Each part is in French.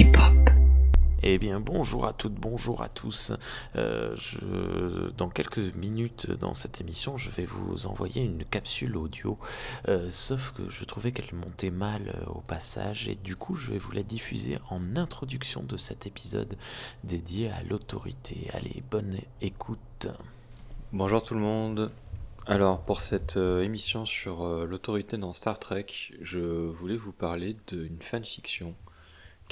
Pop. Eh bien, bonjour à toutes, bonjour à tous. Euh, je, dans quelques minutes dans cette émission, je vais vous envoyer une capsule audio, euh, sauf que je trouvais qu'elle montait mal euh, au passage, et du coup, je vais vous la diffuser en introduction de cet épisode dédié à l'autorité. Allez, bonne écoute. Bonjour tout le monde. Alors, pour cette émission sur l'autorité dans Star Trek, je voulais vous parler d'une fanfiction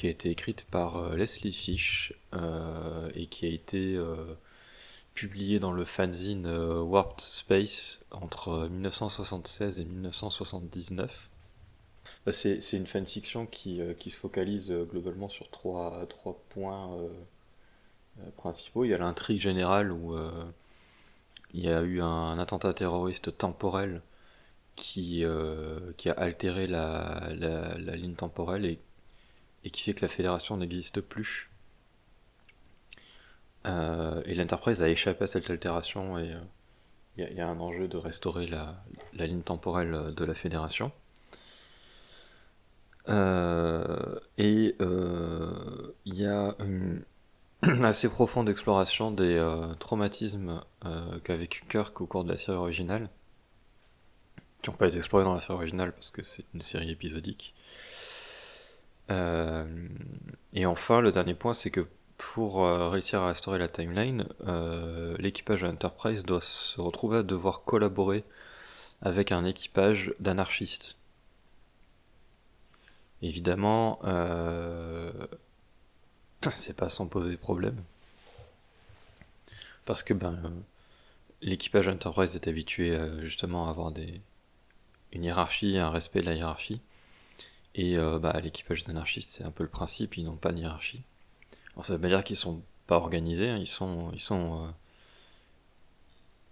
qui a été écrite par euh, Leslie Fish euh, et qui a été euh, publiée dans le fanzine Warped Space entre 1976 et 1979. Bah, c'est, une fanfiction qui, se focalise globalement sur trois, trois points principaux. Il y a l'intrigue générale où il y a eu un, attentat terroriste temporel qui, qui a altéré la, la, la, ligne temporelle et et qui fait que la fédération n'existe plus. Euh, et l'Enterprise a échappé à cette altération et il euh, y, a un enjeu de restaurer la, ligne temporelle de la fédération. Euh, et il y a une assez profonde exploration des traumatismes qu'a vécu Kirk au cours de la série originale, qui n'ont pas été explorés dans la série originale parce que c'est une série épisodique. Euh, et enfin, le dernier point, c'est que pour euh, réussir à restaurer la timeline, euh, l'équipage de l'Enterprise doit se retrouver à devoir collaborer avec un équipage d'anarchistes. Évidemment, c'est pas sans poser problème. Parce que ben, l'équipage Enterprise est habitué justement à avoir une hiérarchie, un respect de la hiérarchie. Et euh, bah, l'équipage des anarchistes, c'est un peu le principe, ils n'ont pas de hiérarchie. Alors ça veut pas dire qu'ils sont pas organisés, hein, ils sont, ils sont, euh,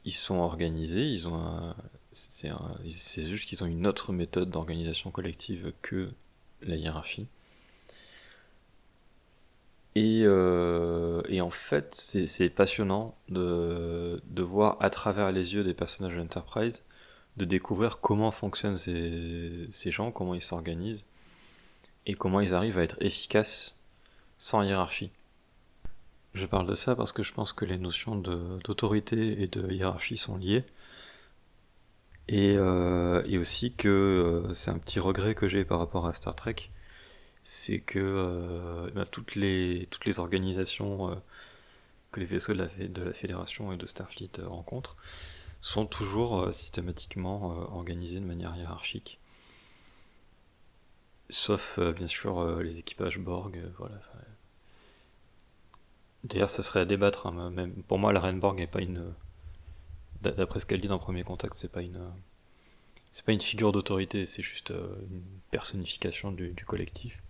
ils sont organisés, ils ont, c'est juste qu'ils ont une autre méthode d'organisation collective que la hiérarchie. Et, euh, et en fait, c'est passionnant de, de voir à travers les yeux des personnages de l'Enterprise de découvrir comment fonctionnent ces, gens, comment ils s'organisent, et comment ils arrivent à être efficaces sans hiérarchie. Je parle de ça parce que je pense que les notions d'autorité et de hiérarchie sont liées. Et, euh, aussi que euh, c'est un petit regret que j'ai par rapport à Star Trek, c'est que euh, bah, toutes, les, toutes les organisations que les vaisseaux de la Fédération et de Starfleet rencontrent sont toujours systématiquement organisés de manière hiérarchique. Sauf euh, bien sûr euh, les équipages Borg, euh, voilà. D'ailleurs, ça serait à débattre. Hein, même pour moi, la reine Borg n'est pas une. D'après ce qu'elle dit dans Premier Contact, c'est pas une. C'est pas une figure d'autorité, c'est juste une personnification du, collectif.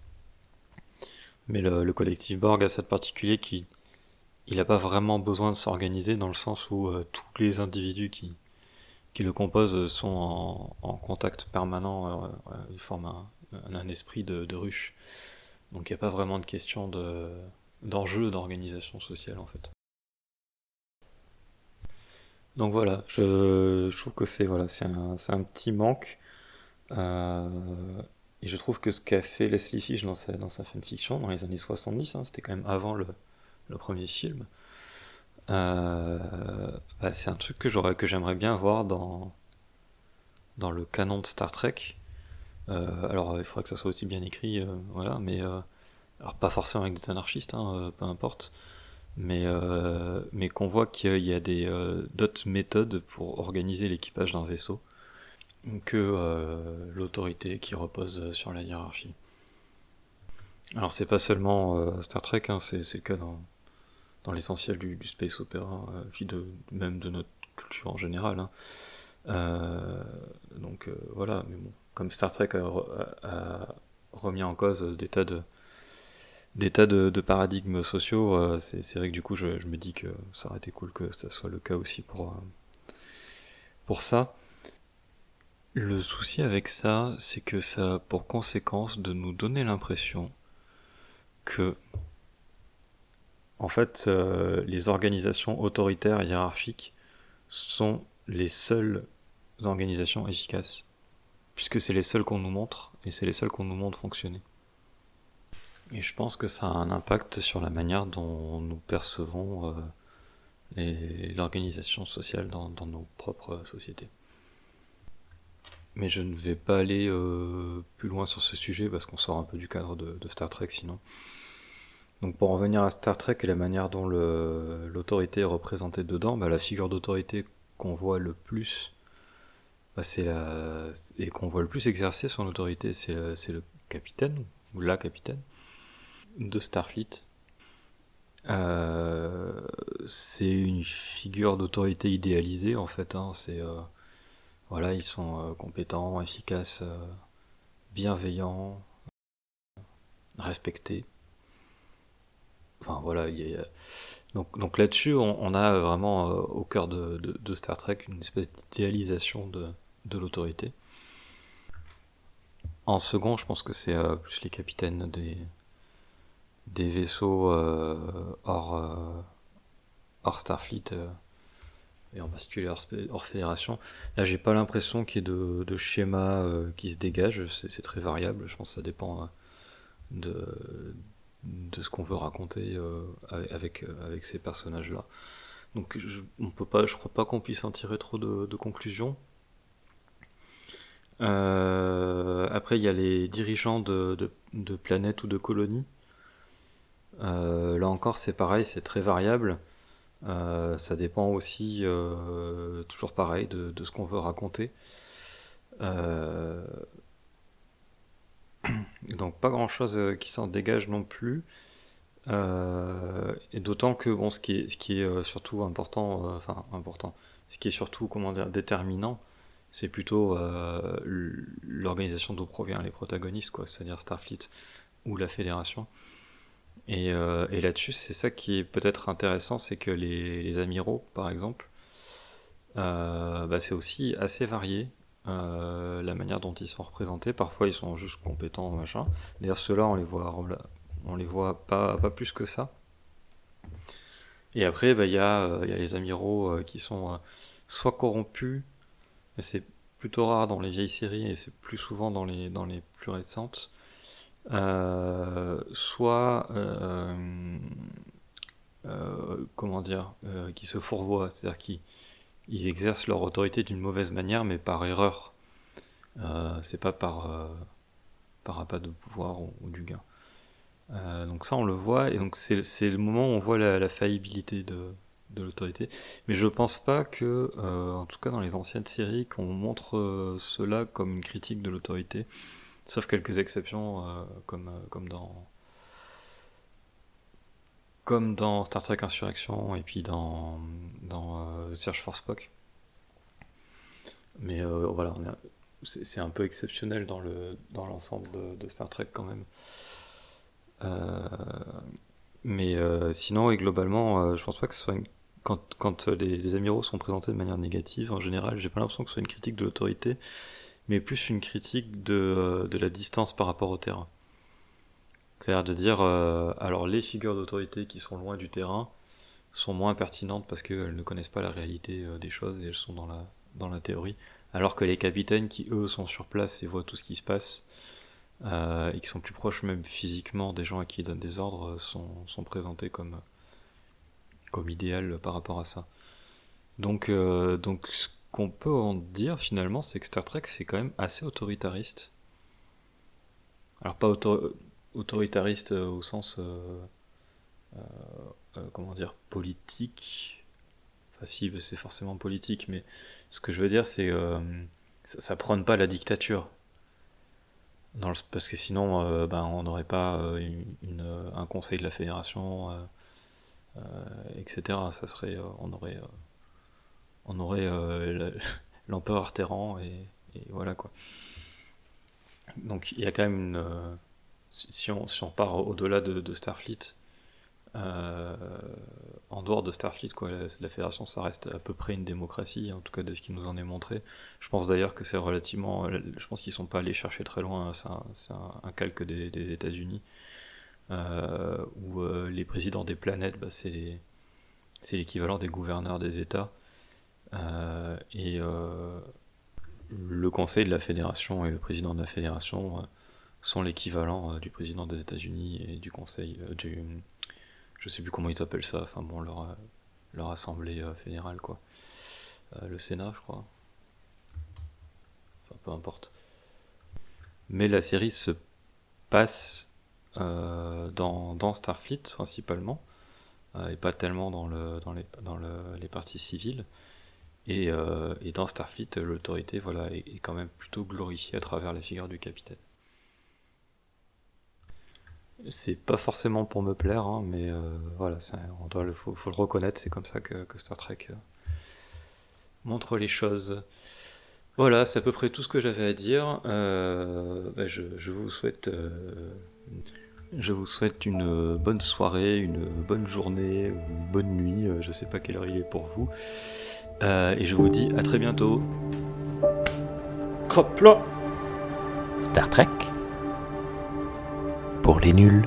Mais le, collectif Borg a cette particulier qui, il n'a pas vraiment besoin de s'organiser dans le sens où tous les individus qui, qui le composent sont en, contact permanent, ils forment un, un esprit de, ruche. Donc il n'y a pas vraiment de question de, d'enjeu d'organisation sociale en fait. Donc voilà, je, trouve que c'est voilà, c'est un, un, petit manque. Euh, et je trouve que ce qu'a fait Leslie Fish dans sa, dans sa fanfiction dans les années 70, hein, c'était quand même avant le, premier film, euh, bah, c'est un truc que, j'aurais, que j'aimerais bien voir dans, dans le canon de Star Trek. Euh, alors il faudrait que ça soit aussi bien écrit, euh, voilà, mais alors pas forcément avec des anarchistes, hein, peu importe, mais, mais qu'on voit qu'il y a des d'autres méthodes pour organiser l'équipage d'un vaisseau que l'autorité qui repose sur la hiérarchie. Alors c'est pas seulement Star Trek, hein, c'est que dans, dans l'essentiel du, space opéra, puis de, même de notre culture en général. Hein. donc voilà, mais bon, comme Star Trek a, remis en cause des tas de, des tas de, paradigmes sociaux, euh, c'est vrai que du coup je, me dis que ça aurait été cool que ça soit le cas aussi pour, euh, pour ça. Le souci avec ça, c'est que ça a pour conséquence de nous donner l'impression que en fait euh, les organisations autoritaires et hiérarchiques sont les seules organisations efficaces puisque c'est les seuls qu'on nous montre, et c'est les seuls qu'on nous montre fonctionner. Et je pense que ça a un impact sur la manière dont nous percevons l'organisation sociale dans, nos propres sociétés. Mais je ne vais pas aller plus loin sur ce sujet parce qu'on sort un peu du cadre de Star Trek sinon. Donc pour revenir à Star Trek et la manière dont l'autorité est représentée dedans, bah, la figure d'autorité qu'on voit le plus, bah, et qu'on voit le plus exercer son autorité, c'est le, capitaine ou la capitaine de Starfleet. Euh, c'est une figure d'autorité idéalisée en fait. Hein, euh, voilà, ils sont euh, compétents, efficaces, bienveillants, respectés. Enfin voilà, donc, là-dessus, on, a vraiment euh, au cœur de, Star Trek une espèce d'idéalisation de, l'autorité. En second, je pense que c'est euh, plus les capitaines des, vaisseaux euh, hors, Starfleet et en particulier hors, fédération. Là, j'ai pas l'impression qu'il y ait de schéma qui se dégage, c'est très variable, je pense que ça dépend de de ce qu'on veut raconter euh, avec, euh, avec ces personnages-là. Donc je, on crois pas qu'on puisse en tirer trop de, conclusions. Euh, après, il y a les dirigeants de, de, planètes ou de colonies. là encore, c'est pareil, c'est très variable. ça dépend aussi, toujours pareil, de, de ce qu'on veut raconter. Donc pas grand chose euh, qui s'en dégage non plus. Euh, et d'autant que bon, ce qui est, ce qui est euh, surtout important, enfin important, ce qui est surtout déterminant, c'est plutôt l'organisation d'où proviennent les protagonistes, quoi, c'est-à-dire Starfleet ou la Fédération. Et, et là-dessus, c'est ça qui est peut-être intéressant, c'est que les, les, amiraux, par exemple, bah, c'est aussi assez varié. Euh, la manière dont ils sont représentés. Parfois, ils sont juste compétents, machin. D'ailleurs, ceux-là, on les voit, on les voit pas, pas plus que ça. Et après, bah, il y, a, y, a les amiraux euh, qui sont euh, soit corrompus, c'est plutôt rare dans les vieilles séries et c'est plus souvent dans les, dans les plus récentes. soit comment dire, qui se fourvoient, c'est-à-dire qui ils exercent leur autorité d'une mauvaise manière, mais par erreur. Euh, c'est pas par, euh, appât de pouvoir ou, du gain. Euh, donc ça, on le voit, et donc c'est le moment où on voit la, faillibilité de, de l'autorité. Mais je pense pas que, en tout cas dans les anciennes séries, qu'on montre cela comme une critique de l'autorité, sauf quelques exceptions, comme, comme dans comme dans Star Trek Insurrection et puis dans, dans euh, Search for Spock. Mais euh, voilà, c'est un peu exceptionnel dans le dans l'ensemble de, Star Trek quand même. Euh, mais sinon, et globalement, je pense pas que ce soit quand, quand les, amiraux sont présentés de manière négative, en général, j'ai pas l'impression que ce soit une critique de l'autorité, mais plus une critique de, de la distance par rapport au terrain. C'est-à-dire de dire, euh, alors les figures d'autorité qui sont loin du terrain sont moins pertinentes parce qu'elles ne connaissent pas la réalité euh, des choses et elles sont dans la, dans la théorie. Alors que les capitaines qui eux sont sur place et voient tout ce qui se passe, euh, et qui sont plus proches même physiquement des gens à qui ils donnent des ordres, sont, sont présentés comme, comme idéal par rapport à ça. Donc, donc ce qu'on peut en dire finalement, c'est que Star Trek c'est quand même assez autoritariste. Alors pas auto autoritariste euh, au sens euh, euh, comment dire politique. Enfin si c'est forcément politique mais ce que je veux dire c'est ça, ça, prône pas la dictature. Parce que sinon ben, on n'aurait pas un conseil de la fédération etc ça serait on aurait on aurait l'empereur Terran et, et, voilà quoi. Donc il y a quand même une si on, part au-delà de, Starfleet, euh, en dehors de Starfleet, quoi, la, fédération, ça reste à peu près une démocratie, en tout cas de ce qui nous en est montré. Je pense d'ailleurs que c'est relativement, je pense qu'ils sont pas allés chercher très loin. C'est un, calque des, États-Unis, euh, où euh, les présidents des planètes, bah, c'est l'équivalent des gouverneurs des États, et le conseil de la fédération et le président de la fédération sont l'équivalent du président des États-Unis et du Conseil du, je sais plus comment ils appellent ça. Enfin bon, leur leur assemblée fédérale quoi, le Sénat, je crois. Enfin peu importe. Mais la série se passe dans, dans Starfleet principalement. Euh, et pas tellement dans, le, dans, les, dans le, les parties civiles. Et, euh, et dans Starfleet, l'autorité voilà, est, quand même plutôt glorifiée à travers la figure du capitaine. C'est pas forcément pour me plaire, hein, mais euh, voilà, on doit le, faut, faut, le reconnaître, c'est comme ça que, que Star Trek montre les choses. Voilà, c'est à peu près tout ce que j'avais à dire. Bah, je, je, vous souhaite je vous souhaite une bonne soirée, une bonne journée, une bonne nuit, euh, je sais pas quelle heure il est pour vous. Euh, et je vous dis à très bientôt. Crop Star Trek pour les nuls.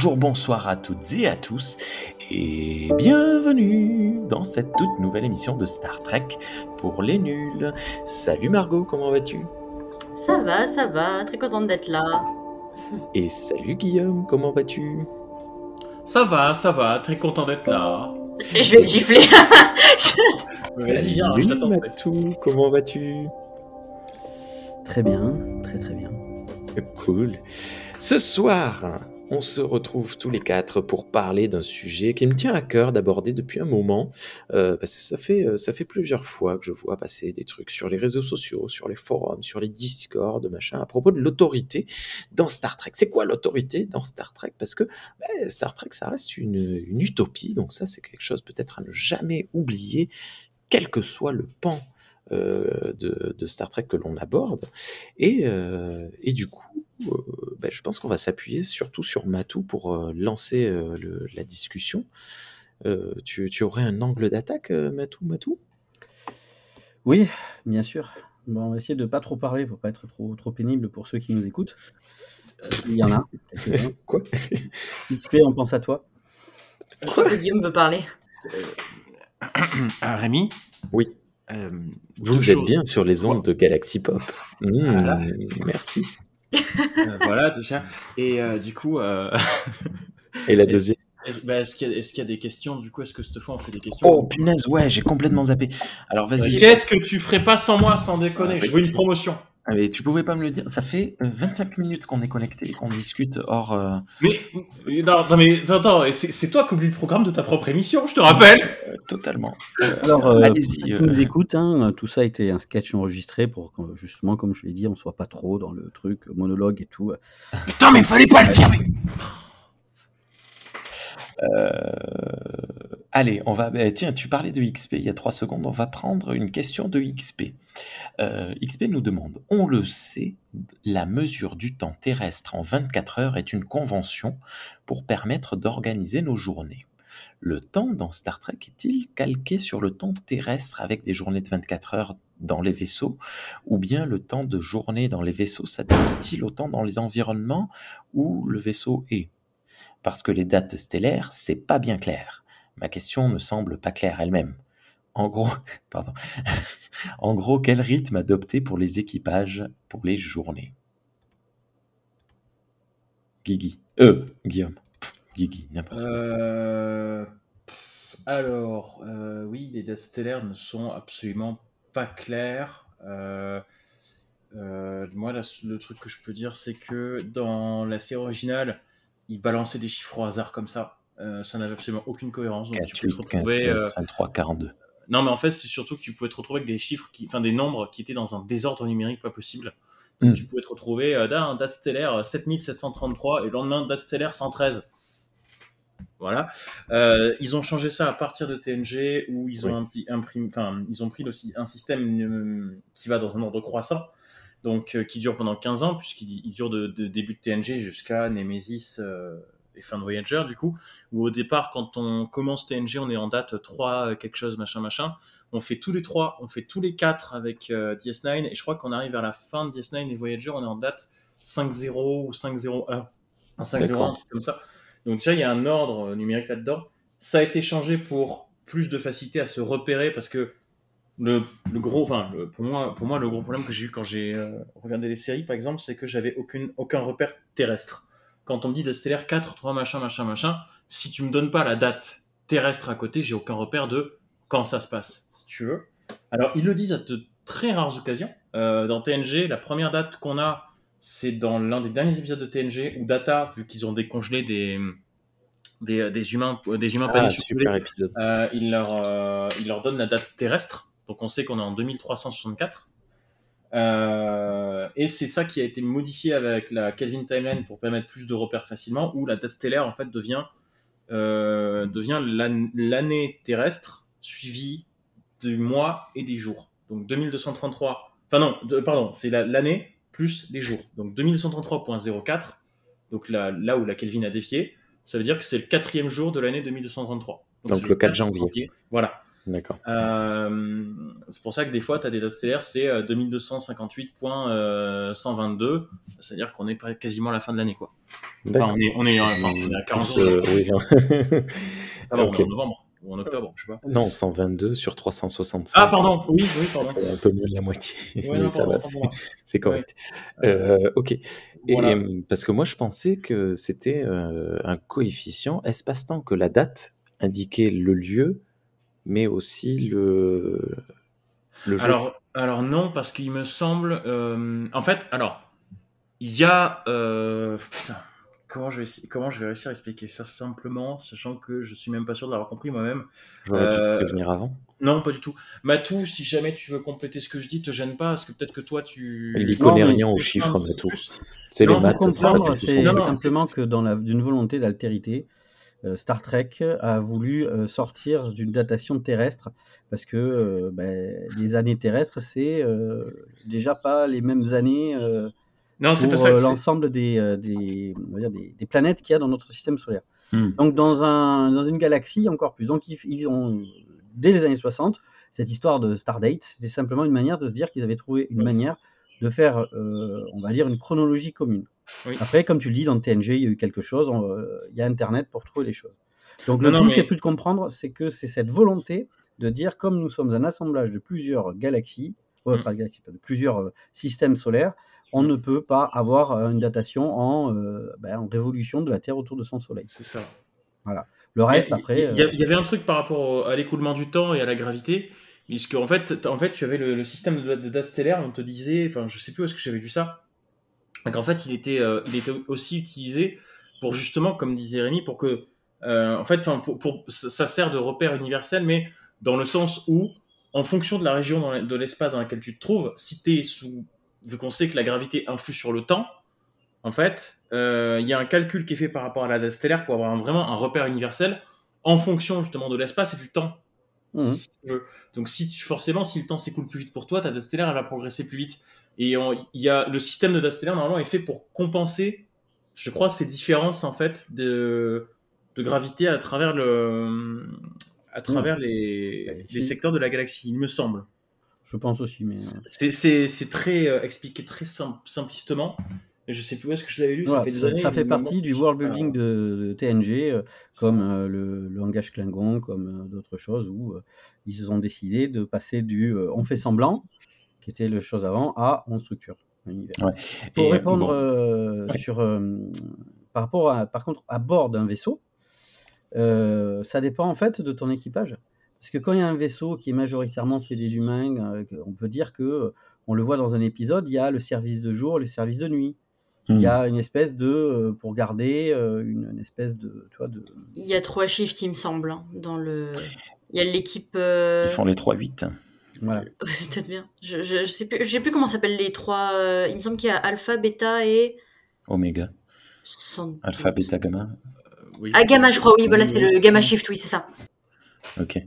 Bonjour, bonsoir à toutes et à tous, et bienvenue dans cette toute nouvelle émission de Star Trek pour les nuls. Salut Margot, comment vas-tu? Ça va, ça va, très contente d'être là. Et salut Guillaume, comment vas-tu? Ça va, ça va, très content d'être là. Et je vais gifler. Vas-y, viens, je t'attends. Matou, comment vas-tu? Très bien, très très bien. Cool. Ce soir, on se retrouve tous les quatre pour parler d'un sujet qui me tient à cœur d'aborder depuis un moment, euh, parce que ça fait, euh, ça fait plusieurs fois que je vois passer des trucs sur les réseaux sociaux, sur les forums, sur les Discord, machin, à propos de l'autorité dans Star Trek. C'est quoi l'autorité dans Star Trek? Parce que ben, Star Trek, ça reste une, utopie, donc ça c'est quelque chose peut-être à ne jamais oublier, quel que soit le pan euh, de, Star Trek que l'on aborde. Et, et du coup, euh, ben, je pense qu'on va s'appuyer surtout sur Matou pour euh, lancer euh, la discussion. Tu, aurais un angle d'attaque, Matou, Matou? Oui, bien sûr. Bon, on va essayer de ne pas trop parler pour pas être trop, trop pénible pour ceux qui nous écoutent. Il y en a. Quoi? XP, on pense à toi. Je crois que Guillaume veut parler. Ah, Rémi? Oui. Vous êtes bien sur les ondes de Galaxy Pop. Mmh, merci. Euh, voilà déjà. Et euh, du coup. Euh, Et la deuxième. Bah, est-ce qu'il y, y, a des questions Du coup, est-ce que cette fois on fait des questions? Oh punaise, ouais, j'ai complètement zappé. Alors vas-y. Qu'est-ce que tu ferais pas sans moi, sans déconner? Ah, Je veux une promotion. Ah, mais tu pouvais pas me le dire. Ça fait 25 minutes qu'on est connecté, qu'on discute hors. Mais non, mais attends, c'est toi qui oublies le programme de ta propre émission, je te rappelle. totalement. Alors, allez-y. Qui nous écoute, hein, tout ça a été un sketch enregistré pour que, justement, comme je l'ai dit, on soit pas trop dans le truc monologue et tout. Putain, mais fallait pas le dire. Mais... Euh, allez, on va. Bah, tiens, tu parlais de XP il y a trois secondes. On va prendre une question de XP. Euh, XP nous demande On le sait, la mesure du temps terrestre en 24 heures est une convention pour permettre d'organiser nos journées. Le temps dans Star Trek est-il calqué sur le temps terrestre avec des journées de 24 heures dans les vaisseaux Ou bien le temps de journée dans les vaisseaux s'adapte-t-il au temps dans les environnements où le vaisseau est? Parce que les dates stellaires, c'est pas bien clair. Ma question ne semble pas claire elle-même. En gros, pardon. en gros, quel rythme adopter pour les équipages pour les journées? Guigui. Euh, Guillaume. Guigui, n'importe. Euh, alors, euh, oui, les dates stellaires ne sont absolument pas claires. Euh, moi, le truc que je peux dire, c'est que dans la série originale, il balançait des chiffres au hasard comme ça. Euh, ça n'avait absolument aucune cohérence. Donc 4, tu peux 8, 15, 16, 23, 42. Non, mais en fait, c'est surtout que tu pouvais te retrouver avec des chiffres, qui... enfin des nombres qui étaient dans un désordre numérique pas possible. Mm. Tu pouvais te retrouver euh, d'un DAS stellaire 7733 et le lendemain DAS stellaire 113. voilà. Euh, ils ont changé ça à partir de TNG où ils ont Oui. imprimé, enfin, ils ont pris le un système euh, qui va dans un ordre croissant, donc euh, qui dure pendant 15 ans puisqu'il il dure de, de début de TNG jusqu'à Nemesis euh, et fin de Voyager du coup. Où au départ, quand on commence TNG, on est en date 3 euh, quelque chose machin machin. On fait tous les trois, on fait tous les quatre avec euh, DS9 et je crois qu'on arrive vers la fin de DS9 et Voyager, on est en date 5-0 ou 5-0-1. Un 5-0, un D'accord. truc comme ça. Donc déjà, il y a un ordre numérique là-dedans. Ça a été changé pour plus de facilité à se repérer parce que le, le gros, enfin, le- pour moi, pour moi, le gros problème que j'ai eu quand j'ai euh, regardé les séries, par exemple, c'est que j'avais aucune, aucun repère terrestre. Quand on me dit Destellaire 4, 3, machin, machin, machin, si tu me donnes pas la date terrestre à côté, j'ai aucun repère de quand ça se passe, si tu veux. Alors, ils le disent à de très rares occasions. Euh, dans TNG, la première date qu'on a, c'est dans l'un des derniers épisodes de TNG où Data, vu qu'ils ont décongelé des, des, des humains, des humains Ah, péninsulaires, super épisode. euh, il, leur, il leur donne la date terrestre. Donc on sait qu'on est en 2364. Euh, et c'est ça qui a été modifié avec la Kelvin Timeline pour permettre plus de repères facilement, où la date stellaire en fait devient, euh, devient l'an- l'année terrestre suivie du mois et des jours. Donc 2233, enfin non, de- pardon, c'est la- l'année plus les jours. Donc 2233.04, donc là, là où la Kelvin a défié, ça veut dire que c'est le quatrième jour de l'année 2233. Donc c'est le 4 janvier. Voilà. D'accord. Euh, c'est pour ça que des fois, tu as des dates stellaires, c'est euh, 2258.122, c'est-à-dire qu'on est quasiment à la fin de l'année. quoi. Enfin, D'accord. on est, on est, enfin, on est à 40 jours. Euh, oui, non. Ça va, on ok. est en novembre ou en octobre, je sais pas. Non, 122 sur 365. Ah, pardon, oui, oui, pardon. C'est un peu moins de la moitié. Ouais, mais non, ça pardon, va, c'est- correct. Euh, ok. Et Voilà. euh, parce que moi, je pensais que c'était euh, un coefficient espace-temps, que la date indiquait le lieu, mais aussi le, le jour. Alors, alors non, parce qu'il me semble. euh, en fait, alors, il y a. euh, putain, comment je, vais, comment je vais réussir à expliquer ça simplement, sachant que je suis même pas sûr de l'avoir compris moi-même. J'aurais dû euh, te prévenir avant. Non, pas du tout. Matou, si jamais tu veux compléter ce que je dis, te gêne pas, parce que peut-être que toi tu. Il y connaît rien aux chiffres, Matou. C'est les maths, c'est simplement que dans la- d'une volonté d'altérité, euh, Star Trek a voulu euh, sortir d'une datation terrestre parce que euh, ben, les années terrestres, c'est euh, déjà pas les mêmes années euh, Non, pour euh, l'ensemble des, euh, des, planètes qu'il y a dans notre système solaire. Hmm. Donc dans, un, dans une galaxie encore plus. Donc ils, ils ont, dès les années 60, cette histoire de Stardate, c'était simplement une manière de se dire qu'ils avaient trouvé une manière de faire, euh, on va dire, une chronologie commune. Oui. Après, comme tu le dis, dans TNG, il y a eu quelque chose, on, euh, il y a Internet pour trouver les choses. Donc le Non, tout, mais- c'est plus de comprendre, c'est que c'est cette volonté de dire, comme nous sommes un assemblage de plusieurs galaxies, euh, Mm. pas galaxies, pas de plusieurs euh, systèmes solaires, on ne peut pas avoir euh, une datation en, ben, en révolution de la Terre autour de son Soleil. C'est ça. Le reste, Il y a- après... Il y, avait un truc par rapport à l'écoulement du temps et à la gravité, puisque en fait, en fait tu avais le, le système de, de date stellaire, on te disait, enfin, je sais plus où est-ce que j'avais lu ça, donc en fait, il était, euh, il était aussi utilisé pour justement, comme disait Rémi, pour que, euh, en fait, enfin, pour, pour- ça sert de repère universel, mais dans le sens où, en fonction de la région dans la- de l'espace dans laquelle tu te trouves, si tu es sous, vu qu'on sait que la gravité influe sur le temps, en fait, euh, il y a un calcul qui est fait par rapport à la date stellaire pour avoir un- vraiment un repère universel en fonction justement de l'espace et du temps. Si veux. Donc si tu, forcément, si le temps s'écoule plus vite pour toi, ta date stellaire elle va progresser plus vite. Et il y a le système de date stellaire normalement est fait pour compenser, je crois, ces différences en fait de, de gravité à travers le à travers les, Magnifique. les secteurs de la galaxie, il me semble. Je pense aussi, mais... euh, C'est- très euh, expliqué très sim- simplistement. Je sais plus où est-ce que je l'avais lu. Ça fait des années. ça fait partie du world building de, de TNG, euh, comme euh, le, le langage Klingon, comme d'autres choses, où ils se sont décidé de passer du on fait semblant, qui était le chose avant, à on structure l'univers. Ouais. Pour Et, répondre bon, euh, Ouais. sur, euh, par rapport à, par contre, à bord d'un vaisseau, euh, ça dépend en fait de ton équipage. Parce que quand il y a un vaisseau qui est majoritairement fait des humains, euh, on peut dire que, on le voit dans un épisode, il y a le service de jour, le service de nuit. Il hmm. y a une espèce de, euh, pour garder euh, une, une espèce de, tu vois, de, Il y a trois shifts, il me semble, hein, dans le. Il y a l'équipe. euh, Ils font les 3-8. Voilà. C'est peut-être bien. Je, je, je sais plus, je sais plus comment s'appellent les trois. euh, Il me semble qu'il y a alpha, bêta et. Oméga. sans Alpha, bêta, gamma. Oui. Ah, gamma, je crois, oui, voilà, c'est le gamma shift, oui, c'est ça. Ok.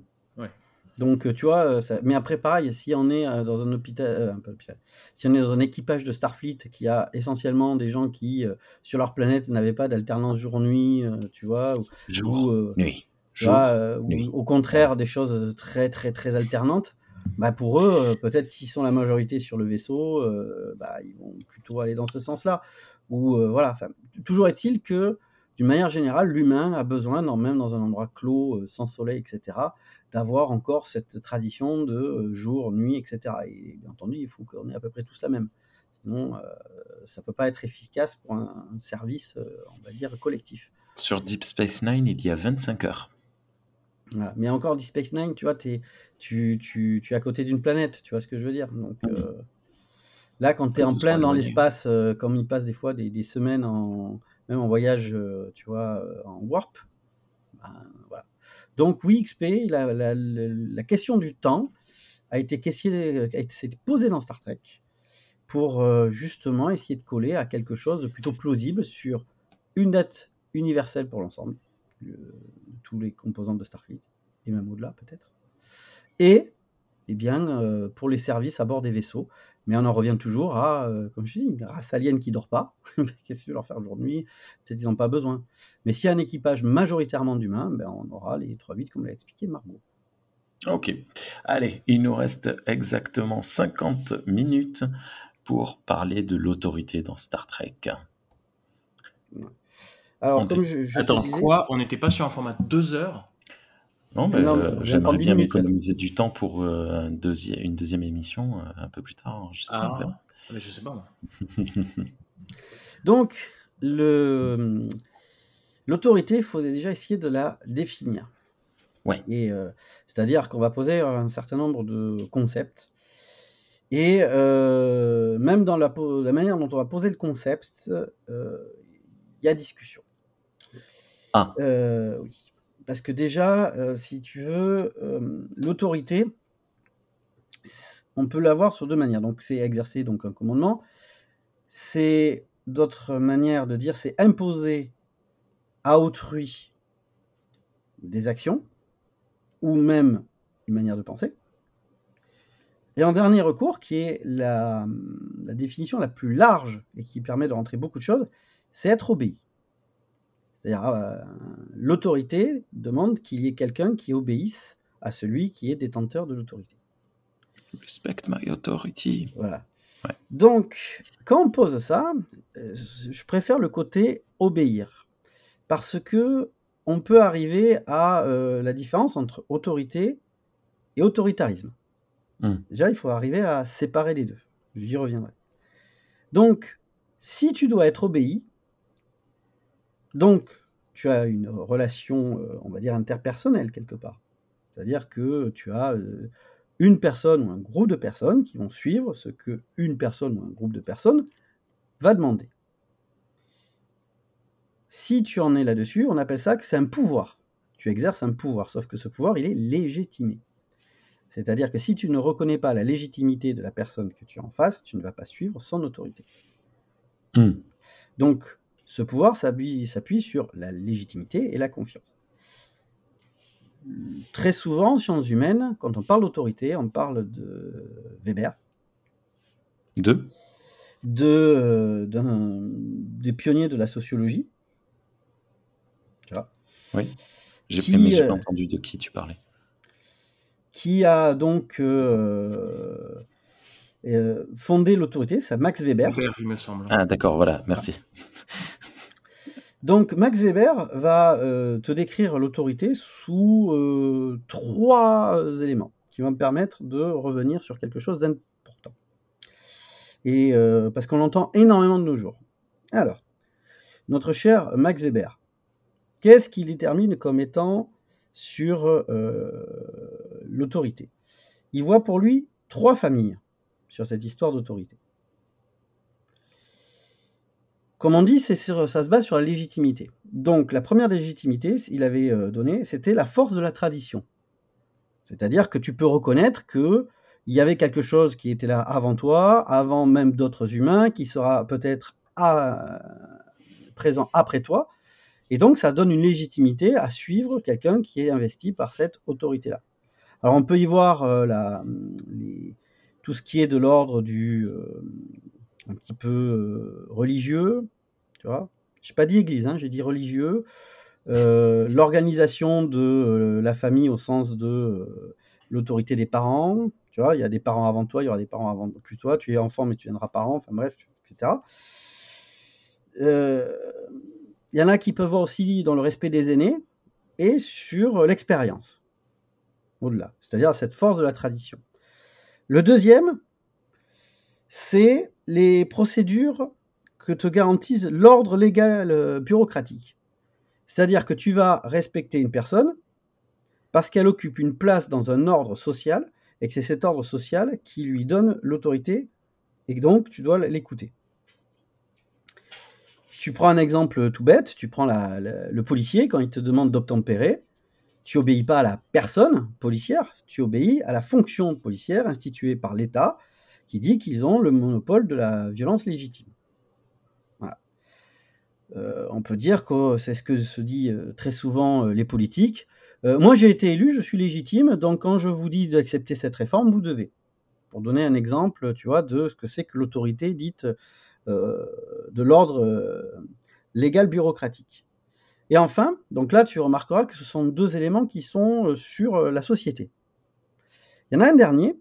Donc, euh, tu vois, euh, ça- mais après, pareil, si on est euh, dans un hôpital, euh, un peu hôpital, si on est dans un équipage de Starfleet qui a essentiellement des gens qui, euh, sur leur planète, n'avaient pas d'alternance jour-nuit, euh, tu vois, ou, Jour, ou, euh, nuit. Jour, vois, euh, ou nuit. au contraire des choses très, très, très alternantes, bah pour eux, euh, peut-être qu'ils sont la majorité sur le vaisseau, euh, bah, ils vont plutôt aller dans ce sens-là. Ou euh, voilà, toujours est-il que, d'une manière générale, l'humain a besoin, même dans un endroit clos, sans soleil, etc., d'avoir encore cette tradition de jour, nuit, etc. Et bien entendu, il faut qu'on ait à peu près tous la même. Sinon, ça peut pas être efficace pour un, service, on va dire, collectif. Sur Deep Space Nine, il y a 25 heures. Voilà. Mais encore, Deep Space Nine, tu vois, t'es- tu, tu, tu es à côté d'une planète, tu vois ce que je veux dire? Donc Mhm. euh, là, quand tu es en plein dans l'espace, euh, comme ils passent des fois des, des semaines en même en voyage, euh, tu vois, en warp, ben, voilà. Donc oui, XP, la, la, la, la question du temps a été, a été posée dans Star Trek pour justement essayer de coller à quelque chose de plutôt plausible sur une date universelle pour l'ensemble, tous les composants de Starfleet, et même au-delà peut-être, et eh bien, euh, pour les services à bord des vaisseaux. Mais on en revient toujours à, euh, comme je dis, une race alien qui dort pas. Qu'est-ce que tu veux leur faire jour-nuit Peut-être ils n'ont pas besoin. Mais s'il y a un équipage majoritairement d'humains, ben, on aura les 3-8 comme l'a expliqué Margot. Ok. Allez, il nous reste exactement 50 minutes pour parler de l'autorité dans Star Trek. Alors, On comme te- je, je te Attends, disais- quoi On n'était pas sur un format de deux heures Non, mais Non, mais euh, j'aimerais bien m'économiser du temps pour euh, un deuxi- une deuxième émission euh, un peu plus tard. Je sais pas. Ah, mais je sais pas moi. Donc, le, l'autorité, il faut déjà essayer de la définir. Ouais. Et euh, c'est-à-dire qu'on va poser un certain nombre de concepts. Et euh, même dans la, manière dont on va poser le concept, euh, il y a discussion. Ah. Euh, oui. Parce que déjà, euh, si tu veux, euh, l'autorité, on peut l'avoir sur deux manières. Donc, c'est exercer donc un commandement. C'est d'autres manières de dire, c'est imposer à autrui des actions ou même une manière de penser. Et en dernier recours, qui est la définition la plus large et qui permet de rentrer beaucoup de choses, c'est être obéi. C'est-à-dire, euh, l'autorité demande qu'il y ait quelqu'un qui obéisse à celui qui est détenteur de l'autorité. Respect my authority. Voilà. Ouais. Donc, quand on pose ça, euh, je préfère le côté obéir. Parce que on peut arriver à euh, la différence entre autorité et autoritarisme. Hmm. Déjà, il faut arriver à séparer les deux. J'y reviendrai. Donc, si tu dois être obéi, donc tu as une relation, euh, on va dire, interpersonnelle quelque part. C'est-à-dire que tu as euh, une personne ou un groupe de personnes qui vont suivre ce que une personne ou un groupe de personnes va demander. Si tu en es là-dessus, on appelle ça que c'est un pouvoir. Tu exerces un pouvoir, sauf que ce pouvoir, il est légitimé. C'est-à-dire que si tu ne reconnais pas la légitimité de la personne que tu as en face, tu ne vas pas suivre son autorité. Hmm. Donc, ce pouvoir s'appuie sur la légitimité et la confiance. Très souvent, en sciences humaines, quand on parle d'autorité, on parle de Weber, Deux. de, euh, des pionniers de la sociologie, tu vois, Oui. J'ai mais j'ai euh, pas entendu de qui tu parlais. qui a donc euh, euh, fondé l'autorité, c'est Max Weber. Vert, il me semble. Ah, d'accord, voilà, merci. Donc Max Weber va euh, te décrire l'autorité sous euh, trois éléments qui vont me permettre de revenir sur quelque chose d'important. Euh, parce qu'on l'entend énormément de nos jours. Alors, notre cher Max Weber, qu'est-ce qu'il détermine comme étant sur l'autorité? Il voit pour lui trois familles sur cette histoire d'autorité. Comme on dit, sur- ça se base sur la légitimité. Donc la première légitimité, il avait euh, donné, c'était la force de la tradition. C'est-à-dire que tu peux reconnaître que il y avait quelque chose qui était là avant toi, avant même d'autres humains, qui sera peut-être à- présent après toi, Et donc, ça donne une légitimité à suivre quelqu'un qui est investi par cette autorité-là. Alors, on peut y voir euh, tout ce qui est de l'ordre du euh, un petit peu euh, religieux, tu vois. J'ai pas dit église, hein, j'ai dit religieux. Euh, L'organisation de euh, la famille au sens de l'autorité des parents. Tu vois, il y a des parents avant toi, il y aura des parents avant plus toi. Tu es enfant, mais tu viendras parent. Enfin bref, etc. Il y en a qui peuvent voir aussi dans le respect des aînés et sur l'expérience au-delà, c'est-à-dire cette force de la tradition. Le deuxième, c'est les procédures que te garantissent l'ordre légal euh, bureaucratique. C'est-à-dire que tu vas respecter une personne parce qu'elle occupe une place dans un ordre social et que c'est cet ordre social qui lui donne l'autorité et donc tu dois l'écouter. Tu prends un exemple tout bête, tu prends le policier quand il te demande d'obtempérer, tu obéis pas à la personne policière, tu obéis à la fonction policière instituée par l'État qui dit qu'ils ont le monopole de la violence légitime. Voilà. Euh, on peut dire que c'est ce que se dit euh, très souvent euh, les politiques. Moi j'ai été élu, je suis légitime, donc quand je vous dis d'accepter cette réforme, vous devez. Pour donner un exemple, tu vois, de ce que c'est que l'autorité dite de l'ordre légal bureaucratique. Et enfin, donc là, tu remarqueras que ce sont deux éléments qui sont sur la société. Il y en a un dernier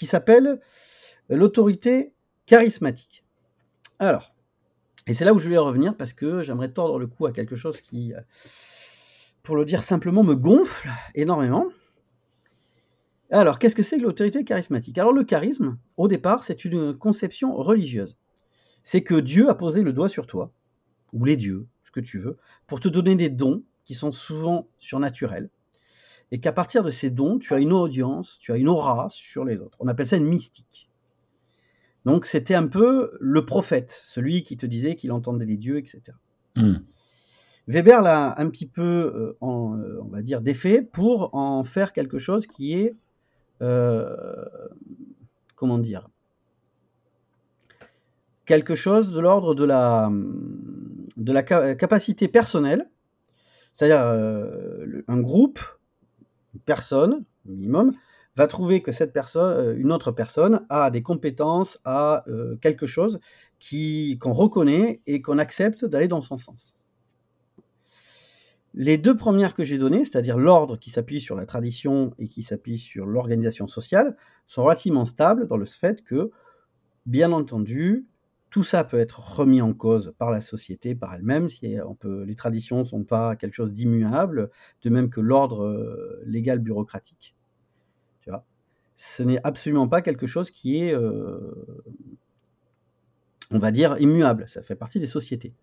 qui s'appelle l'autorité charismatique. Alors, et c'est là où je vais revenir parce que j'aimerais tordre le cou à quelque chose qui, euh, pour le dire simplement, me gonfle énormément. Alors, qu'est-ce que c'est que l'autorité charismatique? Alors, le charisme, au départ, c'est une conception religieuse. C'est que Dieu a posé le doigt sur toi, ou les dieux, ce que tu veux, pour te donner des dons qui sont souvent surnaturels, et qu'à partir de ces dons, tu as une audience, tu as une aura sur les autres. On appelle ça une mystique. Donc, c'était un peu le prophète, celui qui te disait qu'il entendait les dieux, etc. Hmm. Weber l'a un petit peu, euh, en, euh, on va dire, défait pour en faire quelque chose qui est, euh, comment dire, quelque chose de l'ordre de la, de la ca- capacité personnelle, c'est-à-dire euh, un groupe, une personne, minimum, va trouver que cette personne, euh, une autre personne, a des compétences, a euh, quelque chose qu'on reconnaît et qu'on accepte d'aller dans son sens. Les deux premières que j'ai données, c'est-à-dire l'ordre qui s'appuie sur la tradition et qui s'appuie sur l'organisation sociale, sont relativement stables dans le fait que, bien entendu, tout ça peut être remis en cause par la société, par elle-même. Si peut, les traditions ne sont pas quelque chose d'immuable, de même que l'ordre euh, légal bureaucratique. Tu Ce n'est absolument pas quelque chose qui est, euh, on va dire, immuable. Ça fait partie des sociétés.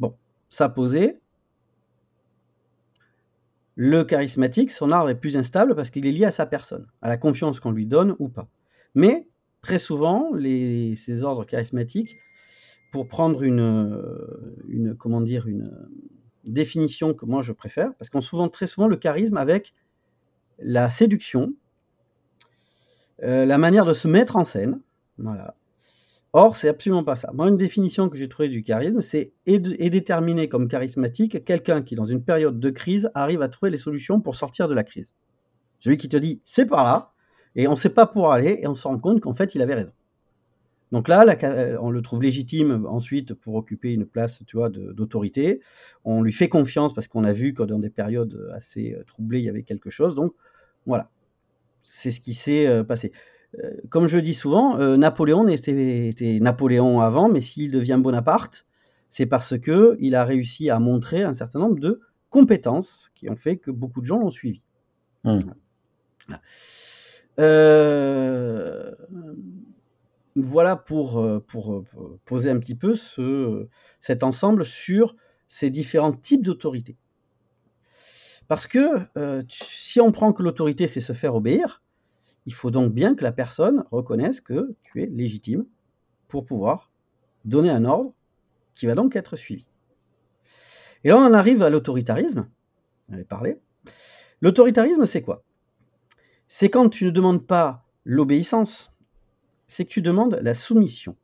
Bon, ça posé, le charismatique, son art est plus instable parce qu'il est lié à sa personne, à la confiance qu'on lui donne ou pas. Mais très souvent, ces ordres charismatiques, pour prendre une, une comment dire, une définition que moi je préfère, parce qu'on souvent très souvent le charisme avec la séduction, euh, la manière de se mettre en scène, voilà. Or, c'est absolument pas ça. Moi, une définition que j'ai trouvée du charisme, c'est est, déterminé comme charismatique quelqu'un qui, dans une période de crise, arrive à trouver les solutions pour sortir de la crise. Celui qui te dit c'est par là, et on ne sait pas pour aller, et on se rend compte qu'en fait, il avait raison. Donc là, la euh, on le trouve légitime ensuite pour occuper une place, tu vois, d'autorité. On lui fait confiance parce qu'on a vu que dans des périodes assez euh, troublées, il y avait quelque chose. Donc voilà, c'est ce qui s'est euh, passé. Comme je dis souvent, Napoléon était, était Napoléon avant, mais s'il devient Bonaparte, c'est parce que il a réussi à montrer un certain nombre de compétences qui ont fait que beaucoup de gens l'ont suivi. Hmm. Voilà. Euh, voilà pour, euh, euh, pour poser un petit peu ce, cet ensemble sur ces différents types d'autorité. Parce que si on prend que l'autorité, c'est se faire obéir, il faut donc bien que la personne reconnaisse que tu es légitime pour pouvoir donner un ordre qui va donc être suivi. Et là, on en arrive à l'autoritarisme. On avait. L'autoritarisme, c'est quoi? C'est quand tu ne demandes pas l'obéissance, c'est que tu demandes la soumission.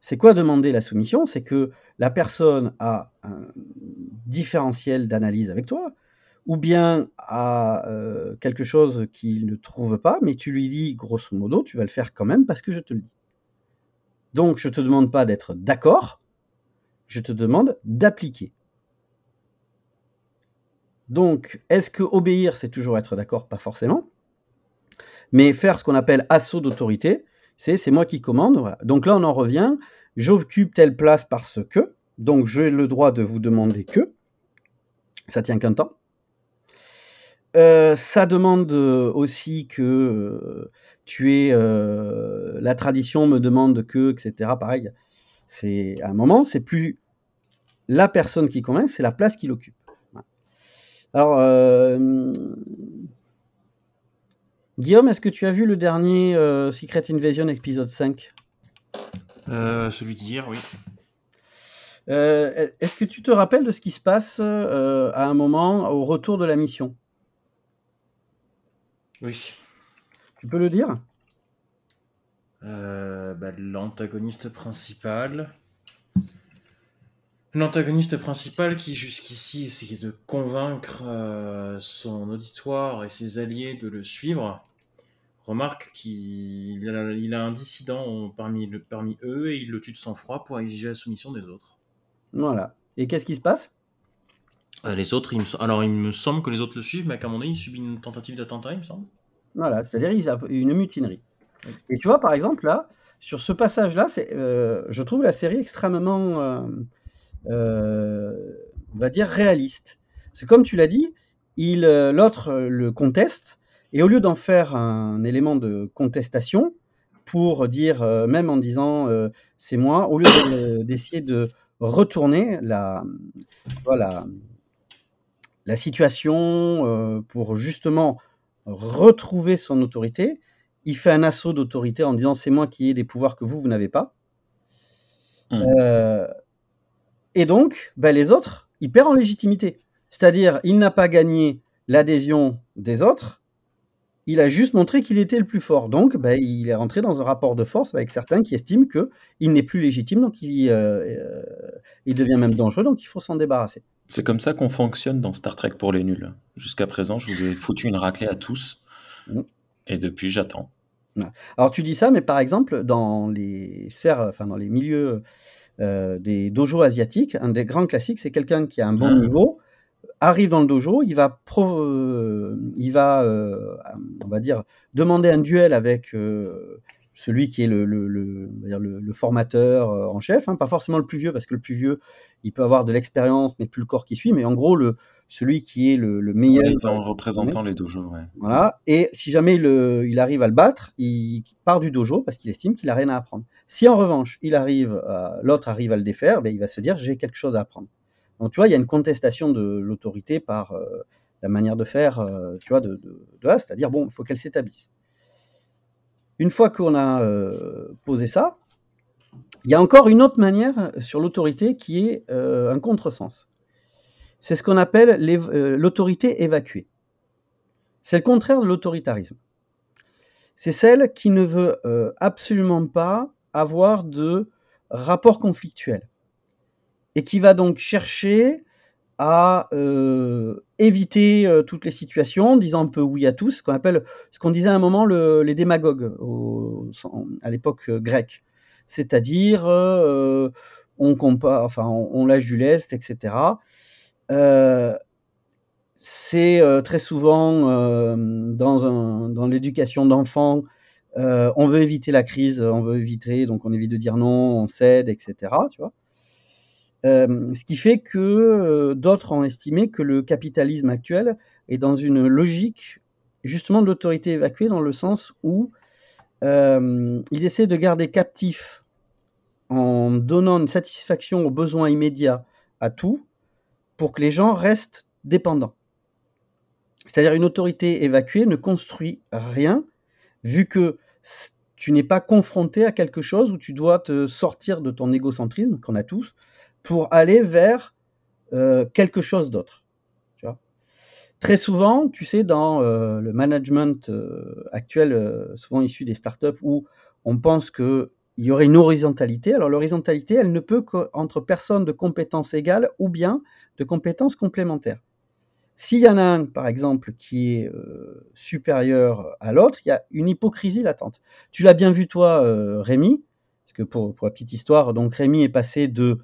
C'est quoi demander la soumission? C'est que la personne a un différentiel d'analyse avec toi, ou bien a euh, quelque chose qu'il ne trouve pas, mais tu lui dis grosso modo, tu vas le faire quand même parce que je te le dis. Donc je ne te demande pas d'être d'accord, je te demande d'appliquer. Donc, est-ce que obéir, c'est toujours être d'accord? Pas forcément. Mais faire ce qu'on appelle assaut d'autorité, c'est c'est moi qui commande. Donc là, on en revient. J'occupe telle place parce que. Donc j'ai le droit de vous demander que. Ça tient qu'un temps. Euh, ça demande aussi que euh, tu es. Euh, la tradition me demande que, etc. Pareil. C'est à un moment, c'est plus la personne qui convainc, c'est la place qu'il occupe. Alors, Guillaume, est-ce que tu as vu le dernier Secret Invasion épisode 5 Celui d'hier, oui. est-ce que tu te rappelles de ce qui se passe à un moment au retour de la mission? Oui. Tu peux le dire? Bah, L'antagoniste principal L'antagoniste principal qui jusqu'ici essayait de convaincre euh, son auditoire et ses alliés de le suivre, remarque qu'il a, il a un dissident parmi, parmi eux et il le tue de sang-froid pour exiger la soumission des autres. Voilà. Et qu'est-ce qui se passe? Euh, Les autres, il me, alors il me semble que les autres le suivent, mais qu'à mon avis, il subit une tentative d'attentat, il me semble. Voilà, c'est-à-dire il a une mutinerie. Et tu vois, par exemple, là, sur ce passage-là, c'est, euh, je trouve la série extrêmement euh, on va dire, réaliste. C'est comme tu l'as dit, il, euh, l'autre le conteste, et au lieu d'en faire un élément de contestation, pour dire, euh, même en disant c'est moi, au lieu d'essayer de retourner la, voilà, la situation pour justement retrouver son autorité, il fait un assaut d'autorité en disant c'est moi qui ai des pouvoirs que vous, vous n'avez pas. Mmh. Et donc, ben, les autres, ils perdent en légitimité. C'est-à-dire, il n'a pas gagné l'adhésion des autres, il a juste montré qu'il était le plus fort. Donc, ben, il est rentré dans un rapport de force avec certains qui estiment qu'il n'est plus légitime, donc il, euh, euh, il, devient même dangereux, donc il faut s'en débarrasser. C'est comme ça qu'on fonctionne dans Star Trek pour les nuls. Jusqu'à présent, je vous ai foutu une raclée à tous, mmh. et depuis, j'attends. Alors, tu dis ça, mais par exemple, dans les serres, enfin, dans les milieux euh, des dojos asiatiques. Un des grands classiques, c'est quelqu'un qui a un bon ah. niveau, arrive dans le dojo, il va, euh, il va euh, on va dire, demander un duel avec celui qui est le, le, le, formateur en chef, hein, pas forcément le plus vieux, parce que le plus vieux, il peut avoir de l'expérience, mais plus le corps qui suit, mais en gros, le, celui qui est le, meilleur. en représentant les dojos, ouais. Voilà, et si jamais il, il arrive à le battre, il part du dojo parce qu'il estime qu'il a rien à apprendre. Si en revanche, il arrive, l'autre arrive à le défaire, ben, il va se dire j'ai quelque chose à apprendre. Donc tu vois, il y a une contestation de l'autorité par euh, la manière de faire, euh, tu vois, de, de, c'est-à-dire bon, il faut qu'elle s'établisse. Une fois qu'on a euh, posé ça, il y a encore une autre manière sur l'autorité qui est un contresens. C'est ce qu'on appelle l'autorité évacuée. C'est le contraire de l'autoritarisme. C'est celle qui ne veut absolument pas avoir de rapport conflictuel et qui va donc chercher à euh, éviter euh, toutes les situations, disant un peu oui à tous, ce qu'on appelle, ce qu'on disait à un moment les démagogues à l'époque euh, grecque, c'est-à-dire on compare, enfin on, lâche du lest, etc. c'est très souvent dans, dans l'éducation d'enfants on veut éviter la crise, on veut éviter, donc on évite de dire non, on cède, etc. Tu vois euh, ce qui fait que euh, d'autres ont estimé que le capitalisme actuel est dans une logique justement de l'autorité évacuée, dans le sens où ils essaient de garder captif en donnant une satisfaction aux besoins immédiats à tout, pour que les gens restent dépendants. C'est-à-dire une autorité évacuée ne construit rien, vu que tu n'es pas confronté à quelque chose où tu dois te sortir de ton égocentrisme qu'on a tous pour aller vers euh, quelque chose d'autre. Très souvent, tu sais, dans euh, le management euh, actuel, souvent issu des startups, où on pense que il y aurait une horizontalité. Alors l'horizontalité, elle ne peut qu'entre personnes de compétences égales ou bien de compétences complémentaires. S'il y en a un, par exemple, qui est supérieur à l'autre, il y a une hypocrisie latente. Tu l'as bien vu toi, Rémi, parce que pour, pour, la petite histoire, donc Rémi est passé de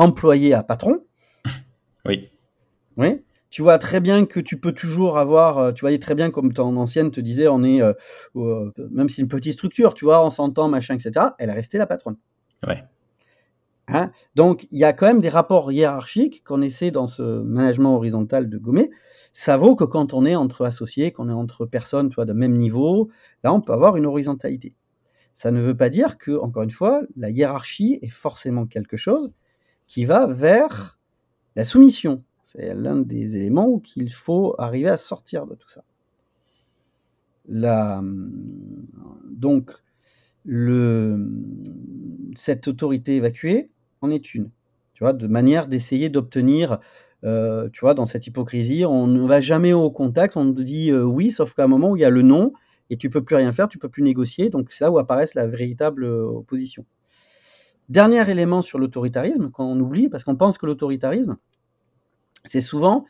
employé à patron. Oui. Oui. Tu vois très bien que tu peux toujours avoir, euh, tu voyais très bien comme ton ancienne te disait, on est, même si c'est une petite structure, tu vois, on s'entend, machin, etc. Elle est restée la patronne. Ouais. Hein? Donc, il y a quand même des rapports hiérarchiques qu'on essaie dans ce management horizontal de gommer. Ça vaut que quand on est entre associés, qu'on est entre personnes tu vois, de même niveau, là, on peut avoir une horizontalité. Ça ne veut pas dire que, encore une fois, la hiérarchie est forcément quelque chose qui va vers la soumission. C'est l'un des éléments qu'il faut arriver à sortir de tout ça. Donc, cette autorité évacuée, en est une. Tu vois, de manière d'essayer d'obtenir, euh, tu vois, dans cette hypocrisie, on ne va jamais au contact, on te dit euh, oui, sauf qu'à un moment où il y a le non, et tu peux plus rien faire, tu peux plus négocier, donc c'est là où apparaît la véritable euh, opposition. Dernier élément sur l'autoritarisme, qu'on oublie, parce qu'on pense que l'autoritarisme, c'est souvent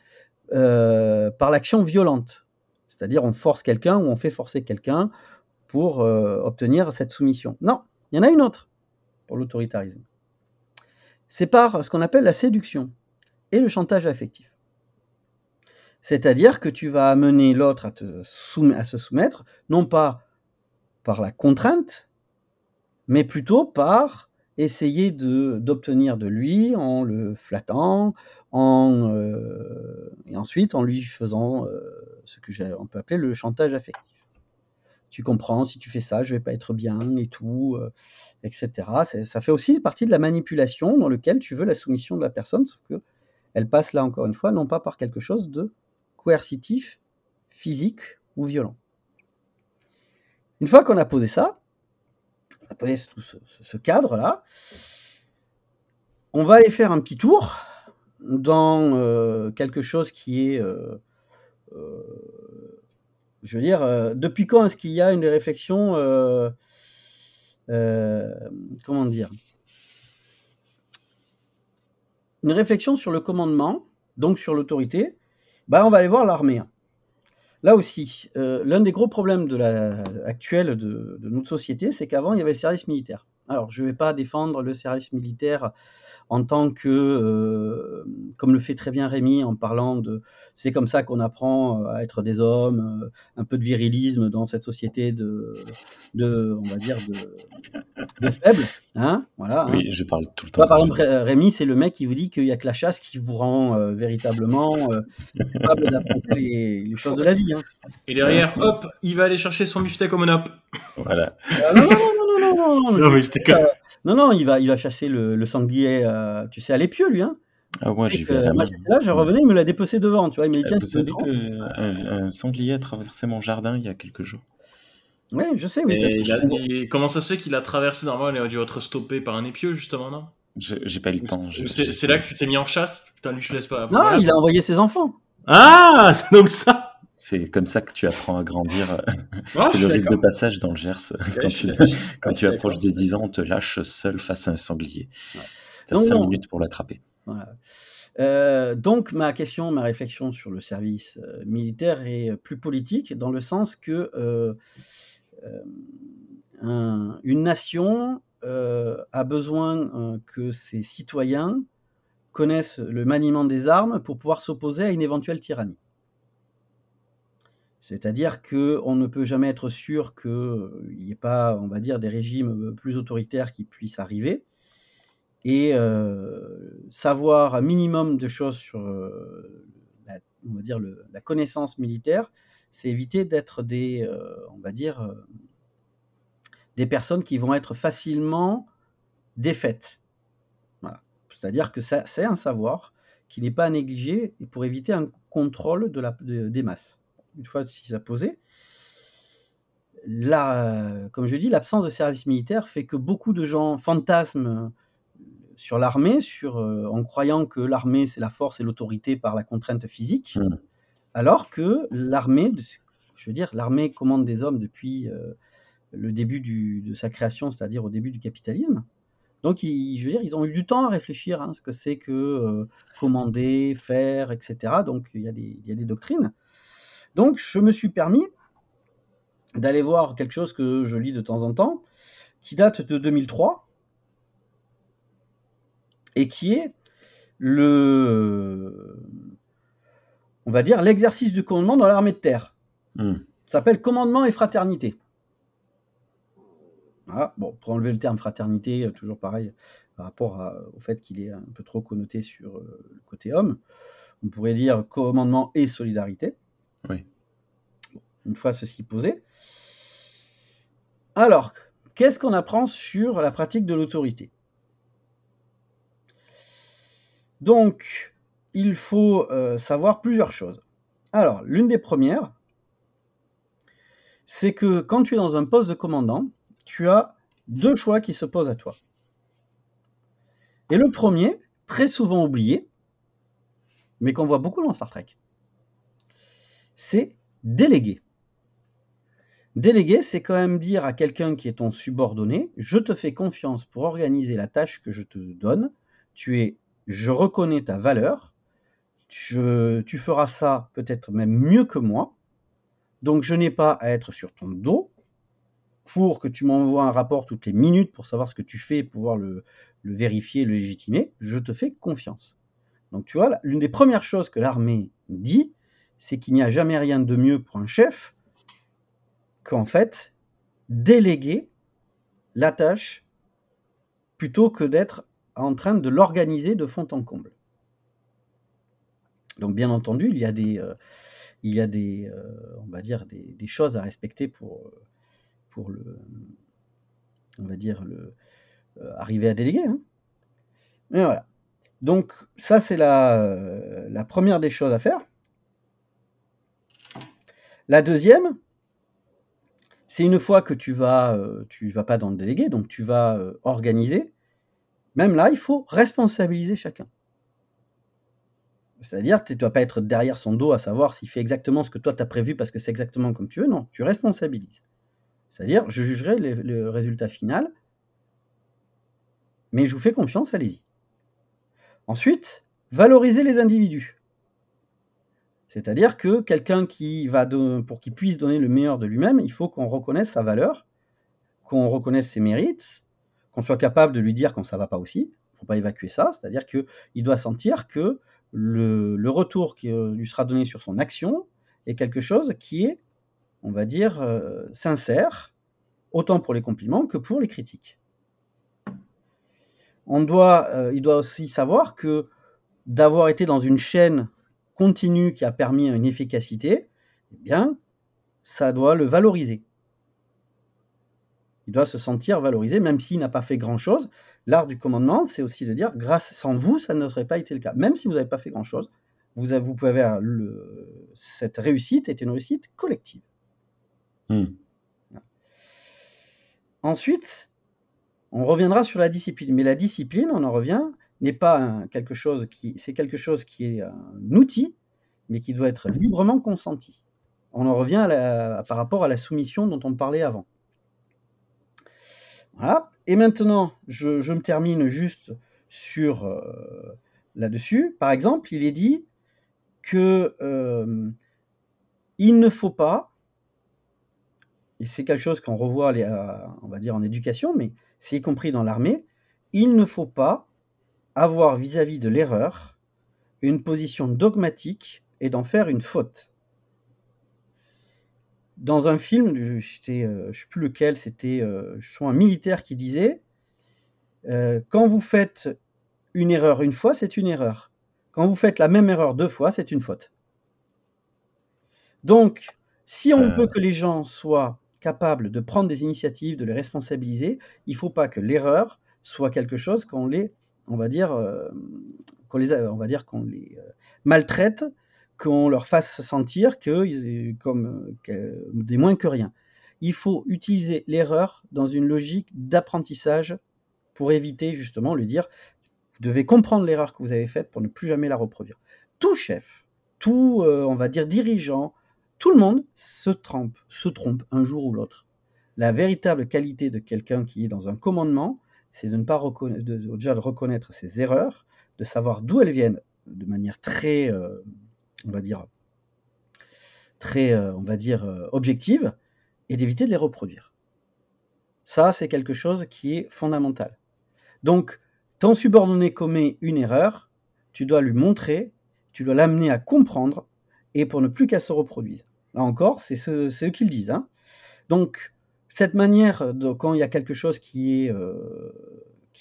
par l'action violente. C'est-à-dire on force quelqu'un ou on fait forcer quelqu'un pour obtenir cette soumission. Non, il y en a une autre pour l'autoritarisme c'est par ce qu'on appelle la séduction et le chantage affectif. C'est-à-dire que tu vas amener l'autre à, à, se soumettre, non pas par la contrainte, mais plutôt par essayer d'obtenir de, lui en le flattant, en, euh, et ensuite en lui faisant euh, ce que on peut appeler le chantage affectif tu comprends, si tu fais ça, je vais pas être bien et tout, euh, etc. Ça fait aussi partie de la manipulation dans lequel tu veux la soumission de la personne, sauf que elle passe là encore une fois, non pas par quelque chose de coercitif, physique ou violent. Une fois qu'on a posé ça, posé ce, cadre-là, on va aller faire un petit tour dans euh, quelque chose qui est euh, je veux dire, euh, depuis quand est-ce qu'il y a une réflexion, euh, euh, comment dire, une réflexion sur le commandement, donc sur l'autorité, bah, on va aller voir l'armée. Là aussi, l'un des gros problèmes de la, actuel de, notre société, c'est qu'avant, il y avait le service militaire. Alors, je ne vais pas défendre le service militaire en tant que, euh, comme le fait très bien Rémi en parlant de, c'est comme ça qu'on apprend euh, à être des hommes, euh, un peu de virilisme dans cette société de on va dire, de, de faibles. Hein voilà, oui, hein. je parle tout le temps. par exemple, Rémi, c'est le mec qui vous dit qu'il n'y a que la chasse qui vous rend véritablement capable d'affronter les, choses de la vie. Hein. Et derrière, hop, il va aller chercher son beefsteak au monop. Voilà. non, non, non, non, non, non, non, mais j'étais non, non, il va, il va chasser le, sanglier, euh, tu sais, à l'épieu, lui. Hein. Ah ouais, j'ai vu Là, je revenais, il me l'a dépecé devant, tu vois. Il m'a dit, Vous savez qu'un sanglier a traversé mon jardin il y a quelques jours. Oui, je sais. Oui, et, comment ça se fait qu'il a traversé Normalement, il a dû être stoppé par un épieu, justement, non? J'ai pas eu le temps. C'est là que tu t'es mis en chasse? Putain, lui, je laisse pas. Non, il a envoyé ses enfants. Ah, c'est donc ça c'est comme ça que tu apprends à grandir. Ah, c'est le rite de passage dans le Gers. quand tu, quand tu approches des 10 ans, on te lâche seul face à un sanglier. Tu as 5 minutes pour l'attraper. Euh, donc ma question, ma réflexion sur le service euh, militaire est plus politique dans le sens que euh, une nation a besoin que ses citoyens connaissent le maniement des armes pour pouvoir s'opposer à une éventuelle tyrannie. C'est-à-dire qu'on ne peut jamais être sûr qu'il n'y ait pas, on va dire, des régimes plus autoritaires qui puissent arriver. Et savoir un minimum de choses sur la connaissance militaire, c'est éviter d'être des, on va dire, des personnes qui vont être facilement défaites. C'est-à-dire que c'est un savoir qui n'est pas à négliger pour éviter un contrôle de la, des masses une fois si ça posé. Là, comme je dis, l'absence de service militaire fait que beaucoup de gens fantasment sur l'armée, sur, euh, en croyant que l'armée c'est la force et l'autorité par la contrainte physique, mmh. Alors que l'armée, je veux dire, l'armée commande des hommes depuis, euh, le début de sa création, c'est-à-dire au début du capitalisme. Donc, je veux dire, ils ont eu du temps à réfléchir hein, ce que c'est que euh, commander, faire, etc. Donc, il y, a des, il y, a des, doctrines. Donc, je me suis permis d'aller voir quelque chose que je lis de temps en temps, qui date de 2003, et qui est le, on va dire, l'exercice du commandement dans l'armée de terre. Hmm. Ça s'appelle commandement et fraternité. Bon, pour enlever le terme fraternité, euh, toujours pareil, par rapport au fait qu'il est un peu trop connoté sur euh, le côté homme, on pourrait dire commandement et solidarité. Oui. Une fois ceci posé. Alors, qu'est-ce qu'on apprend sur la pratique de l'autorité? Donc, il faut euh, savoir plusieurs choses. Alors, l'une des premières, c'est que quand tu es dans un poste de commandant, tu as deux choix qui se posent à toi. Et le premier, très souvent oublié, mais qu'on voit beaucoup dans Star Trek, c'est déléguer. Déléguer, c'est quand même dire à quelqu'un qui est ton subordonné, je te fais confiance pour organiser la tâche que je te donne, tu es, je reconnais ta valeur, tu feras ça peut-être même mieux que moi, donc je n'ai pas à être sur ton dos pour que tu m'envoies un rapport toutes les minutes pour savoir ce que tu fais et pouvoir le, vérifier, le légitimer. Je te fais confiance. Donc tu vois, l'une des premières choses que l'armée dit, c'est qu'il n'y a jamais rien de mieux pour un chef qu'en fait déléguer la tâche plutôt que d'être en train de l'organiser de fond en comble. Donc bien entendu, il y a des, euh, euh, on va dire des, choses à respecter pour, pour le, on va dire le, euh, arriver à déléguer. Hein. Mais voilà. Donc ça c'est la, la première des choses à faire. La deuxième, c'est une fois que tu vas, tu vas pas dans le délégué, donc tu vas organiser. Même là, il faut responsabiliser chacun. C'est-à-dire, tu ne dois pas être derrière son dos à savoir s'il fait exactement ce que toi tu as prévu parce que c'est exactement comme tu veux. Non, tu responsabilises. C'est-à-dire, je jugerai le, résultat final, mais je vous fais confiance, allez-y. Ensuite, valoriser les individus. C'est-à-dire que quelqu'un qui va pour qu'il puisse donner le meilleur de lui-même, il faut qu'on reconnaisse sa valeur, qu'on reconnaisse ses mérites, qu'on soit capable de lui dire quand ça va pas aussi. Il ne faut pas évacuer ça. C'est-à-dire qu'il doit sentir que le, retour qui euh, lui sera donné sur son action est quelque chose qui est, on va dire, euh, sincère, autant pour les compliments que pour les critiques. On doit, euh, il doit aussi savoir que d'avoir été dans une chaîne continue qui a permis une efficacité, eh bien, ça doit le valoriser. Il doit se sentir valorisé, même s'il n'a pas fait grand-chose, L'art du commandement, c'est aussi de dire, grâce, sans vous, ça n'aurait pas été le cas. Même si vous n'avez pas fait grand-chose, vous, vous, pouvez avoir le, cette réussite est une réussite collective. Hmm. Ensuite, on reviendra sur la discipline. Mais la discipline, on en revient, n'est pas quelque chose qui, c'est quelque chose qui est un outil, mais qui doit être librement consenti. On en revient par rapport à la soumission dont on parlait avant. Voilà. Et maintenant, je, me termine juste sur euh, là-dessus. Par exemple, il est dit que euh, il ne faut pas, et c'est quelque chose qu'on revoit, euh, on va dire en éducation, mais c'est y compris dans l'armée, il ne faut pas avoir vis-à-vis de l'erreur une position dogmatique et d'en faire une faute dans un film, je ne euh, sais plus lequel, c'était euh, un militaire qui disait euh, Quand vous faites une erreur une fois, c'est une erreur. Quand vous faites la même erreur deux fois, c'est une faute. Donc, si on veut que les gens soient capables de prendre des initiatives, de les responsabiliser, il ne faut pas que l'erreur soit quelque chose qu'on les, on va dire, qu'on les, on va dire qu'on les maltraite qu'on leur fasse sentir que, comme des moins que rien. Il faut utiliser l'erreur dans une logique d'apprentissage pour éviter justement le dire vous devez comprendre l'erreur que vous avez faite pour ne plus jamais la reproduire. Tout chef, tout euh, on va dire dirigeant, tout le monde se trompe, se trompe un jour ou l'autre. la véritable qualité de quelqu'un qui est dans un commandement, c'est de ne pas déjà de reconnaître ses erreurs, de savoir d'où elles viennent de manière très, euh, on va dire, très, euh, on va dire, euh, objective, et d'éviter de les reproduire. Ça, c'est quelque chose qui est fondamental. Donc, ton subordonné commet une erreur, tu dois lui montrer, tu dois l'amener à comprendre, et pour ne plus qu'elle se reproduise. Là encore, c'est ce, eux qui le disent. Hein. Donc, cette manière, de, quand il y a quelque chose qui est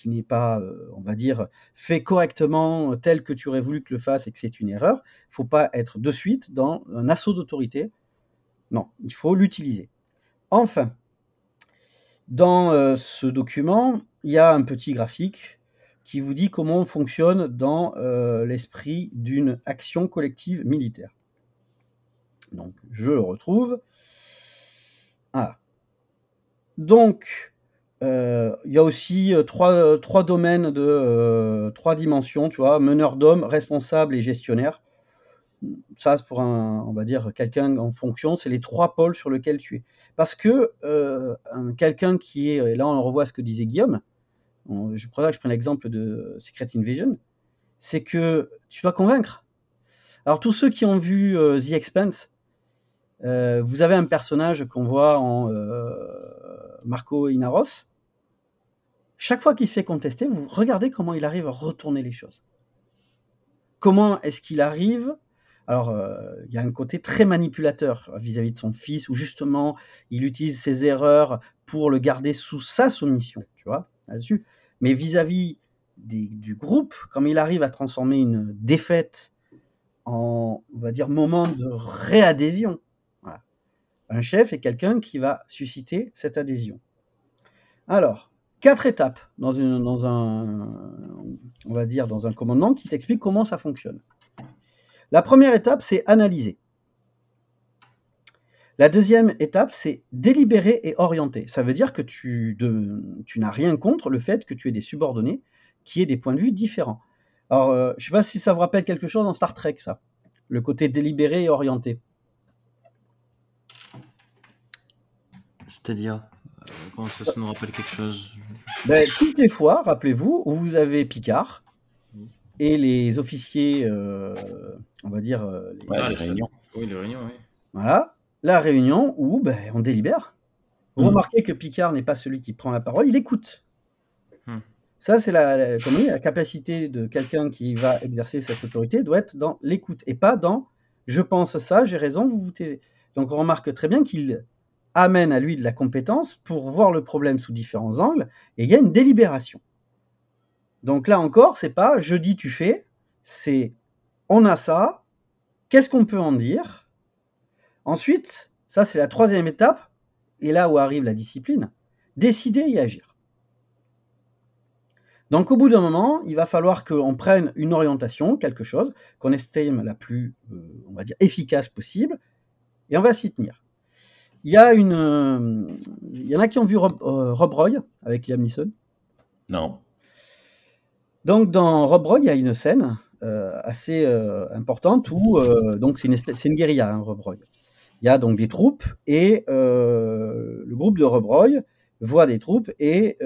qui n'est pas, euh, on va dire, fait correctement tel que tu aurais voulu que le fasse et que c'est une erreur, il faut pas être de suite dans un assaut d'autorité. Non, il faut l'utiliser. Enfin, dans euh, ce document, il y a un petit graphique qui vous dit comment on fonctionne dans euh, l'esprit d'une action collective militaire. Donc, je le retrouve. Ah. Donc, euh, il y a aussi euh, trois, euh, trois domaines de trois dimensions, tu vois, meneur d'hommes, responsable et gestionnaire. Ça, c'est pour un, on va dire, quelqu'un en fonction, c'est les trois pôles sur lesquels tu es. Parce que quelqu'un qui est, et là on revoit ce que disait Guillaume, je prends l'exemple de Secret Invasion, c'est que tu vas convaincre. Alors tous ceux qui ont vu The Expanse, vous avez un personnage qu'on voit en Marco Inaros, chaque fois qu'il se fait contester, vous regardez comment il arrive à retourner les choses. Comment est-ce qu'il arrive? Alors, euh, il y a un côté très manipulateur vis-à-vis de son fils, où justement, il utilise ses erreurs pour le garder sous sa soumission, tu vois, là-dessus. Mais vis-à-vis du groupe, comme il arrive à transformer une défaite en, on va dire, moment de réadhésion. Un chef est quelqu'un qui va susciter cette adhésion. Alors, quatre étapes dans, un, on va dire, dans un commandement qui t'explique comment ça fonctionne. La première étape, c'est analyser. La deuxième étape, c'est délibérer et orienter. Ça veut dire que tu, tu n'as rien contre le fait que tu aies des subordonnés qui aient des points de vue différents. Alors, euh, je ne sais pas si ça vous rappelle quelque chose dans Star Trek, ça. Le côté délibéré et orienté. C'est-à-dire? Comment ça, ça nous rappelle quelque chose? Ben, Toutes les fois, rappelez-vous, où vous avez Picard et les officiers, euh, on va dire. Euh, les, les réunions. Oui, les réunions, oui. Voilà, la réunion où ben, on délibère. Vous hmm. remarquez que Picard n'est pas celui qui prend la parole, il écoute. Hmm. Ça, c'est la, la, la, capacité de quelqu'un qui va exercer cette autorité, doit être dans l'écoute et pas dans je pense ça, j'ai raison, vous vous taisez. Donc on remarque très bien qu'il amène à lui de la compétence pour voir le problème sous différents angles et il y a une délibération. Donc là encore, c'est pas je dis tu fais, c'est on a ça, qu'est-ce qu'on peut en dire? Ensuite, ça c'est la troisième étape, et là où arrive la discipline, décider et agir. Donc au bout d'un moment, il va falloir qu'on prenne une orientation, quelque chose, qu'on estime la plus, euh, on va dire, efficace possible, et on va s'y tenir. Il y a une. Euh, il y en a qui ont vu Rob, euh, Roy avec Liam Neeson. Non. Donc dans Rob Roy, il y a une scène euh, assez importante où donc c'est une c'est une guérilla, hein, Rob Roy. Il y a donc des troupes et le groupe de Rob Roy voit des troupes et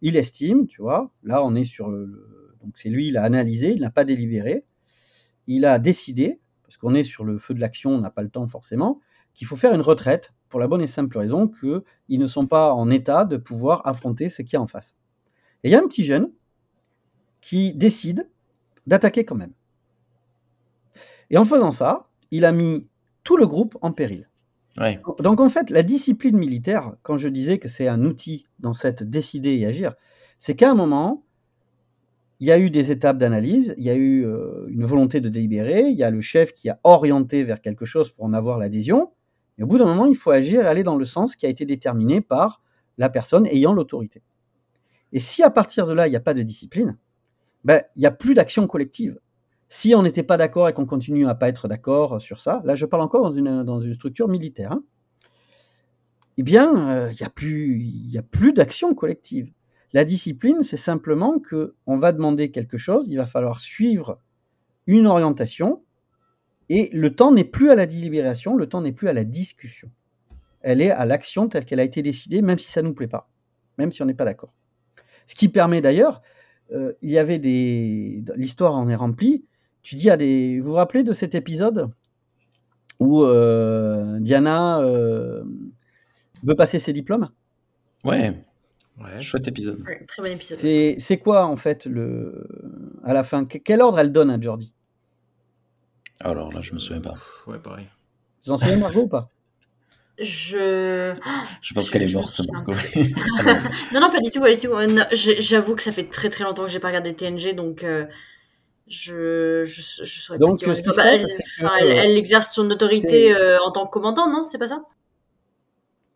il estime, tu vois, là on est sur le, donc c'est lui, il a analysé, il n'a pas délibéré, il a décidé parce qu'on est sur le feu de l'action, on n'a pas le temps forcément, qu'il faut faire une retraite pour la bonne et simple raison qu'ils ne sont pas en état de pouvoir affronter ce qu'il y a en face. Et il y a un petit jeune qui décide d'attaquer quand même. Et en faisant ça, il a mis tout le groupe en péril. Donc en fait, la discipline militaire, quand je disais que c'est un outil dans cette décider et agir, c'est qu'à un moment, il y a eu des étapes d'analyse, il y a eu euh, une volonté de délibérer, il y a le chef qui a orienté vers quelque chose pour en avoir l'adhésion, et au bout d'un moment, il faut agir et aller dans le sens qui a été déterminé par la personne ayant l'autorité. Et si à partir de là, il n'y a pas de discipline, ben, il n'y a plus d'action collective. Si on n'était pas d'accord et qu'on continue à pas être d'accord sur ça, là je parle encore dans une, dans une structure militaire, hein, eh bien, euh, il n'y a plus, plus d'action collective. La discipline, c'est simplement que on va demander quelque chose, il va falloir suivre une orientation, et le temps n'est plus à la délibération, le temps n'est plus à la discussion. elle est à l'action telle qu'elle a été décidée, même si ça ne nous plaît pas, même si on n'est pas d'accord. Ce qui permet d'ailleurs, euh, il y avait des. L'histoire en est remplie. Tu dis à des. Vous vous rappelez de cet épisode où euh, Diana euh, veut passer ses diplômes? Ouais. Ouais. Chouette épisode. très bon épisode. C'est quoi en fait le à la fin Quel ordre elle donne à Jordi? Alors là, je me souviens pas. Ouais, pareil. J'en souviens Margot ou pas? Je. Je pense qu'elle est morte. non, non, pas du tout. Pas du tout. J'avoue que ça fait très très longtemps que j'ai pas regardé TNG, donc euh, je, je, je saurais donc, pas. Ce qui bah, passe, elle, que, elle, elle, exerce son autorité euh, en tant que commandant, non C'est pas ça?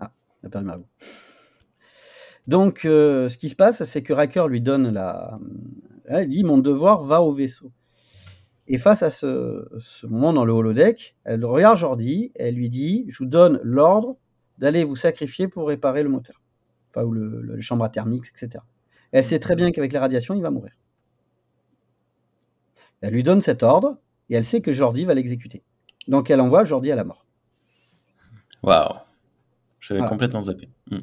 Ah, elle a perdu Margot. Donc, euh, ce qui se passe, c'est que Riker lui donne la. Elle dit Mon devoir va au vaisseau. Et face à ce, ce moment dans le holodeck, elle regarde Jordi, elle lui dit Je vous donne l'ordre d'aller vous sacrifier pour réparer le moteur, enfin, ou le, chambre à thermique, etc. Elle sait très bien qu'avec les radiations, il va mourir. Elle lui donne cet ordre et elle sait que Jordi va l'exécuter. Donc elle envoie Jordi à la mort. Waouh J'avais voilà. complètement zappé. Mm.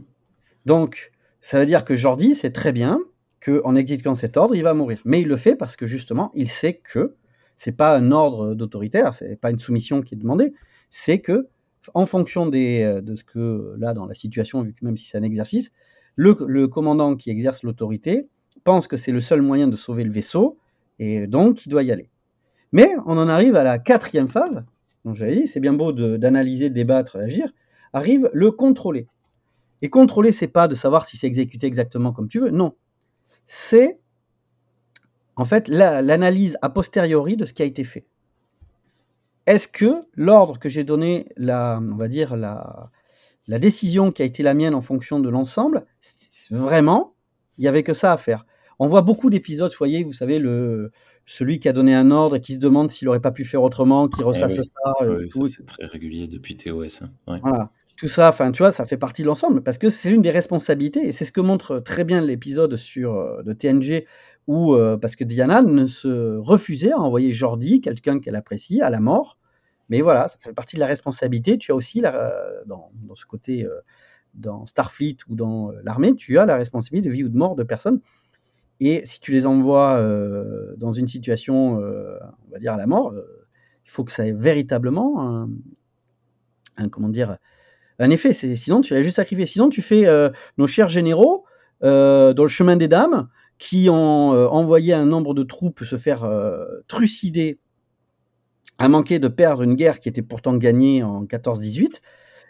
Donc, ça veut dire que Jordi sait très bien qu'en exécutant cet ordre, il va mourir. Mais il le fait parce que justement, il sait que c'est pas un ordre d'autoritaire, c'est pas une soumission qui est demandée, c'est que en fonction des, de ce que là dans la situation, vu que même si c'est un exercice, le, commandant qui exerce l'autorité pense que c'est le seul moyen de sauver le vaisseau et donc il doit y aller. Mais on en arrive à la quatrième phase. Donc j'avais dit, c'est bien beau d'analyser, débattre, agir. Arrive le contrôler. Et contrôler, c'est pas de savoir si c'est exécuté exactement comme tu veux. Non, c'est en fait l'analyse a posteriori de ce qui a été fait. Est-ce que l'ordre que j'ai donné, la, on va dire la, la décision qui a été la mienne en fonction de l'ensemble, vraiment, il y avait que ça à faire. On voit beaucoup d'épisodes, voyez, vous savez, le, celui qui a donné un ordre et qui se demande s'il n'aurait pas pu faire autrement, qui ressasse eh oui. ça. Oui, ça c'est très régulier depuis TOS. Hein. Ouais. Voilà. Tout ça, enfin, tu vois, ça fait partie de l'ensemble parce que c'est l'une des responsabilités et c'est ce que montre très bien l'épisode sur euh, de TNG où euh, parce que Diana ne se refusait à envoyer Jordi, quelqu'un qu'elle apprécie, à la mort. Mais voilà, ça fait partie de la responsabilité. Tu as aussi euh, dans, ce côté euh, dans Starfleet ou dans l'armée, tu as la responsabilité de vie ou de mort de personnes. Et si tu les envoies dans une situation, on va dire à la mort, il faut que ça ait véritablement comment dire un effet. Sinon, tu l'as juste sacrifié. Sinon, tu fais nos chers généraux dans le chemin des dames qui ont euh, envoyé un nombre de troupes se faire trucider à manquer de perdre une guerre qui était pourtant gagnée en 14-18.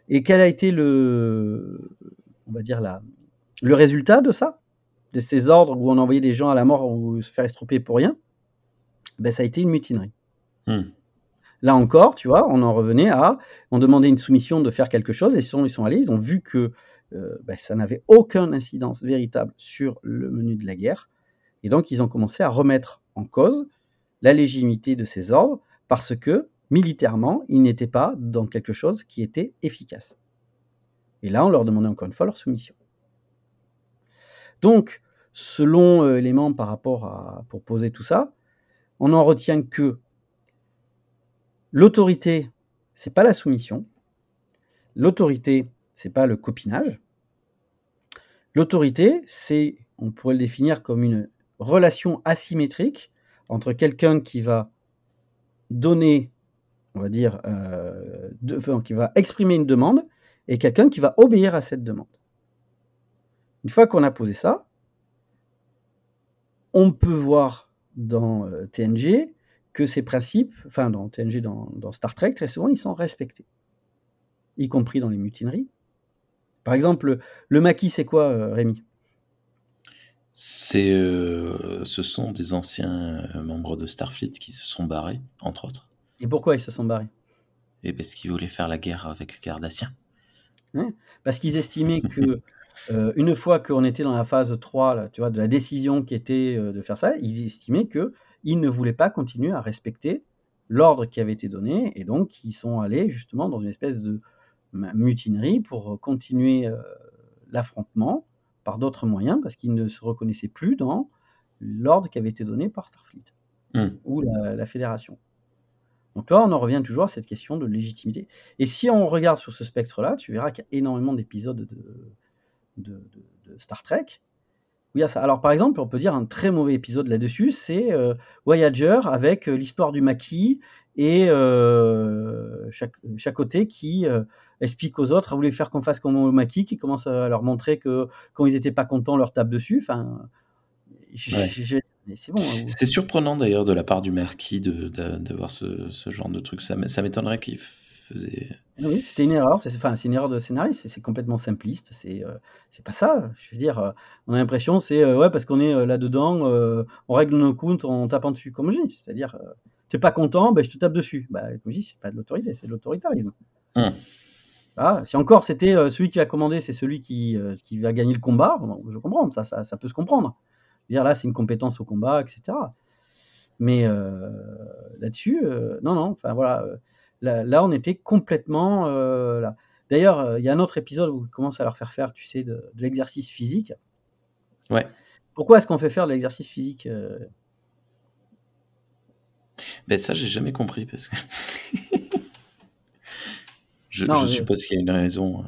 Et quel a été le, on va dire la, le résultat de ça, de ces ordres où on envoyait des gens à la mort ou se faire estroper pour rien? Ben, Ça a été une mutinerie. Hmm. Là encore, tu vois, on en revenait à, on demandait une soumission de faire quelque chose, et ils sont, ils sont allés, ils ont vu que euh, ben, ça n'avait aucune incidence véritable sur le menu de la guerre, et donc ils ont commencé à remettre en cause la légitimité de ces ordres, parce que militairement, ils n'étaient pas dans quelque chose qui était efficace. Et là, on leur demandait encore une fois leur soumission. Donc, selon euh, élément par rapport à, pour poser tout ça, on en retient que L'autorité, c'est pas la soumission. L'autorité, c'est pas le copinage. L'autorité, c'est, on pourrait le définir comme une relation asymétrique entre quelqu'un qui va donner, on va dire, euh, qui va exprimer une demande et quelqu'un qui va obéir à cette demande. Une fois qu'on a posé ça, on peut voir dans euh, TNG que ces principes, enfin dans TNG, dans, Star Trek, très souvent, ils sont respectés, y compris dans les mutineries. Par exemple, le maquis, c'est quoi, euh, Rémi? C'est, euh, ce sont des anciens euh, membres de Starfleet qui se sont barrés, entre autres. Et pourquoi ils se sont barrés? Et parce qu'ils voulaient faire la guerre avec les Cardassiens. Hein? Parce qu'ils estimaient que euh, une fois qu'on était dans la phase 3, là, tu vois, de la décision qui était de faire ça, ils estimaient que ils ne voulaient pas continuer à respecter l'ordre qui avait été donné, et donc ils sont allés justement dans une espèce de mutinerie pour continuer euh, l'affrontement par d'autres moyens, parce qu'ils ne se reconnaissaient plus dans l'ordre qui avait été donné par Starfleet mm. ou la, la, Fédération. Donc là, on en revient toujours à cette question de légitimité. Et si on regarde sur ce spectre-là, tu verras qu'il y a énormément d'épisodes de, de, Star Trek où il y a ça. Alors par exemple, on peut dire un très mauvais épisode là-dessus, c'est euh, Voyager avec euh, l'histoire du maquis et euh, chaque, chaque, côté qui explique aux autres, voulu faire qu'on fasse comme au maquis, qui commence à leur montrer que quand ils n'étaient pas contents, leur tape dessus. Enfin, c'est bon. Hein. C'est surprenant d'ailleurs de la part du marquis d'avoir ce, ce, genre de truc. Ça, ça m'étonnerait qu'il faisait. Oui, c'était une erreur. C'est enfin, une erreur de scénariste. C'est complètement simpliste. C'est euh, pas ça. Je veux dire, euh, on a l'impression c'est euh, ouais parce qu'on est là dedans, on règle nos comptes en tapant dessus, comme je dis. C'est-à-dire, t'es pas content, ben je te tape dessus. Bah, comme je dis, c'est pas de l'autorité, c'est de l'autoritarisme. Hum. si encore c'était celui qui va commander, c'est celui qui, qui va gagner le combat, je comprends, ça, ça, ça peut se comprendre dire là, c'est une compétence au combat, etc. Mais euh, là-dessus, euh, non, non, enfin voilà, euh, là, on était complètement là. D'ailleurs, il y a un autre épisode où on commence à leur faire faire, tu sais, de, l'exercice physique. Ouais. Pourquoi est-ce qu'on fait faire de l'exercice physique Ben ça, j'ai jamais compris parce que je, je suppose qu'il y a une raison.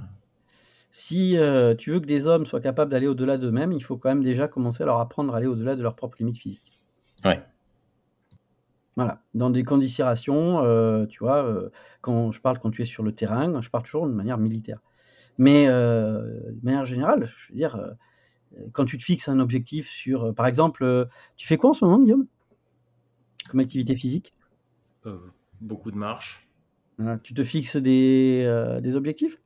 Si euh, tu veux que des hommes soient capables d'aller au-delà d'eux-mêmes, il faut quand même déjà commencer à leur apprendre à aller au-delà de leurs propres limites physiques. Ouais. Voilà, dans des considérations, euh, tu vois, euh, quand je parle quand tu es sur le terrain, je parle toujours de manière militaire. Mais de manière générale, je veux dire, quand tu te fixes un objectif sur, par exemple, tu fais quoi en ce moment, Guillaume? Comme activité physique Beaucoup de marche. tu te fixes des, des objectifs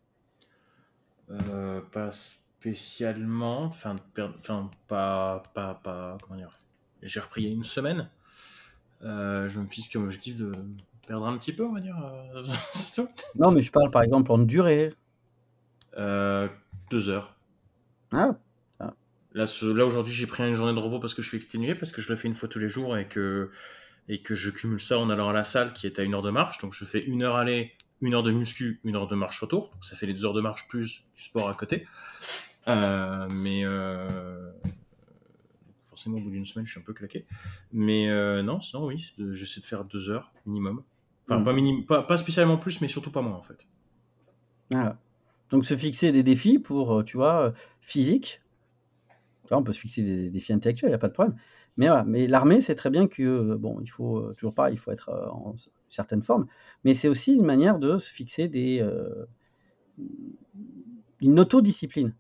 euh, pas spécialement. Enfin, enfin pas, pas, pas. Comment dire J'ai repris il y a une semaine. Euh, je me fixe comme objectif de perdre un petit peu, on va dire. Euh, non, mais je parle par exemple en durée. deux heures. Ah. ah. Là, là aujourd'hui, j'ai pris une journée de repos parce que je suis exténué, parce que je le fais une fois tous les jours et que, et que je cumule ça en allant à la salle qui est à une heure de marche. Donc je fais une heure aller, une heure de muscu, une heure de marche retour. ça fait les deux heures de marche plus du sport à côté. Euh, mais euh, forcément, au bout d'une semaine, je suis un peu claqué. Mais euh, non, sinon, oui, j'essaie de faire deux heures minimum. Enfin, mm. pas, pas, spécialement plus, mais surtout pas moins, en fait. Ah. Donc, se fixer des défis pour, tu vois, physique. on peut se fixer des défis intellectuels, il n'y a pas de problème. Mais voilà, mais l'armée, c'est très bien que, bon, il faut toujours pas, il faut être en certaine forme, mais c'est aussi une manière de se fixer des, euh, une autodiscipline.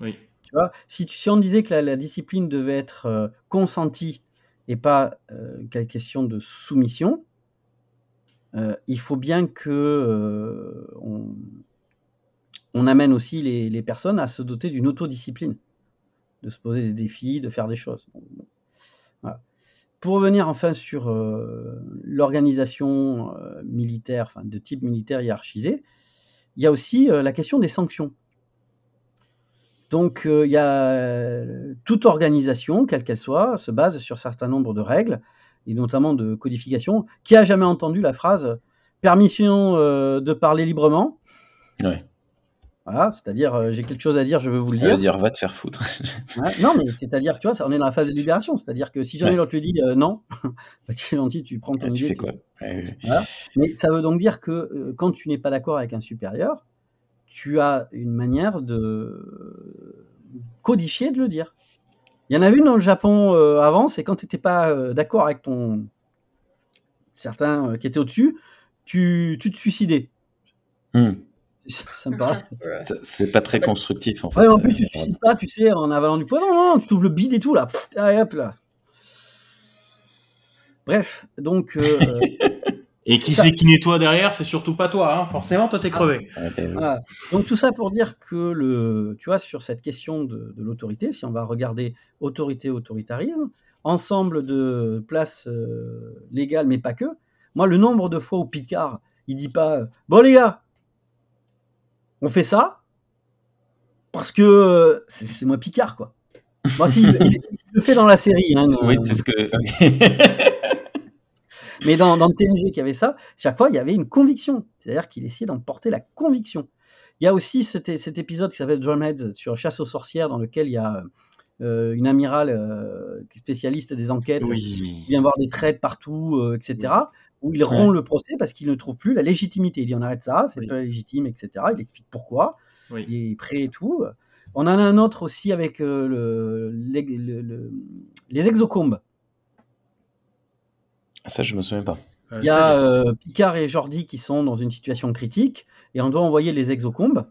Oui. Tu vois, si, si on disait que la, discipline devait être euh, consentie et pas euh, question de soumission, euh, il faut bien que on, on, amène aussi les, les, personnes à se doter d'une autodiscipline, de se poser des défis, de faire des choses. Pour revenir enfin sur euh, l'organisation euh, militaire, de type militaire hiérarchisé, il y a aussi euh, la question des sanctions. Donc il y a toute organisation, quelle qu'elle soit, se base sur un certain nombre de règles, et notamment de codification. Qui a jamais entendu la phrase permission de parler librement? Ouais. Voilà, c'est-à-dire, euh, j'ai quelque chose à dire, je veux vous le dire. dire, va te faire foutre. non, mais c'est-à-dire, tu vois, on est dans la phase de libération. C'est-à-dire que si jamais l'autre lui dit euh, non, bah, tu es gentil, tu prends ton idée. Tu fais quoi? Mais ça veut donc dire que euh, quand tu n'es pas d'accord avec un supérieur, tu as une manière de codifier de le dire. Il y en a une dans le Japon avant, c'est quand tu n'étais pas d'accord avec ton certains qui étaient au-dessus, tu, tu, te suicidais. Hmm. C'est pas très constructif en fait. en plus, tu ne suicides pas, tu sais, en avalant du poison. Non, tu trouves le bide et tout là. hop là. Bref, donc. Euh, et qui c'est qui nettoie derrière C'est surtout pas toi, hein. forcément, toi t'es crevé. Ah, donc tout ça pour dire que le, tu vois, sur cette question de, l'autorité, si on va regarder autorité, autoritarisme, ensemble de places euh, légales, mais pas que. Moi, le nombre de fois où Picard, il dit pas, bon les gars, on fait ça parce que euh, c'est moi Picard, quoi. Moi, si, il, le fait dans la série. Hein, oui, c'est ce que. Mais dans, dans le TNG qui avait ça, chaque fois, il y avait une conviction. C'est-à-dire qu'il essayait d'emporter la conviction. Il y a aussi cet, cet épisode qui s'appelle Drumheads sur Chasse aux sorcières, dans lequel il y a euh, une amirale euh, spécialiste des enquêtes qui vient voir des traites partout, etc. où il rompt le procès parce qu'il ne trouve plus la légitimité. Il dit on arrête ça, c'est pas légitime, etc. Il explique pourquoi. Il est prêt et tout. On en a un autre aussi avec le, les exocombes. Ça, je me souviens pas. Il y a euh, Picard et Jordi qui sont dans une situation critique et on doit envoyer les exocombes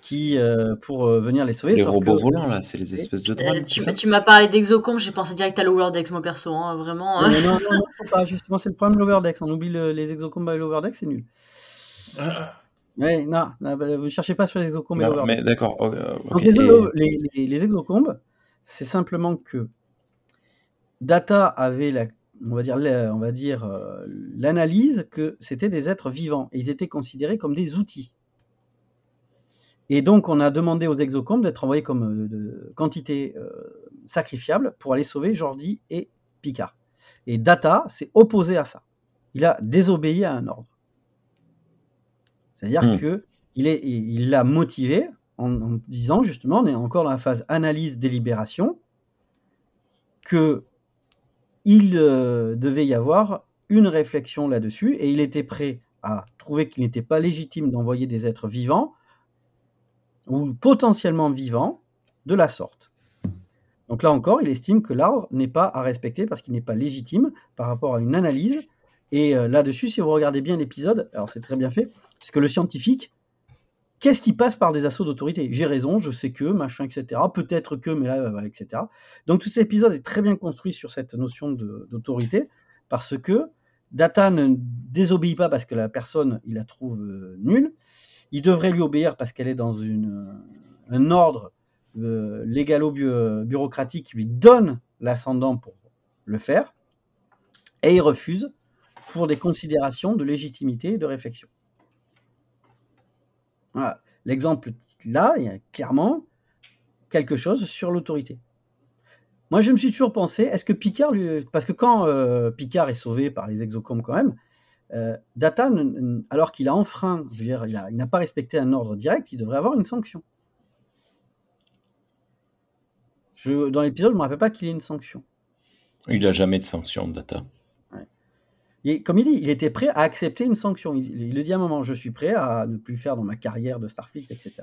qui, euh, pour euh, venir les sauver. Les robots volants, là, c'est les espèces de drones. tu, tu m'as parlé d'exocombes, j'ai pensé direct à l'Overdex, moi perso, hein, vraiment. non, non, non, pas, justement, c'est le problème de l'Overdex. On oublie les exocombes et l'Overdex, c'est nul. Ah. Ouais, non, bah, vous ne cherchez pas sur les exocombes et l'Overdex. Mais d'accord. les, les, les exocombes, c'est simplement que Data avait la on va dire, on va dire euh, l'analyse que c'était des êtres vivants et ils étaient considérés comme des outils. Et donc, on a demandé aux exocombes d'être envoyés comme euh, de quantité euh, sacrifiable pour aller sauver Jordi et Picard. Et Data s'est opposé à ça. Il a désobéi à un ordre. C'est-à-dire qu'il hmm. que il l'a motivé en, en, disant justement, on est encore dans la phase analyse délibération, que il euh, devait y avoir une réflexion là-dessus et il était prêt à trouver qu'il n'était pas légitime d'envoyer des êtres vivants ou potentiellement vivants de la sorte. Donc là encore, il estime que l'ordre n'est pas à respecter parce qu'il n'est pas légitime par rapport à une analyse. Et euh, là-dessus, si vous regardez bien l'épisode, alors c'est très bien fait, puisque le scientifique Qu'est-ce qui passe par des assauts d'autorité? J'ai raison, je sais que, machin, etc. Peut-être que, mais là, etc. Donc tout cet épisode est très bien construit sur cette notion d'autorité, parce que Data ne désobéit pas parce que la personne, il la trouve euh, nulle. Il devrait lui obéir parce qu'elle est dans une, un ordre euh, légalo-bureaucratique qui lui donne l'ascendant pour le faire. Et il refuse pour des considérations de légitimité et de réflexion. L'exemple là, il y a clairement quelque chose sur l'autorité. Moi, je me suis toujours pensé, est-ce que Picard, lui... parce que quand euh, Picard est sauvé par les exocombes quand même, euh, Data, alors qu'il a enfreint, je veux dire, il n'a pas respecté un ordre direct, il devrait avoir une sanction. Je, dans l'épisode, je ne me rappelle pas qu'il y ait une sanction. Il n'a jamais de sanction, Data comme il dit, il était prêt à accepter une sanction. Il, le dit à un moment, je suis prêt à ne plus faire dans ma carrière de Starfleet, etc.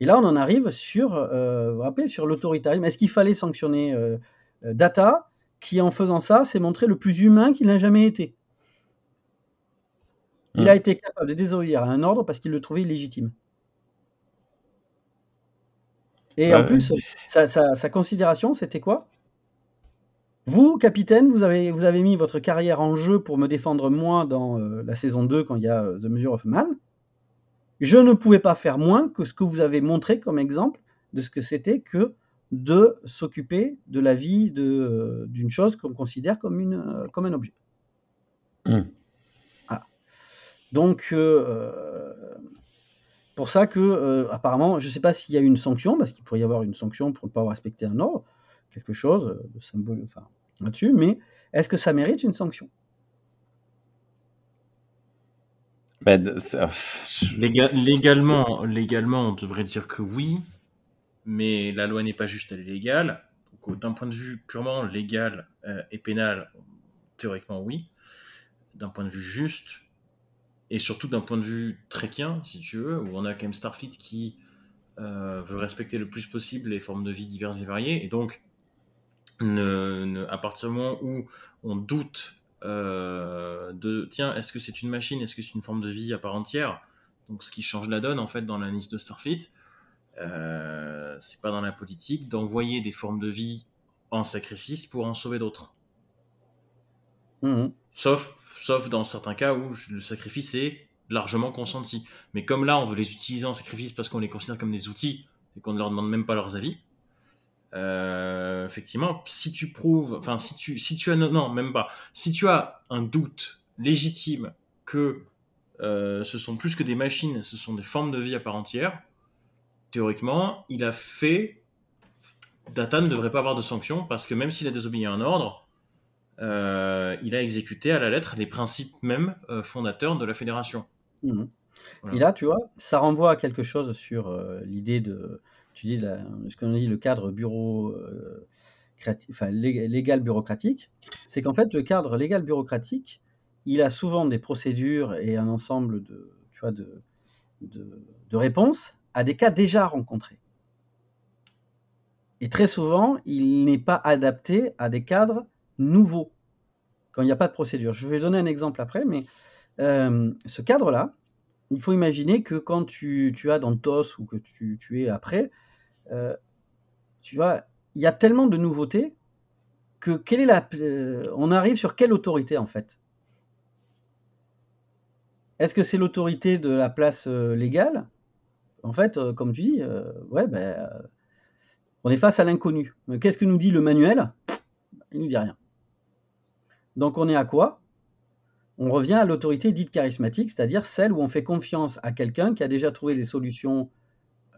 Et là, on en arrive sur, euh, vous rappelez, sur l'autoritarisme. Est-ce qu'il fallait sanctionner euh, euh, Data, qui en faisant ça s'est montré le plus humain qu'il n'a jamais été? Il a été capable de désobéir à un ordre parce qu'il le trouvait illégitime. Et en plus, sa considération, c'était quoi? Vous, capitaine, vous avez, vous avez mis votre carrière en jeu pour me défendre moi dans euh, la saison 2 quand il y a euh, The Measure of Man. Je ne pouvais pas faire moins que ce que vous avez montré comme exemple de ce que c'était que de s'occuper de la vie euh, d'une chose qu'on considère comme, une, comme un objet. Mmh. Donc, pour ça que, apparemment, je ne sais pas s'il y a une sanction, parce qu'il pourrait y avoir une sanction pour ne pas respecter un ordre quelque chose de symbole enfin, là-dessus, mais est-ce que ça mérite une sanction? Ben, légalement, légalement, on devrait dire que oui, mais la loi n'est pas juste, elle est légale. D'un point de vue purement légal euh, et pénal, théoriquement oui. D'un point de vue juste, et surtout d'un point de vue tréquien, si tu veux, où on a quand même Starfleet qui euh, veut respecter le plus possible les formes de vie diverses et variées, et donc à partir du moment où on doute euh, de tiens, est-ce que c'est une machine, est-ce que c'est une forme de vie à part entière Donc ce qui change la donne en fait dans la liste de Starfleet, euh, c'est pas dans la politique d'envoyer des formes de vie en sacrifice pour en sauver d'autres. Mmh. Sauf, sauf dans certains cas où le sacrifice est largement consenti. Mais comme là, on veut les utiliser en sacrifice parce qu'on les considère comme des outils et qu'on ne leur demande même pas leurs avis, euh, effectivement, si tu prouves, enfin, si tu, si tu as, non, même pas, si tu as un doute légitime que euh, ce sont plus que des machines, ce sont des formes de vie à part entière, théoriquement, il a fait, Data ne devrait pas avoir de sanction parce que même s'il a désobéi à un ordre, euh, il a exécuté à la lettre les principes même fondateurs de la fédération. Mmh. Et là, tu vois, ça renvoie à quelque chose sur l'idée de tu dis ce qu'on dit le cadre bureau euh, enfin, légal bureaucratique, c'est qu'en fait le cadre légal bureaucratique, il a souvent des procédures et un ensemble de, tu vois, de, de réponses à des cas déjà rencontrés. Et très souvent, il n'est pas adapté à des cadres nouveaux, quand il n'y a pas de procédure. Je vais donner un exemple après, mais euh, ce cadre-là, il faut imaginer que quand tu, as dans TOS ou que tu, es après, euh, tu vois, il y a tellement de nouveautés que quelle est la, euh, on arrive sur quelle autorité en fait? Est-ce que c'est l'autorité de la place légale? En fait, comme tu dis, ouais, ben on est face à l'inconnu. Qu'est-ce que nous dit le manuel? Il nous dit rien. Donc on est à quoi? On revient à l'autorité dite charismatique, c'est-à-dire celle où on fait confiance à quelqu'un qui a déjà trouvé des solutions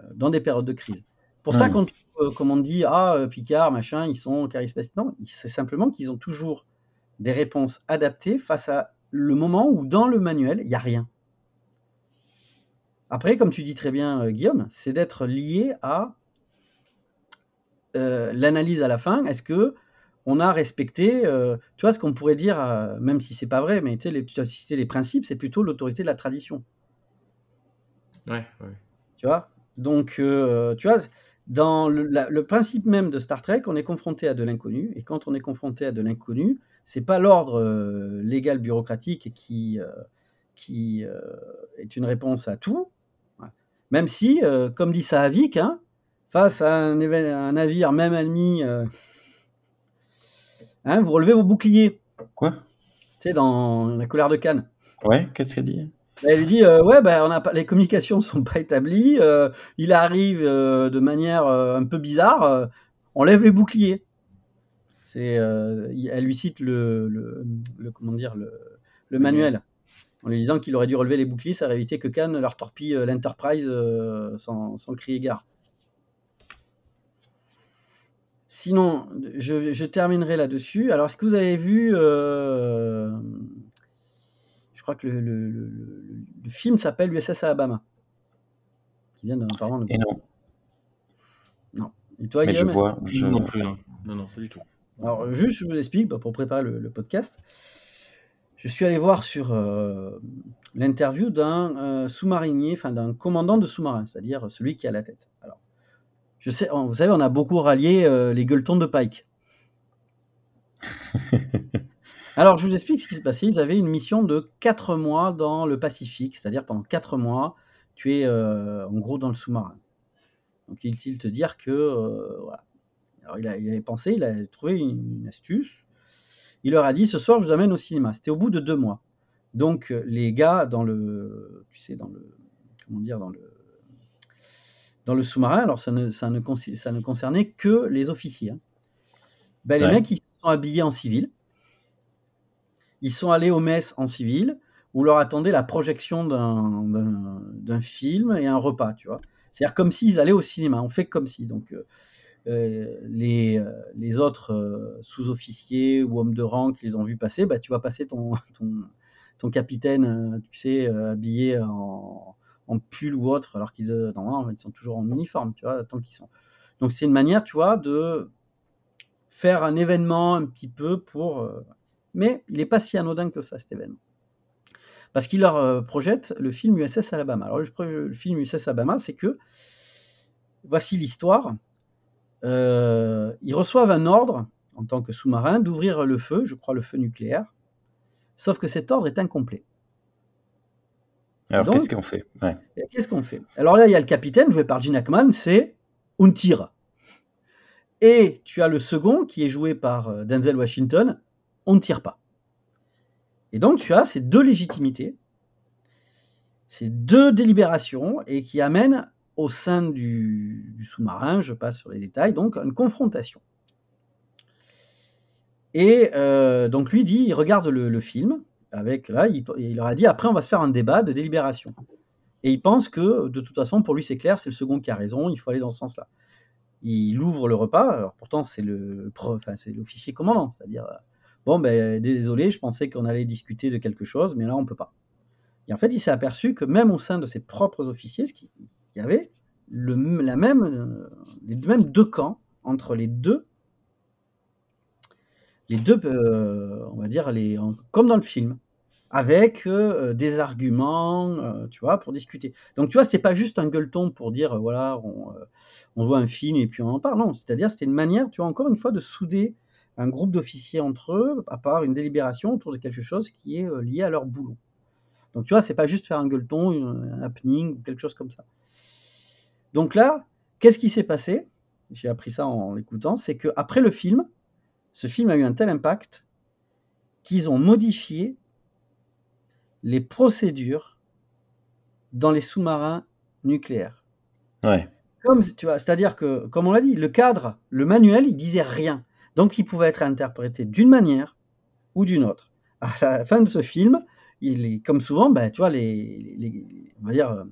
euh, dans des périodes de crise. Pour ça, quand, euh, comme on dit, ah, euh, Picard, machin, ils sont charismatiques. Non, c'est simplement qu'ils ont toujours des réponses adaptées face à le moment où dans le manuel, il n'y a rien. Après, comme tu dis très bien, Guillaume, c'est d'être lié à euh, l'analyse à la fin, est-ce que on a respecté, euh, tu vois, ce qu'on pourrait dire, euh, même si c'est pas vrai, mais tu sais, les, si c'est les principes, c'est plutôt l'autorité de la tradition. Ouais, ouais. Tu vois? Donc, tu vois, dans le, principe même de Star Trek, on est confronté à de l'inconnu, et quand on est confronté à de l'inconnu, c'est pas l'ordre légal bureaucratique qui, qui est une réponse à tout, même si, comme dit Sahavik, hein, face à un, un navire même ennemi, euh, hein, vous relevez vos boucliers. Quoi? Tu sais, dans la colère de Cannes. Ouais, qu'est-ce qu'elle dit? Elle lui dit euh, ouais ben on a pas, les communications sont pas établies euh, il arrive de manière un peu bizarre on lève les boucliers. C'est elle lui cite le, le, comment dire le, le manuel. en lui disant qu'il aurait dû relever les boucliers ça aurait évité que Cannes leur torpille l'Enterprise sans, sans crier gare Sinon, je, terminerai là-dessus. Alors, est-ce que vous avez vu euh, Je crois que le, film s'appelle USS Alabama. Qui vient d'un parent Et non. Non. Et toi, Mais je vois. Je... Non plus. Non. non, pas du tout. Alors, juste, je vous explique bah, pour préparer le, podcast. Je suis allé voir sur euh, l'interview d'un euh, sous-marinier, enfin d'un commandant de sous-marin, c'est-à-dire celui qui a la tête. Alors, je sais, vous savez, on a beaucoup rallié euh, les gueuletons de Pike. Alors, je vous explique ce qui se passait. Ils avaient une mission de 4 mois dans le Pacifique, c'est-à-dire pendant 4 mois, tu es euh, en gros dans le sous-marin. Donc, il il te dire que. Euh, voilà. Alors, il, a, avait pensé, il a trouvé une, astuce. Il leur a dit ce soir, je vous amène au cinéma. C'était au bout de 2 mois. Donc, les gars, dans le. Tu sais, dans le. Comment dire Dans le dans le sous-marin, alors ça ne, ça, ne, ça ne, concernait que les officiers. Hein. Ben, les mecs, ils sont habillés en civil. Ils sont allés aux messes en civil, où leur attendait la projection d'un film et un repas, tu vois. C'est-à-dire comme s'ils allaient au cinéma. On fait comme si. Donc, euh, euh, les, euh, les, autres sous-officiers ou hommes de rang qui les ont vus passer, bah, tu vas passer ton, ton, ton capitaine, tu sais, habillé en, en pull ou autre, alors qu'ils euh, sont toujours en uniforme, tu vois, tant qu'ils sont. Donc c'est une manière, tu vois, de faire un événement un petit peu pour. Euh, mais il n'est pas si anodin que ça, cet événement. Parce qu'il leur euh, projette le film USS Alabama. Alors le, film USS Alabama, c'est que voici l'histoire. ils reçoivent un ordre en tant que sous-marin d'ouvrir le feu, je crois le feu nucléaire, sauf que cet ordre est incomplet. Alors qu'est-ce qu'on fait? Qu'est-ce qu'on fait? Alors là, il y a le capitaine joué par Gene Hackman, c'est on tire. Et tu as le second qui est joué par euh, Denzel Washington, on ne tire pas. Et donc tu as ces deux légitimités, ces deux délibérations, et qui amènent au sein du, sous-marin, je passe sur les détails, donc une confrontation. Et euh, donc lui dit, il regarde le film, avec là, il, leur a dit après on va se faire un débat de délibération. Et il pense que de toute façon pour lui c'est clair, c'est le second qui a raison, il faut aller dans ce sens-là. Il ouvre le repas, alors pourtant c'est le enfin, c'est l'officier commandant, c'est-à-dire bon ben désolé, je pensais qu'on allait discuter de quelque chose, mais là on peut pas. Et en fait, il s'est aperçu que même au sein de ses propres officiers, ce qu'il y avait le, la même, les mêmes deux camps entre les deux les deux, euh, on va dire, les, comme dans le film. avec des arguments, tu vois, pour discuter. Donc tu vois, c'est pas juste un gueuleton pour dire, voilà, on, voit un film et puis on en parle. Non, c'est-à-dire c'était une manière, tu vois, encore une fois, de souder un groupe d'officiers entre eux, à part une délibération autour de quelque chose qui est lié à leur boulot. Donc tu vois, c'est pas juste faire un gueuleton, un happening quelque chose comme ça. Donc là, qu'est-ce qui s'est passé? J'ai appris ça en l'écoutant, c'est qu'après le film, ce film a eu un tel impact qu'ils ont modifié les procédures dans les sous-marins nucléaires. Ouais. Comme, tu vois, c'est-à-dire que, comme on l'a dit, le cadre, le manuel, il disait rien. Donc, il pouvait être interprété d'une manière ou d'une autre. À la fin de ce film, il est, comme souvent, ben, tu vois, les, on va dire, euh,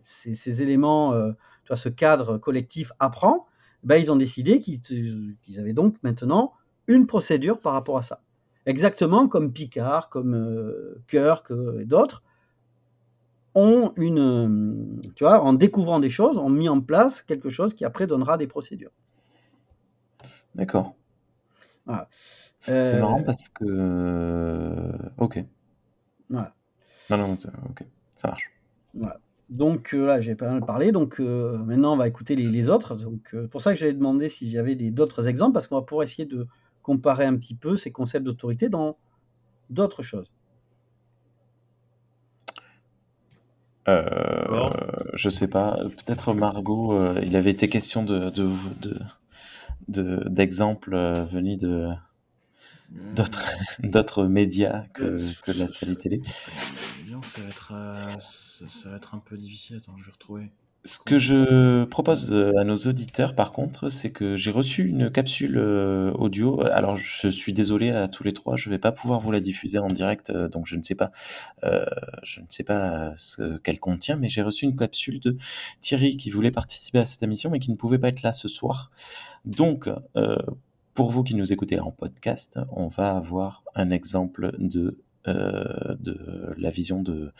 ces, éléments, euh, tu vois, ce cadre collectif apprend, ben, ils ont décidé qu'ils avaient donc maintenant une procédure par rapport à ça. Exactement comme Picard, comme euh, Kirk et d'autres ont une, tu vois, en découvrant des choses, ont mis en place quelque chose qui après donnera des procédures. D'accord. C'est marrant parce que. Ok. Voilà. Non, non, ok, ça marche. Donc euh, là, j'ai pas mal parlé. Donc euh, maintenant, on va écouter les, autres. Donc euh, pour ça que j'avais demandé si j'avais d'autres exemples, parce qu'on va pouvoir essayer de comparer un petit peu ces concepts d'autorité dans d'autres choses. je sais pas. Peut-être Margot. il avait été question de d'exemples de, venus de d'autres d'autres médias que, que la série télé. Ça va, être, ça, va être un peu difficile. Attends, je vais retrouver. Ce que je propose à nos auditeurs, par contre, c'est que j'ai reçu une capsule audio. Alors, je suis désolé à tous les trois, je vais pas pouvoir vous la diffuser en direct, donc je ne sais pas, euh, je ne sais pas ce qu'elle contient, mais j'ai reçu une capsule de Thierry qui voulait participer à cette émission, mais qui ne pouvait pas être là ce soir. Donc, euh, pour vous qui nous écoutez en podcast, on va avoir un exemple de, euh, de la vision de,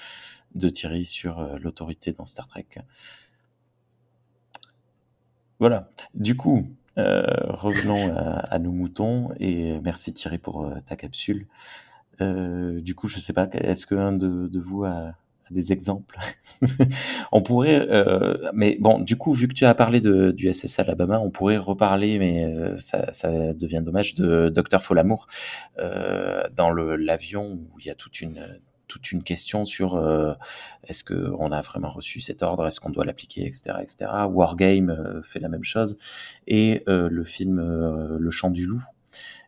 de Thierry sur euh, l'autorité dans Star Trek. Voilà. Du coup, euh, revenons à, nos moutons et merci Thierry pour ta capsule. du coup, je sais pas, est-ce qu'un de, de vous a, des exemples? on pourrait, euh, mais bon, du coup, vu que tu as parlé de, du SS Alabama, on pourrait reparler, mais euh, ça, ça, devient dommage, de Docteur Folamour euh, dans l'avion où il y a toute une toute une question sur euh, est-ce que on a vraiment reçu cet ordre, est-ce qu'on doit l'appliquer, etc., etc. Wargame euh, fait la même chose et le film Le Chant du Loup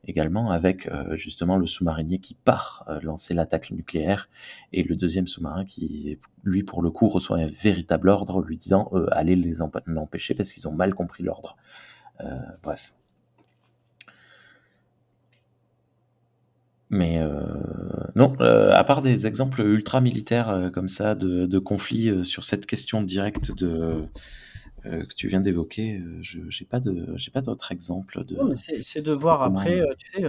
également avec euh, justement le sous-marinier qui part euh, lancer l'attaque nucléaire et le deuxième sous-marin qui, lui, pour le coup, reçoit un véritable ordre lui disant euh, allez les empêcher parce qu'ils ont mal compris l'ordre. bref. Mais non, à part des exemples ultra militaires comme ça de, de conflits sur cette question directe de euh, que tu viens d'évoquer, euh, je n'ai pas de j'ai pas d'autres exemples de. c'est de voir après, euh, tu sais,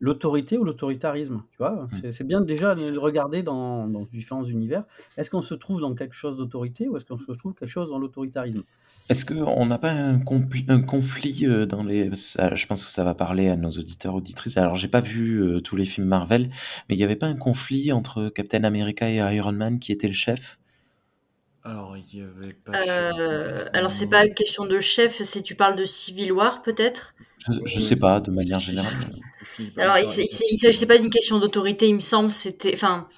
l'autorité ou l'autoritarisme, tu vois. Mmh. C'est bien déjà de regarder dans, dans différents univers. Est-ce qu'on se trouve dans quelque chose d'autorité ou est-ce qu'on se trouve quelque chose dans l'autoritarisme? Est-ce qu'on n'a pas un, un conflit dans les. je pense que ça va parler à nos auditeurs, auditrices. Alors, j'ai pas vu tous les films Marvel, mais il n'y avait pas un conflit entre Captain America et Iron Man qui était le chef? Alors, il y avait pas. Euh, alors, c'est pas une question de chef, si tu parles de Civil War, peut-être? Je, sais pas, de manière générale. Alors, il, ne s'agissait pas d'une question d'autorité, il me semble, c'était. Enfin.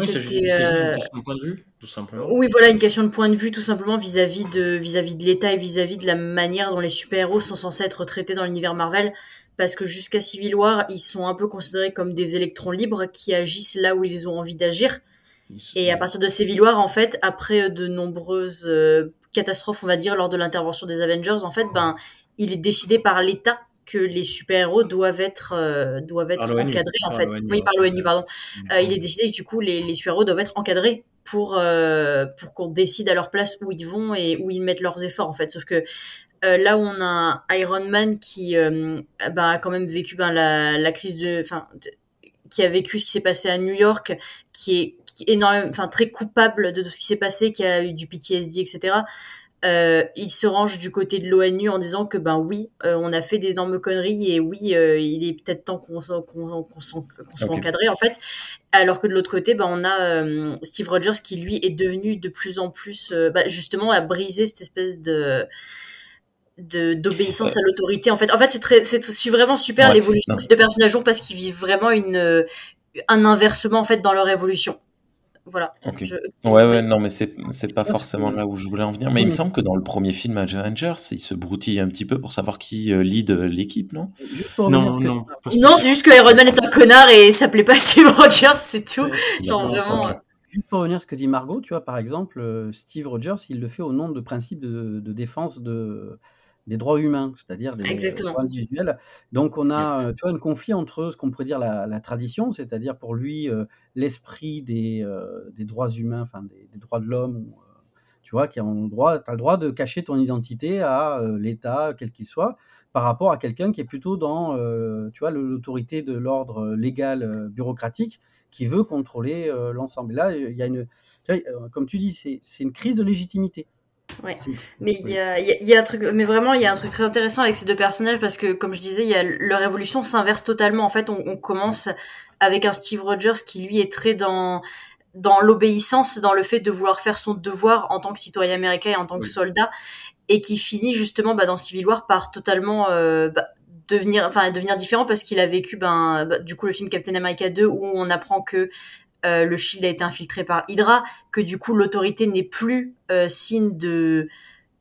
C'était. Une euh, question de point de vue, tout simplement. Oui, voilà, une question de point de vue, tout simplement, vis-à-vis de, vis-à-vis de l'État et vis-à-vis de la manière dont les super-héros sont censés être traités dans l'univers Marvel. Parce que jusqu'à Civil War, ils sont un peu considérés comme des électrons libres qui agissent là où ils ont envie d'agir et à partir de ces villoirs, en fait, après euh, de nombreuses euh, catastrophes, on va dire, lors de l'intervention des Avengers, en fait, ben, il est décidé par l'État que les super-héros doivent être euh, doivent être encadrés en fait. oui, par l'ONU, pardon. il est décidé que du coup les, les super-héros doivent être encadrés pour pour qu'on décide à leur place où ils vont et où ils mettent leurs efforts en fait. Sauf que là où on a Iron Man qui ben, a quand même vécu ben, la, la crise de enfin qui a vécu ce qui s'est passé à New York, qui est énorme, enfin très coupable de tout ce qui s'est passé, qui a eu du PTSD, etc. euh, il se range du côté de l'ONU en disant que ben oui, euh, on a fait d'énormes conneries et oui, euh, il est peut-être temps qu'on soit, qu'on, qu'on soit Ok. encadré en fait. Alors que de l'autre côté, ben on a euh, Steve Rogers qui lui est devenu de plus en plus, euh, bah, justement, à briser cette espèce de de d'obéissance à l'autorité. En fait, en fait, c'est très, c'est, vraiment super Ouais, l'évolution de ces deux personnages parce qu'ils vivent vraiment une un inversement en fait dans leur évolution. Voilà. Ok. Je- Ouais, ouais, non, mais c'est c'est pas forcément là où je voulais en venir. Mais il me Oui. semble que dans le premier film Avengers, il se broutille un petit peu pour savoir qui euh, lead euh, l'équipe, non? Non, que- non. Non, c'est juste que Iron Man est un connard et il s'appelait pas Steve Rogers, c'est tout. Genre D'accord, vraiment. ok. Juste pour revenir à ce que dit Margot, tu vois, par exemple, euh, Steve Rogers, il le fait au nom de principes de, de défense de, des droits humains, c'est-à-dire des Exactement. droits individuels. Donc on a, euh, tu vois, un conflit entre ce qu'on pourrait dire la, la tradition, c'est-à-dire pour lui euh, l'esprit des, euh, des droits humains, enfin des, droits de l'homme, euh, tu vois, qui ont droit, as le droit de cacher ton identité à euh, l'État, quel qu'il soit, par rapport à quelqu'un qui est plutôt dans, tu vois, l'autorité de l'ordre légal bureaucratique qui veut contrôler l'ensemble. Là, il y a une, comme tu dis, c'est une crise de légitimité. Ouais. Mais il oui. y a, y a- il y a un truc, mais vraiment, il y a un truc très intéressant avec ces deux personnages parce que, comme je disais, il y a leur évolution s'inverse totalement. En fait, on, on commence avec un Steve Rogers qui lui est très dans dans l'obéissance, dans le fait de vouloir faire son devoir en tant que citoyen américain et en tant que soldat, et qui finit justement bah, dans Civil War par totalement euh, bah, devenir, enfin devenir différent parce qu'il a vécu, ben, bah, du coup, le film Captain America 2 où on apprend que euh, le Shield a été infiltré par Hydra, que du coup l'autorité n'est plus euh, signe de,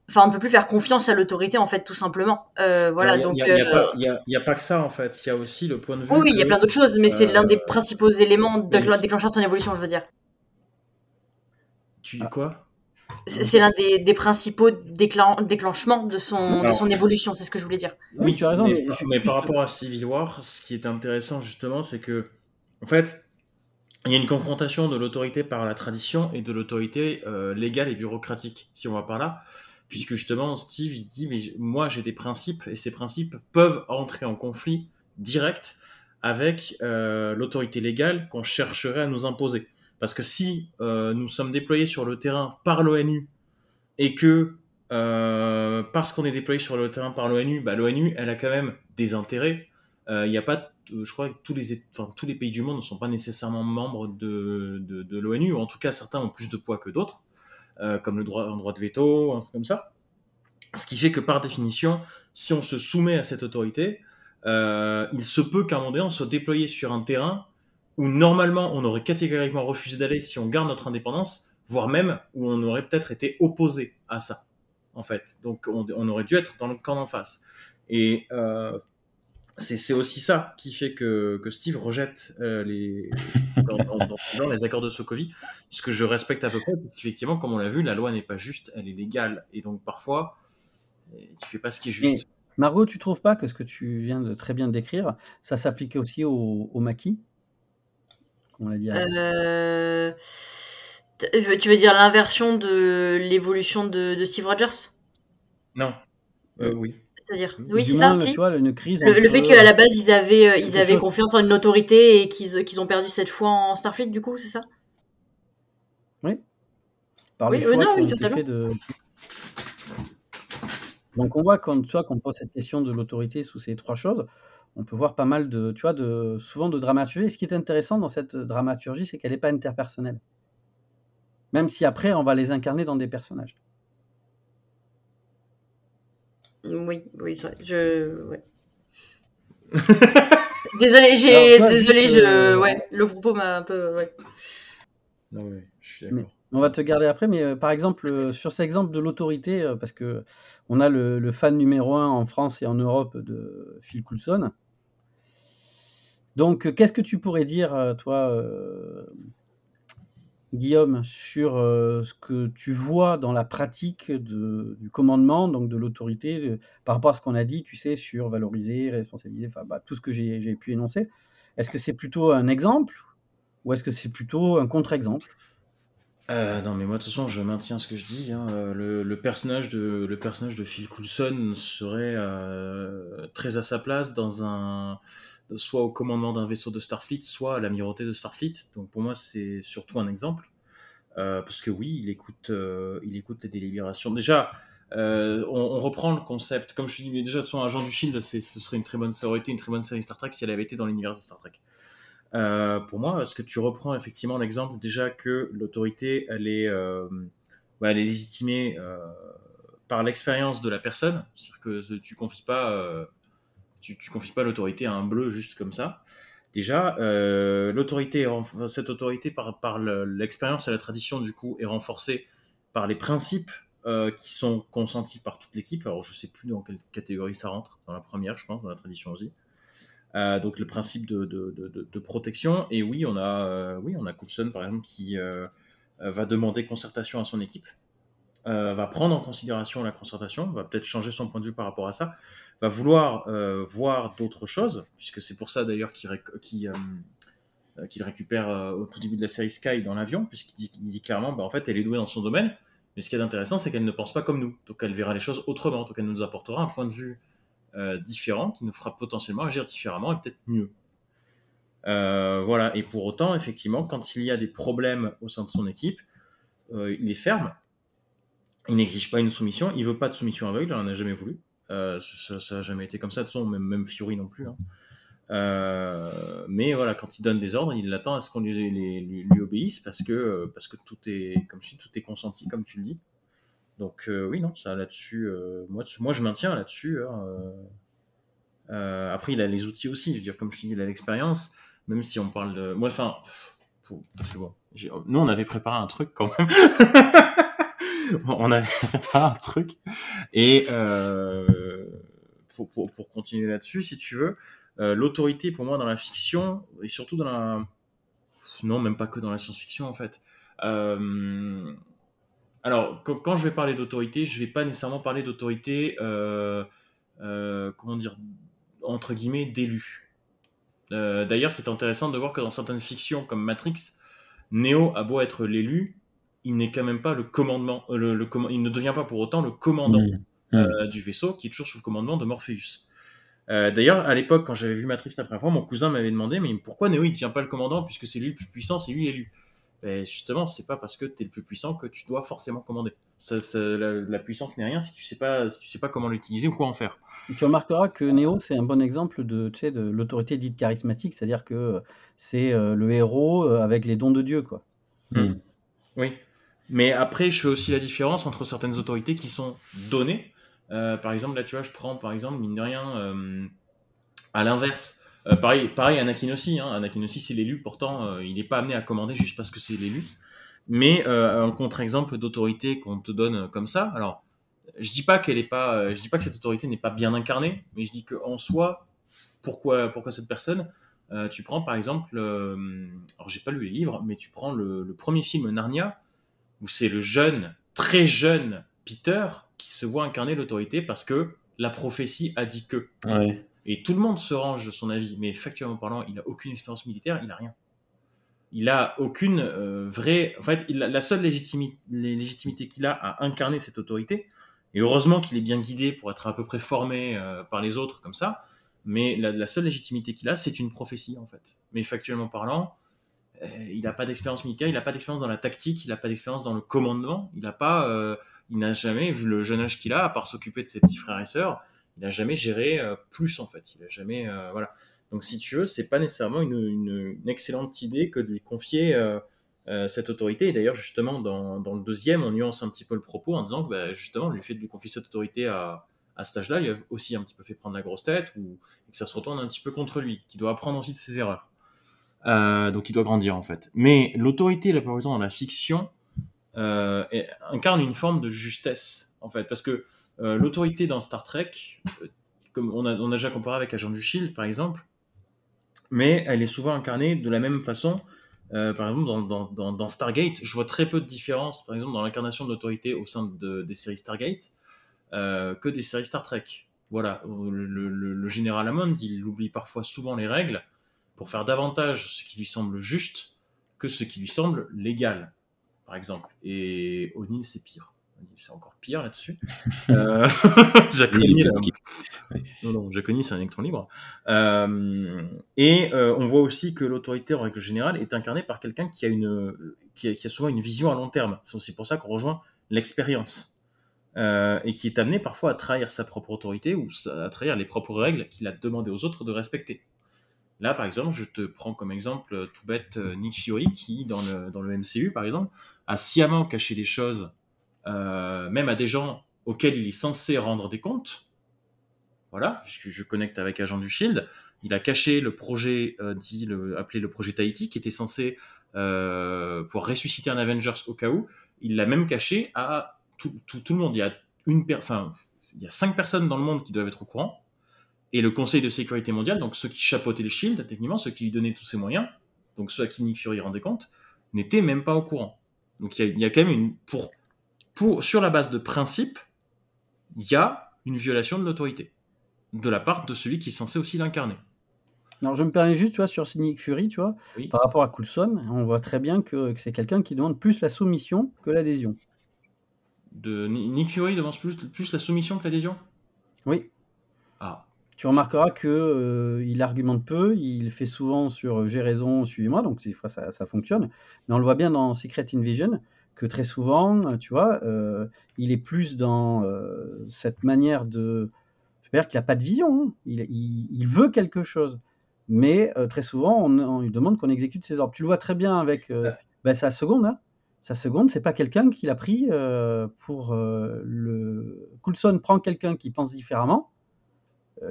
enfin on ne peut plus faire confiance à l'autorité en fait tout simplement. Euh, voilà Il y a- donc. il y a, pas- il y a- il y a pas que ça en fait. Il y a aussi le point de vue. oui, oui, il y a plein d'autres choses, mais c'est l'un des principaux éléments déclencheurs de son évolution, je veux dire. Tu dis quoi? C'est l'un des, des principaux déclen- déclenchements de son, de Alors- son évolution, c'est ce que je voulais dire. Oui, tu as raison, mais, mais par- mais rapport à Civil War, ce qui est intéressant justement, c'est que, en fait, il y a une confrontation de l'autorité par la tradition et de l'autorité euh, légale et bureaucratique, si on va par là, puisque justement Steve il dit mais moi j'ai des principes et ces principes peuvent entrer en conflit direct avec euh, l'autorité légale qu'on chercherait à nous imposer. Parce que si euh, nous sommes déployés sur le terrain par l'ONU et que euh, parce qu'on est déployé sur le terrain par l'ONU, bah, l'ONU elle a quand même des intérêts. Euh, Il y a pas, je crois que tous les, pays du monde ne sont pas nécessairement membres de, l'ONU, ou en tout cas certains ont plus de poids que d'autres, euh, comme le droit, un droit de veto, un truc comme ça. Ce qui fait que par définition, si on se soumet à cette autorité, euh, il se peut qu'à un moment donné, on soit déployé sur un terrain où normalement on aurait catégoriquement refusé d'aller si on garde notre indépendance, voire même où on aurait peut-être été opposé à ça, en fait. Donc on, on aurait dû être dans le camp d'en face. Et euh, c'est aussi ça qui fait que, que Steve rejette euh, les, dans, dans- dans- dans les accords de Sokovie, ce que je respecte à peu près, parce qu'effectivement, comme on l'a vu, la loi n'est pas juste, elle est légale. Et donc parfois, euh, tu fais pas ce qui est juste. Margot, tu trouves pas que ce que tu viens de très bien décrire, ça s'applique aussi au, au maquis? On l'a dit. Euh... Tu veux dire l'inversion de l'évolution de, de Steve Rogers? Non. Euh, oui. C'est-à-dire Oui, c'est ça, tu si. vois, une crise. Le, fait qu'à la base, ils avaient, euh, ils avaient chose- confiance en une autorité et qu'ils qu'ils ont perdu cette foi en Starfleet, du coup, c'est ça? Par Oui, les euh, choix non, qui oui, ont été de. Donc on voit quand tu vois qu'on pose cette question de l'autorité sous ces trois choses, on peut voir pas mal de, tu vois, de souvent de dramaturgie. Et ce qui est intéressant dans cette dramaturgie, c'est qu'elle n'est pas interpersonnelle. Même si après on va les incarner dans des personnages. Oui, oui, c'est vrai. Je. Ouais. Désolé, j'ai. Désolé, je. euh, Ouais, le propos m'a un peu. Ouais. Non, oui, je suis d'accord. on va te garder après, mais euh, par exemple, euh, sur cet exemple de l'autorité, euh, parce que on a le, le fan numéro un en France et en Europe de Phil Coulson. Donc, euh, qu'est-ce que tu pourrais dire, toi, euh, Guillaume, sur euh, ce que tu vois dans la pratique du commandement, donc de l'autorité, euh, par rapport à ce qu'on a dit, tu sais, sur valoriser, responsabiliser, enfin, bah, tout ce que j'ai pu énoncer. Est-ce que c'est plutôt un exemple ou est-ce que c'est plutôt un contre-exemple? Euh, non, mais moi, de toute façon, je maintiens ce que je dis. hein. Le, personnage de, Phil Coulson serait très à sa place dans un, soit au commandement d'un vaisseau de Starfleet, soit à l'amirauté de Starfleet. Donc pour moi, c'est surtout un exemple. Euh, parce que oui, il écoute, euh, il écoute les délibérations. Déjà, on, on, reprend le concept. Comme je dis, mais déjà, de son agent du Shield, ce serait une très bonne, ça aurait été une très bonne série Star Trek si elle avait été dans l'univers de Star Trek. Euh, pour moi, est-ce que tu reprends effectivement l'exemple déjà que l'autorité, elle est, euh, elle est légitimée euh, par l'expérience de la personne, c'est-à-dire que tu confies pas, tu, tu, confies pas l'autorité à un bleu juste comme ça. Déjà, l'autorité, cette autorité par, l'expérience et la tradition du coup est renforcée par les principes qui sont consentis par toute l'équipe. Alors je sais plus dans quelle catégorie ça rentre, dans la première, je pense, dans la tradition aussi. Euh, donc le principe de, protection. Et oui, on a, euh, oui, on a Coulson par exemple qui euh, va demander concertation à son équipe, va prendre en considération la concertation, va peut-être changer son point de vue par rapport à ça, va vouloir voir d'autres choses, puisque c'est pour ça d'ailleurs qu'il qu'il récupère au tout début de la série Sky dans l'avion, puisqu'il dit, clairement, bah, en fait, elle est douée dans son domaine, mais ce qui est intéressant, c'est qu'elle ne pense pas comme nous, donc elle verra les choses autrement, donc elle nous apportera un point de vue euh, différent qui nous fera potentiellement agir différemment et peut-être mieux. Euh, voilà, et pour autant, effectivement, quand il y a des problèmes au sein de son équipe, euh, il est ferme, il n'exige pas une soumission, il veut pas de soumission aveugle, il n'en a jamais voulu. Ça n'a jamais été comme ça, de son, même, même Fury non plus. Hein. mais voilà, quand il donne des ordres, il attend à ce qu'on lui, obéisse parce que, parce que tout est, comme tout est consenti, comme tu le dis. Donc euh, oui, non, ça là-dessus, euh, moi, moi je maintiens là-dessus. Hein, euh, après, il a les outils aussi, je veux dire, comme je dis, il a l'expérience, même si on parle de... Moi, enfin, parce que bon, nous, on avait préparé un truc quand même. on avait un truc. Et pour, pour, pour, continuer là-dessus, si tu veux, l'autorité pour moi dans la fiction, et surtout dans la... Non, même pas que dans la science-fiction en fait. Euh, alors, quand, je vais parler d'autorité, je ne vais pas nécessairement parler d'autorité, euh, euh, comment dire, entre guillemets, d'élu. Euh, d'ailleurs, c'est intéressant de voir que dans certaines fictions comme Matrix, Neo a beau être l'élu, il n'est quand même pas le commandement, le, il ne devient pas pour autant le commandant mmh. Mmh. du vaisseau, qui est toujours sous le commandement de Morpheus. D'ailleurs, à l'époque, quand j'avais vu Matrix la première fois, mon cousin m'avait demandé, mais pourquoi Neo il ne devient pas le commandant puisque c'est lui le plus puissant, c'est lui l'élu? Et justement, c'est pas parce que tu es le plus puissant que tu dois forcément commander. Ça, la, puissance n'est rien si tu sais pas, si tu sais pas comment l'utiliser ou quoi en faire. tu remarqueras que Neo, c'est un bon exemple de, tu sais, de l'autorité dite charismatique, c'est-à-dire que c'est euh, le héros euh, avec les dons de Dieu, quoi. Hmm. Oui. Mais après, je fais aussi la différence entre certaines autorités qui sont données. Euh, par exemple, là, tu vois, je prends, par exemple, mine de rien, à l'inverse, euh, pareil, pareil, Anakin aussi. Hein. Anakin aussi, c'est l'élu. Pourtant, euh, il n'est pas amené à commander juste parce que c'est l'élu. Mais euh, un contre-exemple d'autorité qu'on te donne comme ça. Alors, je dis pas qu'elle est pas, je dis pas que cette autorité n'est pas bien incarnée, mais je dis qu'en soi, pourquoi, pourquoi cette personne Tu prends par exemple, alors j'ai pas lu les livres, mais tu prends le, premier film Narnia où c'est le jeune, très jeune Peter qui se voit incarner l'autorité parce que la prophétie a dit que. Ouais. Et tout le monde se range de son avis, mais factuellement parlant, il n'a aucune expérience militaire, il n'a rien. Il n'a aucune euh, vraie. En fait, il la seule légitimité, légitimité qu'il a à incarner cette autorité, et heureusement qu'il est bien guidé pour être à peu près formé euh, par les autres comme ça, mais la, seule légitimité qu'il a, c'est une prophétie en fait. Mais factuellement parlant, il n'a pas d'expérience militaire, il n'a pas d'expérience dans la tactique, il n'a pas d'expérience dans le commandement, il n'a pas, il n'a jamais vu le jeune âge qu'il a, à part s'occuper de ses petits frères et sœurs, il n'a jamais géré euh, plus en fait. Il a jamais euh, voilà. Donc si tu veux, c'est pas nécessairement une, une, excellente idée que de lui confier euh, cette autorité. Et d'ailleurs, justement, dans, dans, le deuxième, on nuance un petit peu le propos en disant que bah, justement, le fait de lui confier cette autorité à, à cet âge-là, il a aussi un petit peu fait prendre la grosse tête ou et que ça se retourne un petit peu contre lui, qu'il doit apprendre aussi de ses erreurs. Euh, donc il doit grandir en fait. Mais l'autorité, la plupart du temps, dans la fiction, euh, incarne une forme de justesse en fait, parce que euh, l'autorité dans Star Trek, comme on a, déjà comparé avec Agent du Shield par exemple, mais elle est souvent incarnée de la même façon. Par exemple, dans, dans, dans, Stargate, je vois très peu de différence, par exemple, dans l'incarnation de l'autorité au sein de, des séries Stargate que des séries Star Trek. Voilà, le, le, le, général Hammond, il oublie parfois souvent les règles pour faire davantage ce qui lui semble juste que ce qui lui semble légal, par exemple. Et O'Neill, c'est pire c'est encore pire là-dessus. euh, Jaconi, non, non, c'est un électron libre. Euh, et euh, on voit aussi que l'autorité, en règle générale, est incarnée par quelqu'un qui a une, qui a, souvent une vision à long terme. C'est aussi pour ça qu'on rejoint l'expérience. euh, et qui est amené parfois à trahir sa propre autorité ou à trahir les propres règles qu'il a demandé aux autres de respecter. Là, par exemple, je te prends comme exemple tout bête Nick Fury qui, dans le, dans le MCU, par exemple, a sciemment caché des choses, même à des gens auxquels il est censé rendre des comptes. Voilà, puisque je connecte avec Agent du Shield. Il a caché le projet dit le, appelé le projet Tahiti, qui était censé euh, pour ressusciter un Avengers au cas où. Il l'a même caché à tout, tout, le monde. Il y a une, enfin, il y a cinq personnes dans le monde qui doivent être au courant. Et le Conseil de sécurité mondiale, donc ceux qui chapeautaient le Shield, techniquement, ceux qui lui donnaient tous ces moyens, donc ceux à qui Nick Fury rendait compte, n'étaient même pas au courant. Donc il y a, il y a quand même une, pour, pour, sur la base de principe, il y a une violation de l'autorité de la part de celui qui est censé aussi l'incarner. Alors, je me permets juste, tu vois, sur Cynic Fury, tu vois, par rapport à Coulson, on voit très bien que, c'est quelqu'un qui demande plus la soumission que l'adhésion. De Nick Fury demande plus, plus la soumission que l'adhésion? Oui. Ah. Tu remarqueras que euh, il argumente peu, il fait souvent sur euh, j'ai raison, suivez-moi, donc des fois ça, ça, fonctionne. Mais on le voit bien dans Secret Invasion que très souvent, tu vois, euh, il est plus dans cette manière de. C'est-à-dire qu'il n'a pas de vision, hein. il, il, veut quelque chose mais euh, très souvent, on, lui demande qu'on exécute ses ordres. Tu le vois très bien avec euh, bah, sa seconde. Hein. Sa seconde, c'est pas quelqu'un qui l'a pris euh, pour le. Coulson prend quelqu'un qui pense différemment.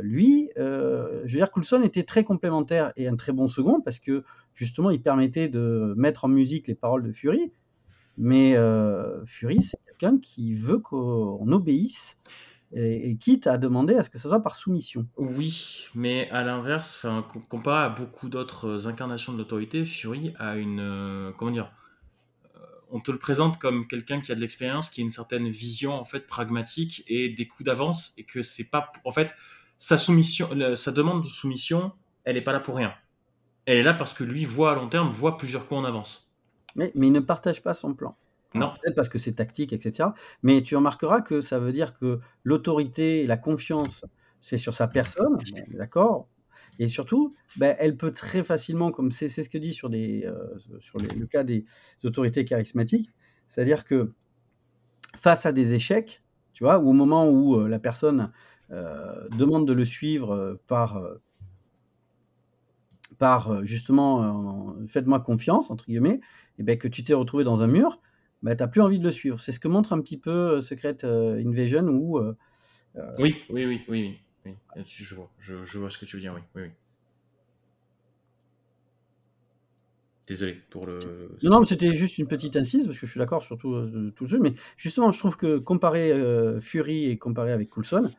Lui, je veux dire, Coulson était très complémentaire et un très bon second parce que justement, il permettait de mettre en musique les paroles de Fury. Mais Fury, c'est quelqu'un qui veut qu'on obéisse et, quitte à demander à ce que ce soit par soumission. Oui, mais à l'inverse, comparé à beaucoup d'autres incarnations de l'autorité, Fury a une. Euh, comment dire euh, On te le présente comme quelqu'un qui a de l'expérience, qui a une certaine vision en fait pragmatique et des coups d'avance, et que c'est pas. En fait, sa soumission, sa demande de soumission, elle n'est pas là pour rien. Elle est là parce que lui voit à long terme, voit plusieurs coups en avance. Mais, mais il ne partage pas son plan. Non. Peut-être parce que c'est tactique, etc. Mais tu remarqueras que ça veut dire que l'autorité, la confiance, c'est sur sa personne, d'accord? Et surtout, ben, elle peut très facilement, comme c'est ce que dit sur, des, euh, sur le cas des autorités charismatiques, c'est-à-dire que face à des échecs, tu vois, ou au moment où euh, la personne demande de le suivre par, par justement, faites-moi confiance, entre guillemets, et ben, que tu t'es retrouvé dans un mur, bah, tu n'as plus envie de le suivre. C'est ce que montre un petit peu euh, Secret euh, Invasion où. Euh, oui, oui, oui, oui, oui, Je vois, je, vois ce que tu veux dire, oui, oui, oui. Désolé pour le. Non, non, c'était juste une petite incise parce que je suis d'accord sur tout, tout, le jeu, mais justement, je trouve que comparé Fury et comparé avec Coulson,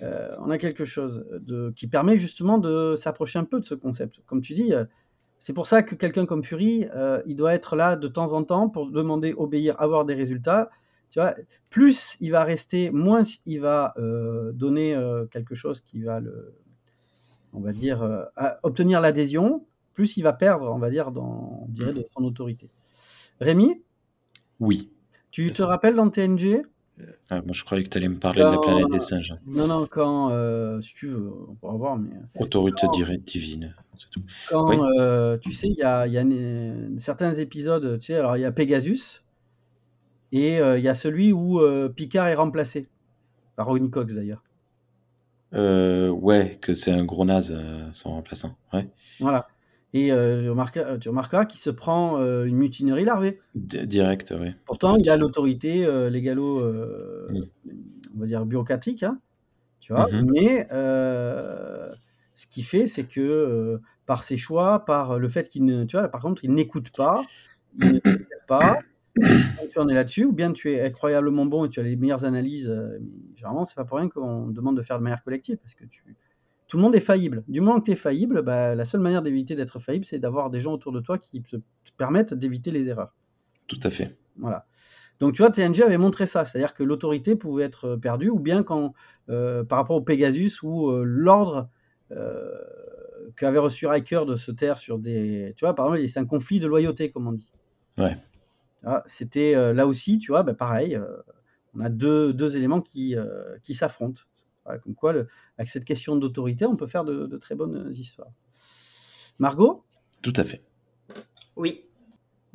on a quelque chose de, qui permet justement de s'approcher un peu de ce concept. Comme tu dis, c'est pour ça que quelqu'un comme Fury, euh, il doit être là de temps en temps pour demander, obéir, avoir des résultats. Tu vois, plus il va rester, moins il va euh, donner euh, quelque chose qui va le, on va dire, obtenir l'adhésion, plus il va perdre, on va dire, dans, on dirait, de son autorité. Rémi? Oui. Tu te rappelles dans TNG ah, moi, je croyais que tu allais me parler de la planète des singes. Non, non, quand, euh, si tu veux, on pourra voir, mais... Euh, Autorité directe divine, c'est tout. Quand, euh, tu sais, il y a, y a certains épisodes, tu sais, alors il y a Pegasus, et il y a celui où Picard est remplacé, par Ronnie Cox d'ailleurs. ouais, que c'est un gros naze, son remplaçant, ouais. Voilà. Et euh, tu remarqueras qu'il se prend euh, une mutinerie larvée. direct, oui. Pourtant, il a l'autorité euh, légalo, mm. on va dire bureaucratique, hein, tu vois. Mm-hmm. Mais ce qu'il fait, c'est que par ses choix, par le fait qu'il ne, tu vois, par contre, il n'écoute pas, il ne pas. tu en es là-dessus, ou bien tu es incroyablement bon et tu as les meilleures analyses. généralement, c'est pas pour rien qu'on demande de faire de manière collective, parce que tu, tout le monde est faillible. Du moment que tu es faillible, bah, la seule manière d'éviter d'être faillible, c'est d'avoir des gens autour de toi qui te permettent d'éviter les erreurs. Tout à fait. Voilà. Donc tu vois, TNG avait montré ça, c'est-à-dire que l'autorité pouvait être perdue, ou bien quand, euh, par rapport au Pegasus, où euh, l'ordre euh, qu'avait reçu Riker de se taire sur des... Tu vois, par exemple, c'est un conflit de loyauté, comme on dit. Ouais. Ah, c'était là aussi, tu vois, bah, pareil, on a deux, deux éléments qui, qui s'affrontent. Comme quoi, avec cette question d'autorité, on peut faire de, très bonnes histoires. Margot? Tout à fait. Oui.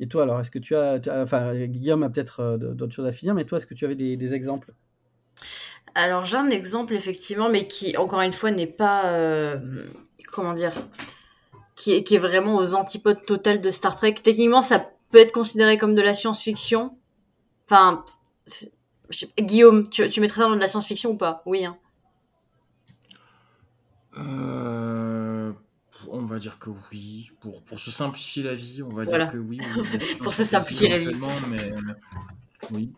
Et toi, alors, est-ce que tu as, Enfin, Guillaume a peut-être euh, d'autres choses à finir, mais toi, est-ce que tu avais des, exemples? Alors j'ai un exemple effectivement, mais qui encore une fois n'est pas euh, comment dire, qui est, qui est vraiment aux antipodes totales de Star Trek. Techniquement, ça peut être considéré comme de la science-fiction. Enfin, Guillaume, tu, tu mettrais ça dans de la science-fiction ou pas? Oui. Hein. Euh, on va dire que oui. Pour, pour se simplifier la vie, on va Voilà. dire que oui. Pour se simplifier la vie. Mais, oui.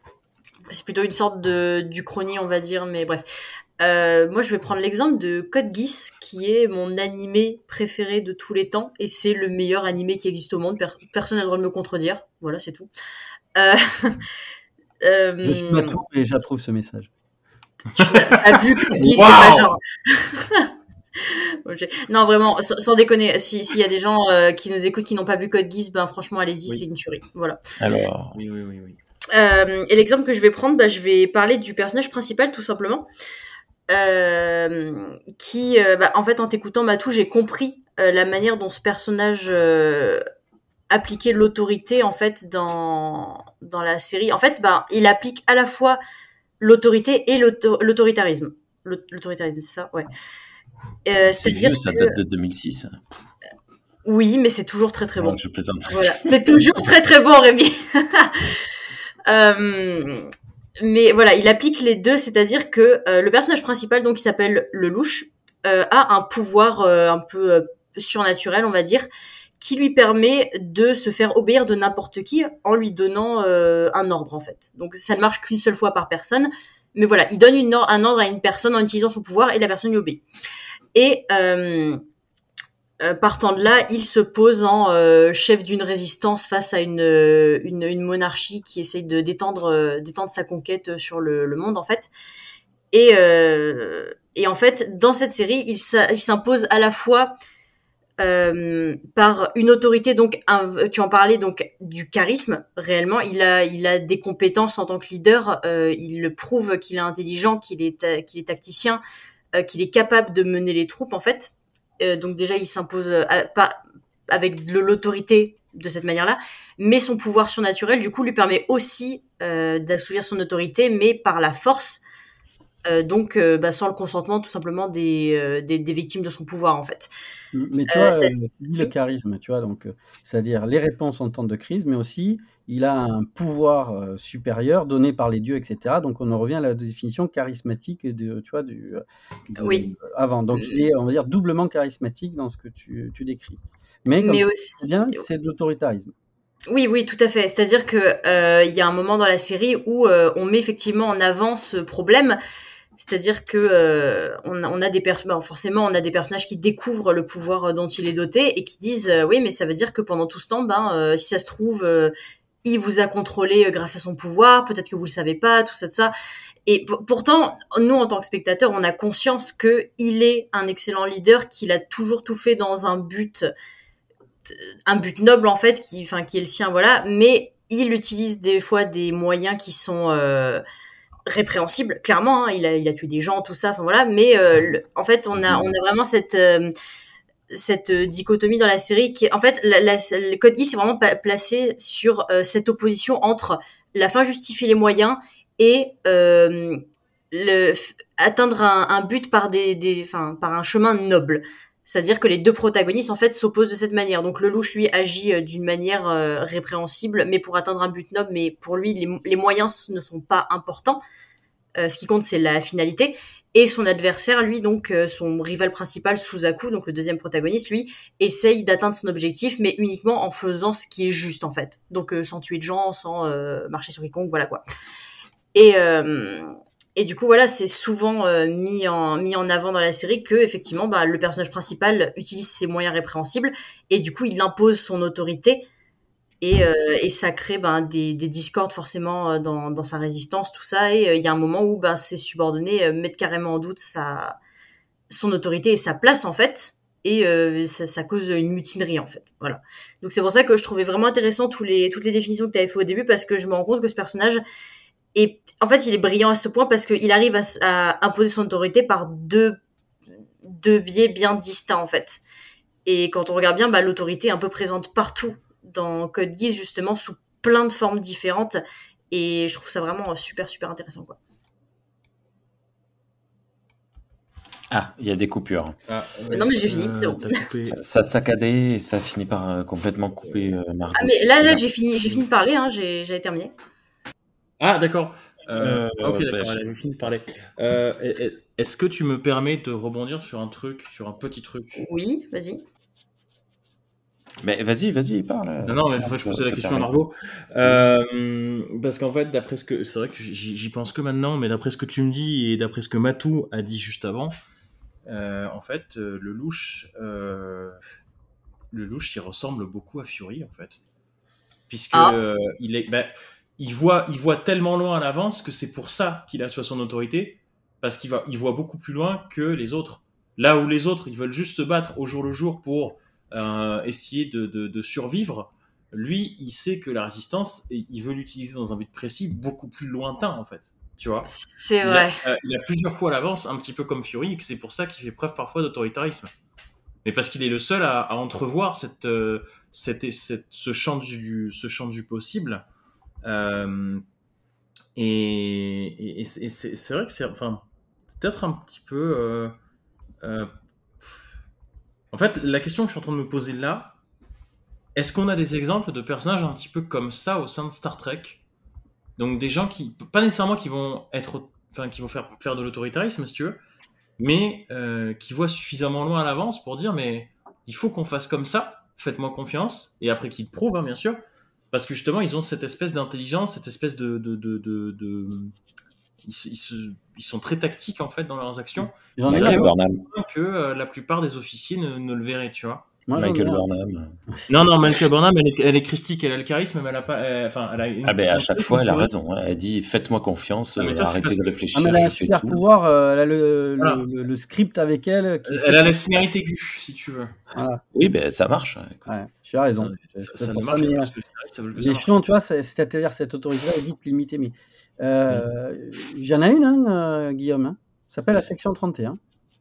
C'est plutôt une sorte de d'Uchronie, on va dire, mais bref. Euh, moi, je vais prendre l'exemple de Code Geass, qui est mon animé préféré de tous les temps, et c'est le meilleur animé qui existe au monde. Per- personne n'a le droit de me contredire. Voilà, c'est tout. Euh, euh, Je suis Matou et j'approuve ce message. T'as vu Code Geass, Wow. c'est pas genre. Non, vraiment, sans, sans déconner, si- s'il y a des gens euh, qui nous écoutent qui n'ont pas vu Code Geass, ben franchement, allez-y, Oui. c'est une tuerie. Voilà. Alors, Oui, oui, oui, oui. Euh, et l'exemple que je vais prendre, bah, je vais parler du personnage principal tout simplement. Euh, qui, euh, bah, en fait, en t'écoutant Matou, j'ai compris euh, la manière dont ce personnage euh, appliquait l'autorité en fait dans dans la série. En fait, bah, il applique à la fois l'autorité et l'auto- l'autoritarisme. L'aut- L'autoritarisme, c'est ça, ouais. Euh, c'est C'est-à-dire ça que date de 2006. oui, mais c'est toujours très très bon. Non, je plaisante. Voilà, c'est toujours très très bon, Rémi. Euh, mais voilà, il applique les deux, c'est-à-dire que euh, le personnage principal, donc qui s'appelle le louche, euh, a un pouvoir un peu surnaturel, on va dire, qui lui permet de se faire obéir de n'importe qui en lui donnant un ordre en fait. Donc ça ne marche qu'une seule fois par personne, mais voilà, il donne une or- un ordre à une personne en utilisant son pouvoir et la personne lui obéit. Et euh, euh, partant de là, il se pose en euh, chef d'une résistance face à une, une, monarchie qui essaye de d'étendre d'étendre sa conquête sur le, monde en fait. Et, et en fait, dans cette série, il s'impose à la fois par une autorité, donc tu en parlais donc du charisme réellement. Il a il a des compétences en tant que leader. il le prouve qu'il est intelligent, qu'il est qu'il est tacticien, qu'il est capable de mener les troupes en fait. Euh, donc déjà, il s'impose euh, pas avec de l'autorité de cette manière-là, mais son pouvoir surnaturel, du coup, lui permet aussi euh, d'assouvir son autorité, mais par la force, euh, donc euh, bah, sans le consentement tout simplement des, euh, des, des victimes de son pouvoir, en fait. Mais tu Euh, vois, euh, tu dis le charisme, tu vois, donc, euh, c'est-à-dire les réponses en temps de crise, mais aussi il a un pouvoir euh, supérieur donné par les dieux, etc. Donc on en revient à la définition charismatique de, tu vois, du, euh, de- Oui. avant. Donc il est, on va dire, doublement charismatique dans ce que tu, tu décris. Mais comme Mais tu aussi, bien, c'est de l'autoritarisme. Oui, oui, tout à fait. C'est-à-dire que euh, il y a un moment dans la série où on met effectivement en avant ce problème. C'est-à-dire que euh, on, a, on a des personnages, forcément, on a des personnages qui découvrent le pouvoir dont il est doté et qui disent euh, oui, mais ça veut dire que pendant tout ce temps, ben, euh, si ça se trouve, il vous a contrôlé euh, grâce à son pouvoir. Peut-être que vous le savez pas, tout ça, tout ça. Et pour- pourtant, nous, en tant que spectateurs, on a conscience que il est un excellent leader, qu'il a toujours tout fait dans un but un but noble en fait qui enfin qui est le sien voilà mais il utilise des fois des moyens qui sont euh, répréhensibles clairement hein, il a il a tué des gens tout ça enfin voilà mais euh, le- en fait on a on a vraiment cette euh, cette euh, dichotomie dans la série qui est en fait le code Geass est vraiment placé sur euh, cette opposition entre la fin justifie les moyens et euh, atteindre un, but par des par un chemin noble c'est-à-dire que les deux protagonistes, en fait, s'opposent de cette manière. Donc le louche, lui, agit d'une manière répréhensible, mais pour atteindre un but noble. Mais pour lui, les, moyens ne sont pas importants. Ce qui compte, c'est la finalité. Et son adversaire, lui, donc euh, son rival principal, Suzaku, donc le deuxième protagoniste, lui, essaye d'atteindre son objectif, mais uniquement en faisant ce qui est juste, en fait. Donc euh, sans tuer de gens, sans euh, marcher sur quiconque, voilà quoi. Et, euh, et du coup, voilà, c'est souvent euh, mis, en, mis en avant dans la série que, effectivement, bah, le personnage principal utilise ses moyens répréhensibles et du coup, il impose son autorité et, euh, et ça crée ben, des, des discordes forcément euh, dans, sa résistance, tout ça. Et euh, il y a un moment où ben, ses subordonnés mettent carrément en doute sa, son autorité et sa place, en fait. Et ça, cause une mutinerie, en fait. Voilà. Donc c'est pour ça que je trouvais vraiment intéressant toutes les définitions que tu avais fait au début parce que je me rends compte que ce personnage et en fait, il est brillant à ce point parce qu'il arrive à, imposer son autorité par deux, biais bien distincts, en fait. Et quand on regarde bien, bah, l'autorité est un peu présente partout dans Code Geass, justement, sous plein de formes différentes. Et je trouve ça vraiment super, super intéressant, quoi. Ah, il y a des coupures. Ah, Mais non, mais j'ai fini, coupé. Ça, ça saccadait et ça finit par euh, complètement couper euh, Margot. Ah, mais là, là, j'ai fini, j'ai fini de parler, hein, j'ai, j'avais terminé. Ah, d'accord. Euh, Euh, ok, bah, d'accord, je- elle avait fini de parler. Euh, Est-ce que tu me permets de rebondir sur un truc, sur un petit truc? Oui, vas-y. Mais vas-y, vas-y, parle. Non, non, mais en fait, je posais la question à. Margot. Euh, parce qu'en fait, d'après ce que. C'est vrai que j'y pense que maintenant, mais d'après ce que tu me dis et d'après ce que Matou a dit juste avant, euh, en fait, euh, le louche. euh, le louche, il ressemble beaucoup à Fury, en fait. Puisque Ah. euh, il, est, ben, il, voit, il voit tellement loin à l'avance que c'est pour ça qu'il a son autorité. Parce qu'il va, il voit beaucoup plus loin que les autres. Là où les autres, ils veulent juste se battre au jour le jour pour euh, essayer de, de- de survivre, lui, il sait que la résistance, et il veut l'utiliser dans un but précis beaucoup plus lointain, en fait. Tu vois? C'est il a, vrai. euh, il a plusieurs fois à l'avance, un petit peu comme Fury, et c'est pour ça qu'il fait preuve parfois d'autoritarisme. Mais parce qu'il est le seul à, à entrevoir cette, euh, cette, cette- ce, champ du, ce champ du possible. Euh, et et- et c'est vrai que c'est enfin, peut-être un petit peu. euh, euh, en fait, la question que je suis en train de me poser là, est-ce qu'on a des exemples de personnages un petit peu comme ça au sein de Star Trek? Donc des gens qui, pas nécessairement qui vont être, qui vont faire faire de l'autoritarisme si tu veux, mais euh, qui voient suffisamment loin à l'avance pour dire mais il faut qu'on fasse comme ça, faites-moi confiance, et après qu'ils prouvent hein, bien sûr, parce que justement ils ont cette espèce d'intelligence, cette espèce de, ils sont très tactiques en fait dans leurs actions, J'en ai Michael un. Burnham. que euh, la plupart des officiers ne, ne le verraient, tu vois. Moi, Michael. Burnham. Non, non, Michael Burnham, elle est, elle est christique, elle a le charisme, mais elle a pas. elle- Enfin, elle a une- Ah ben à chaque fois, elle a raison. hein. Elle dit faites-moi confiance, Ah, mais euh, ça, arrêtez de que- réfléchir, Ah, mais elle a un super tout. pouvoir, euh, elle a le, Voilà. le- le script avec elle. Qui Elle a la scénarité aiguë, si tu veux. Voilà. Oui, ben ça marche. écoute. Ouais, tu as raison. Ça, C'est ça ne pour ça, marche mais, Mais sinon, tu vois, c'est- c'est-à-dire cette autorité-là est vite limitée. Mais euh, il y en a une, hein, euh, Guillaume. Hein. Ça s'appelle la section 31.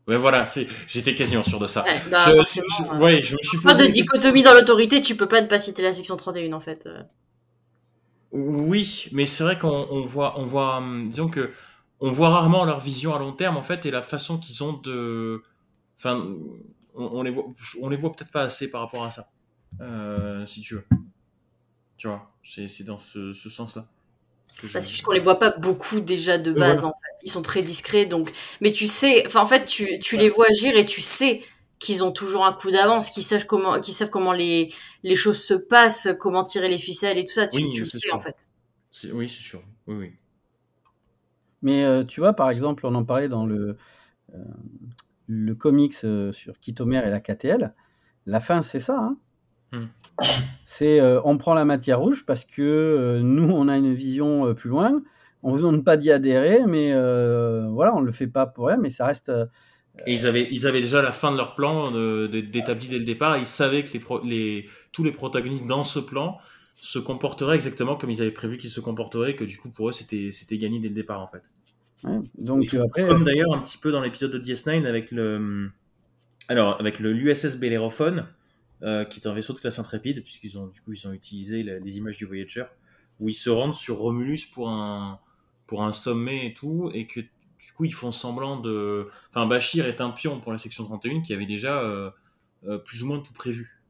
Ouais, voilà, c'est... j'étais quasiment sûr de ça. Ouais, bah, Je- je- euh, ouais, je me suis Pas de dichotomie dans l'autorité, tu peux pas ne pas citer la section 31 en fait. euh. Oui, mais c'est vrai qu'on on voit, on voit, hum, disons que on voit rarement leur vision à long terme en fait et la façon qu'ils ont de, enfin, on, on les voit, on les voit peut-être pas assez par rapport à ça, euh, si tu veux. Tu vois, c'est c'est dans ce, ce sens-là. Bah, c'est juste qu'on les voit pas beaucoup déjà de base en fait. Ils sont très discrets donc. Mais tu sais, enfin en fait tu, tu les vois agir et tu sais qu'ils ont toujours un coup d'avance, qu'ils savent comment, qu'ils savent comment les, les choses se passent, comment tirer les ficelles et tout ça. Tu, Oui, tu le sais sûr. en fait. Oui, c'est sûr. Oui, oui. Mais euh, tu vois, par exemple, on en parlait dans le, euh, le comics euh, sur Kitomer et la KTL. La fin, c'est ça. hein? Hmm. C'est euh, on prend la matière rouge parce que euh, nous, on a une vision euh, plus loin. On vous demande pas d'y adhérer, mais voilà, on le fait pas pour rien, mais ça reste. Et ils avaient, ils avaient déjà la fin de leur plan d'établi dès le départ. Ils savaient que les, pro- les, tous les protagonistes dans ce plan se comporteraient exactement comme ils avaient prévu qu'ils se comporteraient, que du coup pour eux c'était gagné dès le départ en fait. ouais. Donc Et après, Comme d'ailleurs un petit peu dans l'épisode de DS9 avec le, alors avec le l'USS Bellerophon, euh, qui est un vaisseau de classe intrépide, puisqu'ils ont ont utilisé les images du Voyager, où ils se rendent sur Romulus pour un pour un sommet et tout, et que du coup ils font semblant de, enfin Bashir est un pion pour la section 31 qui avait déjà euh, euh, plus ou moins tout prévu.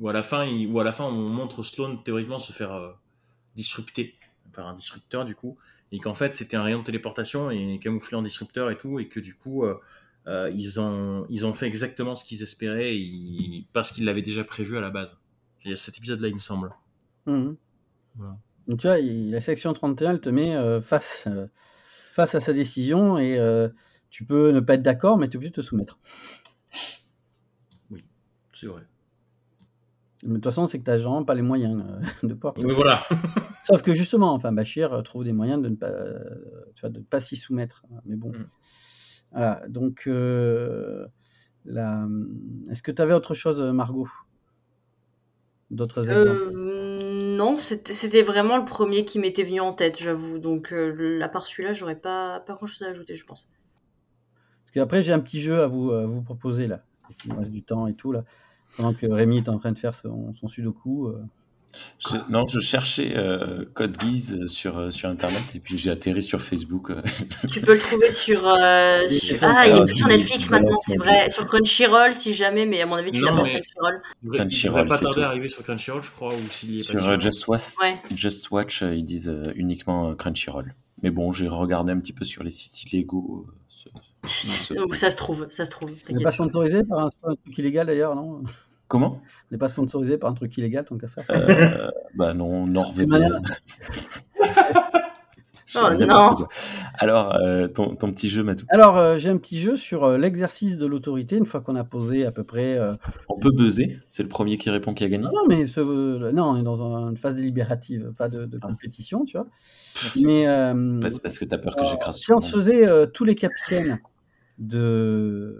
Ou à la fin, ou à la fin on montre Sloan théoriquement se faire disrupter par un disrupteur du coup, et qu'en fait c'était un rayon de téléportation et camouflé en disrupteur et tout, et que du coup euh, ils, ont, ils ont fait exactement ce qu'ils espéraient parce qu'ils l'avaient déjà prévu à la base. Il y a cet épisode-là, il me semble. Mhm. Voilà. Donc, tu vois, il- la section 31, elle te met euh, face, euh, face à sa décision et tu peux ne pas être d'accord, mais tu es obligé de te soumettre. C'est vrai. Mais de toute façon, c'est que tu n'as vraiment pas les moyens de pouvoir. Mais voilà. Sauf que justement, enfin, Bachir trouve des moyens de ne pas, tu vois, de ne pas s'y soumettre. Mais bon. Mm. Voilà. Donc, euh, la- est-ce que tu avais autre chose, Margot? D'autres exemples? Euh, non, c'était vraiment le premier qui m'était venu en tête, j'avoue. Donc euh, à part celui-là, j'aurais pas, pas grand chose à ajouter, je pense. Parce qu'après, j'ai un petit jeu à vous, à vous proposer là. Il me reste du temps et tout là. Pendant que Rémi est en train de faire son, son sudoku. euh. Je- non, je cherchais euh, Code Geass sur, euh, sur Internet et puis j'ai atterri sur Facebook. euh. Tu peux le trouver sur. euh, Ah, il est plus sur Netflix maintenant, c'est c'est vrai. Sur Crunchyroll, si jamais, mais à mon avis, tu Non, l'as pas Crunchyroll. Il il Crunchyroll, devrait pas c'est tarder à arriver sur Crunchyroll, je crois, ou s'il y est Sur euh, Just, Watch, Ouais. Just Watch, euh, ils disent euh, uniquement euh, Crunchyroll. Mais bon, j'ai regardé un petit peu sur les sites illégaux. euh, ce- ça se trouve, ça se trouve. T'inquiète pas sponsorisé par c'est un truc illégal d'ailleurs, non? On Comment? N'est pas sponsorisé par un truc illégal, tant qu'à faire. euh, Bah non, NordVPN. Oh, non. Alors, euh, ton, ton petit jeu, Matou. Alors, euh, j'ai un petit jeu sur euh, l'exercice de l'autorité, une fois qu'on a posé à peu près. euh, On peut buzzer. C'est le premier qui répond qui a gagné. Non, mais ce- euh, non, on est dans un- une phase délibérative, pas de, de Ah. compétition, tu vois. Mais euh, Bah, c'est parce que t'as peur que j'écrase si on se faisait euh, tous les capitaines de,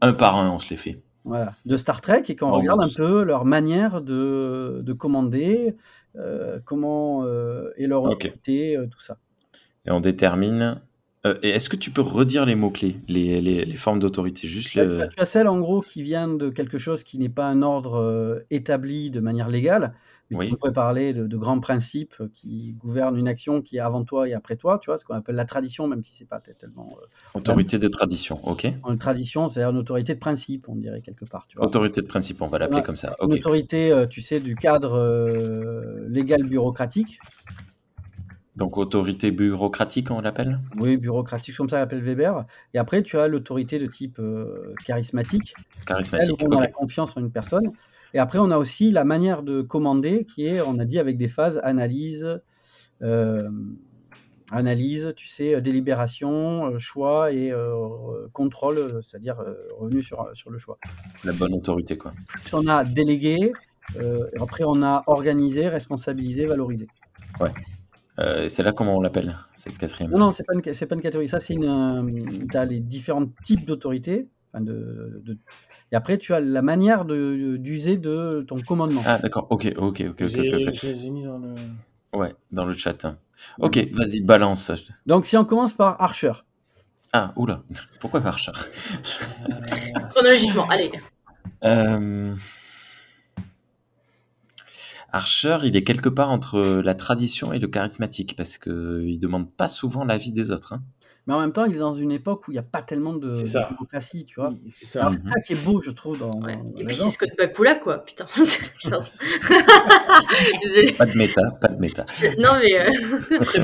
Un par un, on se les fait. Voilà, de Star Trek et qu'on Oh, regarde un peu leur manière de, de commander, euh, comment euh, et leur Ok. autorité, euh, tout ça. Et on détermine. euh, et est-ce que tu peux redire les mots-clés, les, les, les formes d'autorité Juste tu, le. as, tu as celle en gros qui vient de quelque chose qui n'est pas un ordre euh, établi de manière légale. Oui. On pourrait parler de, de grands principes qui gouvernent une action qui est avant toi et après toi, tu vois, ce qu'on appelle la tradition, même si c'est pas tellement euh, Autorité de tradition, ok une tradition, c'est-à-dire une autorité de principe, on dirait quelque part. Tu vois. Autorité de principe, on va l'appeler comme ça. Une autorité, euh, tu sais, du cadre euh, légal bureaucratique. Donc autorité bureaucratique, on l'appelle? Oui, bureaucratique, comme ça l'appelle Weber. Et après, tu as l'autorité de type euh, charismatique, celle où Charismatique, on a la confiance en une personne. Et après, on a aussi la manière de commander, qui est, on a dit, avec des phases analyse, euh, analyse, tu sais, délibération, euh, choix et euh, contrôle, c'est-à-dire euh, revenu sur, sur le choix. La bonne autorité, quoi. Puis on a délégué, et après on a organisé, responsabilisé, valorisé. Euh, c'est là comment on l'appelle, cette quatrième? Non, non, c'est pas une, pas une catégorie. Ça, c'est une. tu as les différents types d'autorité. enfin, de, de- et après, tu as la manière d'user de ton commandement. Ah, d'accord, ok, ok, ok, ok, J'ai- ok, ok. Je les ai mis dans le. Ouais, dans le chat. Ok, vas-y, balance. Donc, si on commence par Archer, Ah, oula, pourquoi Archer? Chronologiquement, allez. Euh, Archer, il est quelque part entre la tradition et le charismatique, parce que il demande pas souvent l'avis des autres. hein. Mais en même temps, il est dans une époque où il n'y a pas tellement de, démocratie, tu vois. C'est ça. Alors, c'est ça qui est beau, je trouve, dans. Ouais. dans Et puis c'est Scott Bakula, quoi, putain. Désolé. Pas de méta, pas de méta. Non, mais. euh,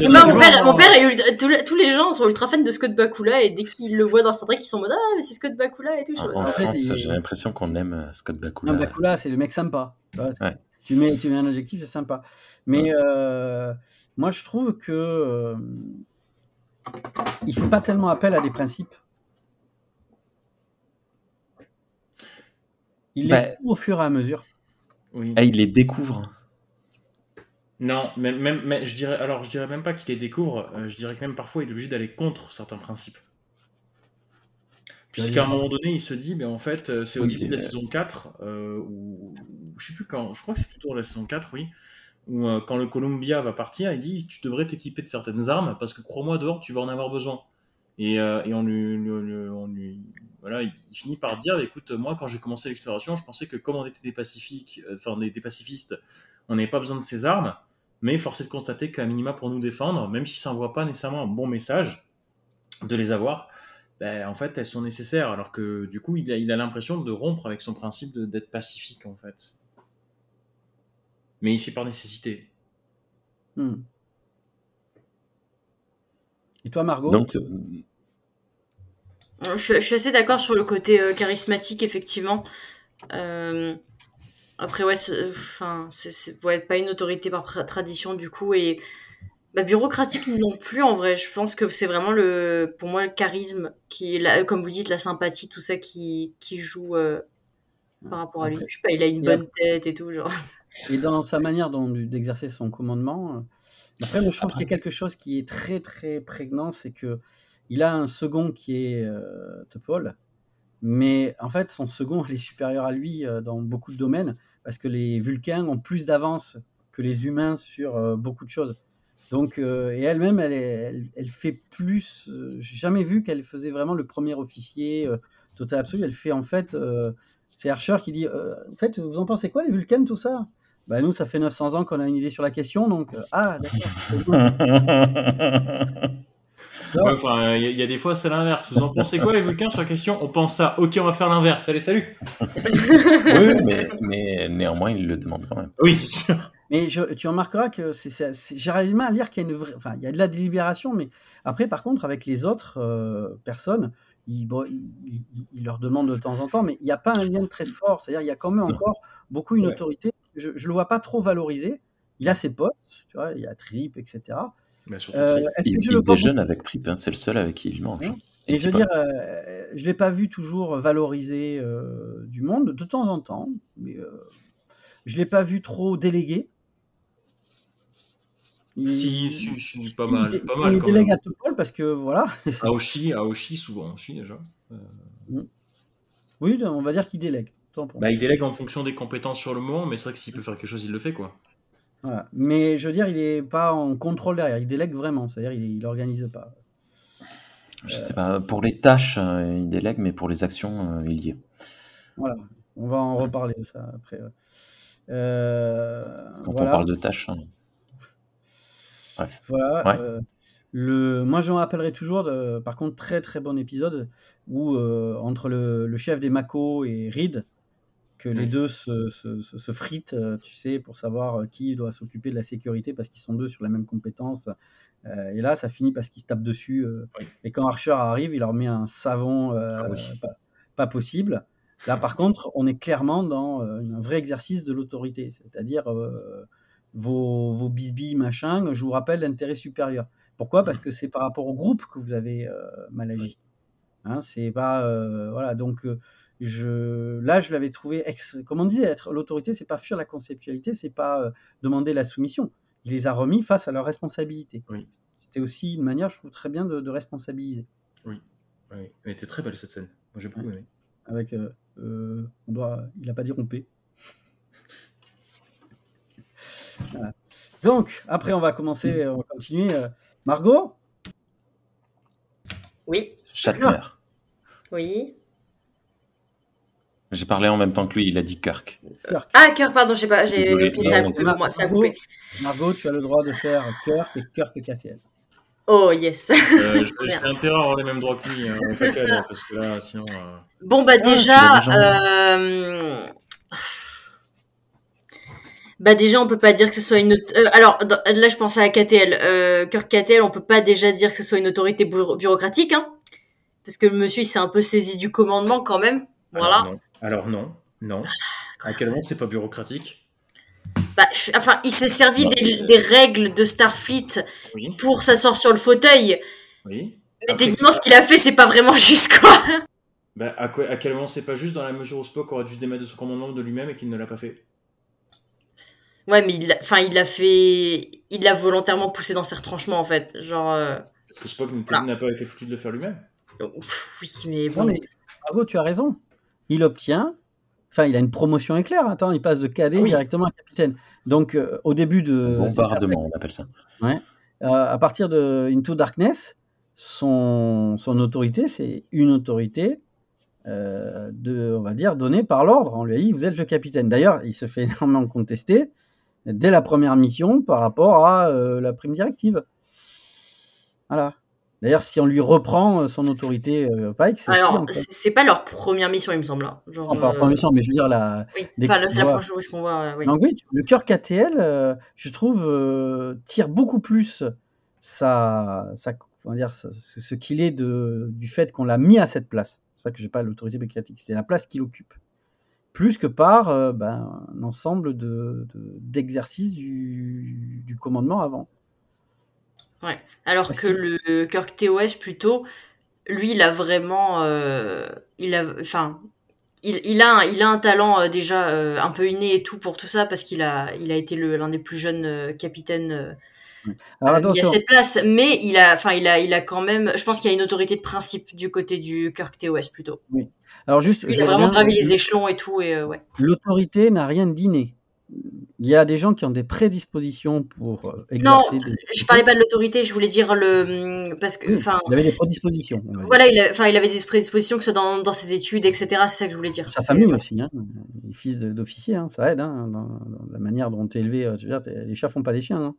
mon père, mon père est ultra- tous, les, gens sont ultra fans de Scott Bakula et dès qu'ils le voient dans Star Trek, ils sont en mode Ah, mais c'est Scott Bakula et tout. En En, fait, France, j'ai l'impression qu'on aime euh, Scott Bakula. Non, Bakula, c'est le mec sympa. tu vois. Ouais. Tu, mets, tu mets un objectif, c'est sympa. Mais euh, moi, je trouve que euh, il fait pas tellement appel à des principes. Il Bah- les trouve au fur et à mesure. Oui. Ah, il les découvre. Non, même, même, mais je dirais, alors je dirais même pas qu'il les découvre, euh, je dirais que même parfois il est obligé d'aller contre certains principes. Puisqu'à un moment donné, il se dit, mais en fait, euh, c'est au Oui, début de la mais- saison 4, euh, ou ou je sais plus quand, je crois que c'est plutôt la saison 4, oui, où euh, quand le Columbia va partir, il dit, tu devrais t'équiper de certaines armes, parce que crois-moi, dehors, tu vas en avoir besoin. Et, euh, et on, lui, on lui- voilà, il finit par dire, écoute, moi, quand j'ai commencé l'exploration, je pensais que comme on était des pacifiques, euh, enfin des, des pacifistes, on n'avait pas besoin de ces armes, mais force est de constater qu'à minima pour nous défendre, même si ça n'envoie pas nécessairement un bon message de les avoir, ben, en fait, elles sont nécessaires, alors que du coup, il a il a l'impression de rompre avec son principe d'être pacifique, en fait. Mais il fait par nécessité. Hmm. Et toi, Margot Donc, euh, Je, suis- je suis assez d'accord sur le côté euh, charismatique, effectivement. Euh, après, ouais, c'est- enfin, c'est c'est- ouais, pas une autorité par tradition, du coup, et bah, bureaucratique non plus, en vrai. Je pense que c'est vraiment, le, pour moi, le charisme, qui la- comme vous dites, la sympathie, tout ça qui, qui joue euh, par rapport à lui. Après- Je sais pas, il a une bonne tête et tout, genre. Et dans sa manière d'exercer son commandement. euh, Après, moi, je trouve qu'il y a quelque chose qui est très très prégnant, c'est que il a un second qui est euh, Topol, mais en fait, son second il est supérieur à lui euh, dans beaucoup de domaines parce que les Vulcains ont plus d'avance que les humains sur euh, beaucoup de choses. Donc, et elle-même, elle, elle, elle fait plus. J'ai jamais vu qu'elle faisait vraiment le premier officier total absolu. Elle fait en fait. C'est Archer qui dit euh, En fait, vous en pensez quoi, les Vulcains, tout ça? Bah, nous, ça fait 900 ans qu'on a une idée sur la question, donc euh, ah d'accord. Ouais, Enfin, il y, a- il y a des fois, c'est l'inverse. Vous en pensez quoi, les Vulcains, sur la question? On pense ça. Ok, on va faire l'inverse. Allez, salut oui, mais, mais néanmoins, il le demande quand même. Oui, c'est sûr. Mais je- tu remarqueras que c'est, c'est- c'est- j'arrive mal à lire qu'il y a une vraie, enfin, il y a de la délibération, mais après, par contre, avec les autres euh, personnes, bon, ils leur demandent de temps en temps, mais il n'y a pas un lien très fort. C'est-à-dire, il y a quand même encore beaucoup une Ouais. autorité. Je ne le vois pas trop valorisé. Il a ses potes, tu vois, il y a Trip, etc. Mais surtout, Euh, Trip. Il, il déjeune avec Trip, hein, c'est le seul avec qui il mange. Ouais. hein. Et Et je veux dire, euh, je l'ai pas vu toujours valorisé euh, du monde, de temps en temps, mais euh, je l'ai pas vu trop délégué. Il- Si, si, si, pas il mal. dé- Pas il mal, quand délègue même. à Topol parce que voilà. Aoshi, Aoshi, souvent aussi, déjà. oui, on va dire qu'il délègue. Bah, il délègue en fonction des compétences sur le moment, mais c'est vrai que s'il peut faire quelque chose, il le fait, quoi. Voilà. Mais je veux dire, il est pas en contrôle derrière. Il délègue vraiment, c'est-à-dire il, il organise pas. Je sais pas, pour les tâches, euh, il délègue, mais pour les actions, euh, il y est. Voilà. On va en reparler de ça après. ouais. Euh, Quand voilà. on parle de tâches. hein. Bref. Voilà. Ouais. euh, le, moi, je me rappellerai toujours, de, par contre, très très bon épisode où euh, entre le, le chef des Mako et Reed, que les Oui. deux se, se, se- se fritent, euh, tu sais, pour savoir euh, qui doit s'occuper de la sécurité parce qu'ils sont deux sur la même compétence. Euh, et là, ça finit parce qu'ils se tapent dessus. euh, Oui. Et quand Archer arrive, il leur met un savon euh, Ah oui. pas, pas possible. Là, par contre, on est clairement dans euh, un vrai exercice de l'autorité, c'est-à-dire euh, vos, vos bisbilles, machin, je vous rappelle l'intérêt supérieur. Pourquoi? Parce que c'est par rapport au groupe que vous avez euh, mal agi. Hein, c'est pas euh, voilà donc euh, je là je l'avais trouvé ex, comme on disait être l'autorité c'est pas fuir la conceptualité c'est pas demander la soumission il les a remis face à leurs responsabilités Oui. c'était aussi une manière je trouve très bien de, de responsabiliser Oui. Elle était très belle, cette scène. Moi, j'ai beaucoup aimé. avec on doit il a pas dit rompé Voilà. Donc après on va commencer on va continuer euh, Margot Oui, Shatner. oui. J'ai parlé en même temps que lui, il a dit Kirk. Ah, cœur, pardon, je sais pas, j'ai Désolé. ça a coupé c'est- pour moi, ça a Margot, coupé. Margot tu as le droit de faire Kirk et Kirk KTL Oh, yes. Euh, j'ai intérêt à avoir les mêmes droits que lui, hein, au paquet, alors, parce que là, sinon. euh, Bon, bah, tu déjà, euh... bah, déjà, on peut pas dire que ce soit une. euh, alors, dans- là, je pensais à KTL. Euh, Kirk KTL, on peut pas déjà dire que ce soit une autorité bureau- bureaucratique, hein. Parce que le monsieur, il s'est un peu saisi du commandement quand même. Voilà. Alors non. Alors non, non. À quel moment c'est pas bureaucratique? Bah, enfin, il s'est servi Bah, des, des règles de Starfleet Oui, pour s'asseoir sur le fauteuil. oui. Mais techniquement, ce qu'il a fait, c'est pas vraiment juste, quoi. Bah, à, quoi, à quel moment c'est pas juste dans la mesure où Spock aurait dû se démettre de son commandement de lui-même et qu'il ne l'a pas fait? Ouais, mais il, l'a- enfin, il l'a fait, il l'a volontairement poussé dans ses retranchements, en fait. Genre, euh, Parce que Spock Voilà. n'a pas été foutu de le faire lui-même pff, oui, mais Non, bon. mais Margot, tu as raison. Il obtient, enfin, il a une promotion éclair. Attends, il passe de cadet Ah oui. directement à capitaine. Donc, euh, au début de. Bombardement, on appelle ça. euh, à partir de Into Darkness, son, son autorité, c'est une autorité, euh, de, on va dire, donnée par l'ordre. On lui a dit, vous êtes le capitaine. D'ailleurs, il se fait énormément contester dès la première mission par rapport à euh, la prime directive. Voilà. D'ailleurs, si on lui reprend euh, son autorité, euh, Pike, c'est Alors, encore- c'est c'est pas leur première mission, il me semble. Genre, Non, pas la euh, première mission, mais je veux dire la. Oui, enfin, c'est la prochaine qu'on voit. oui. Donc oui, le cœur KTL, je trouve, tire beaucoup plus sa, sa, on va dire, ce qu'il est de, du fait qu'on l'a mis à cette place. C'est ça que j'ai pas l'autorité médiatique, c'est la place qu'il occupe. Plus que par euh, ben, un ensemble de, de- d'exercices du, du commandement avant. Alors Parce que le Kirk TOS, plutôt, lui, il a vraiment. euh, il a. Enfin. Il, il, a un, il a un talent euh, déjà euh, un peu inné et tout pour tout ça parce qu'il a, il a été l'un des plus jeunes euh, capitaines Alors mis à attention, cette place, mais il a, enfin, il a, il a quand même, je pense qu'il y a une autorité de principe du côté du Kirk TOS plutôt. Alors juste, il a vraiment gravi les échelons et tout, et euh, ouais. l'autorité n'a rien d'inné. Il y a des gens qui ont des prédispositions pour euh, Non, des- je parlais pas de l'autorité, je voulais dire le, parce que, Oui, enfin, il avait des prédispositions. voilà, il, a- enfin, il avait des prédispositions que ce soit dans, dans ses études, etc. C'est ça que je voulais dire. Sa famille aussi. Hein. Il fils de- d'officier, hein, ça aide hein, dans, dans la manière dont tu es élevé. euh, je veux dire, les chats font pas des chiens. hein.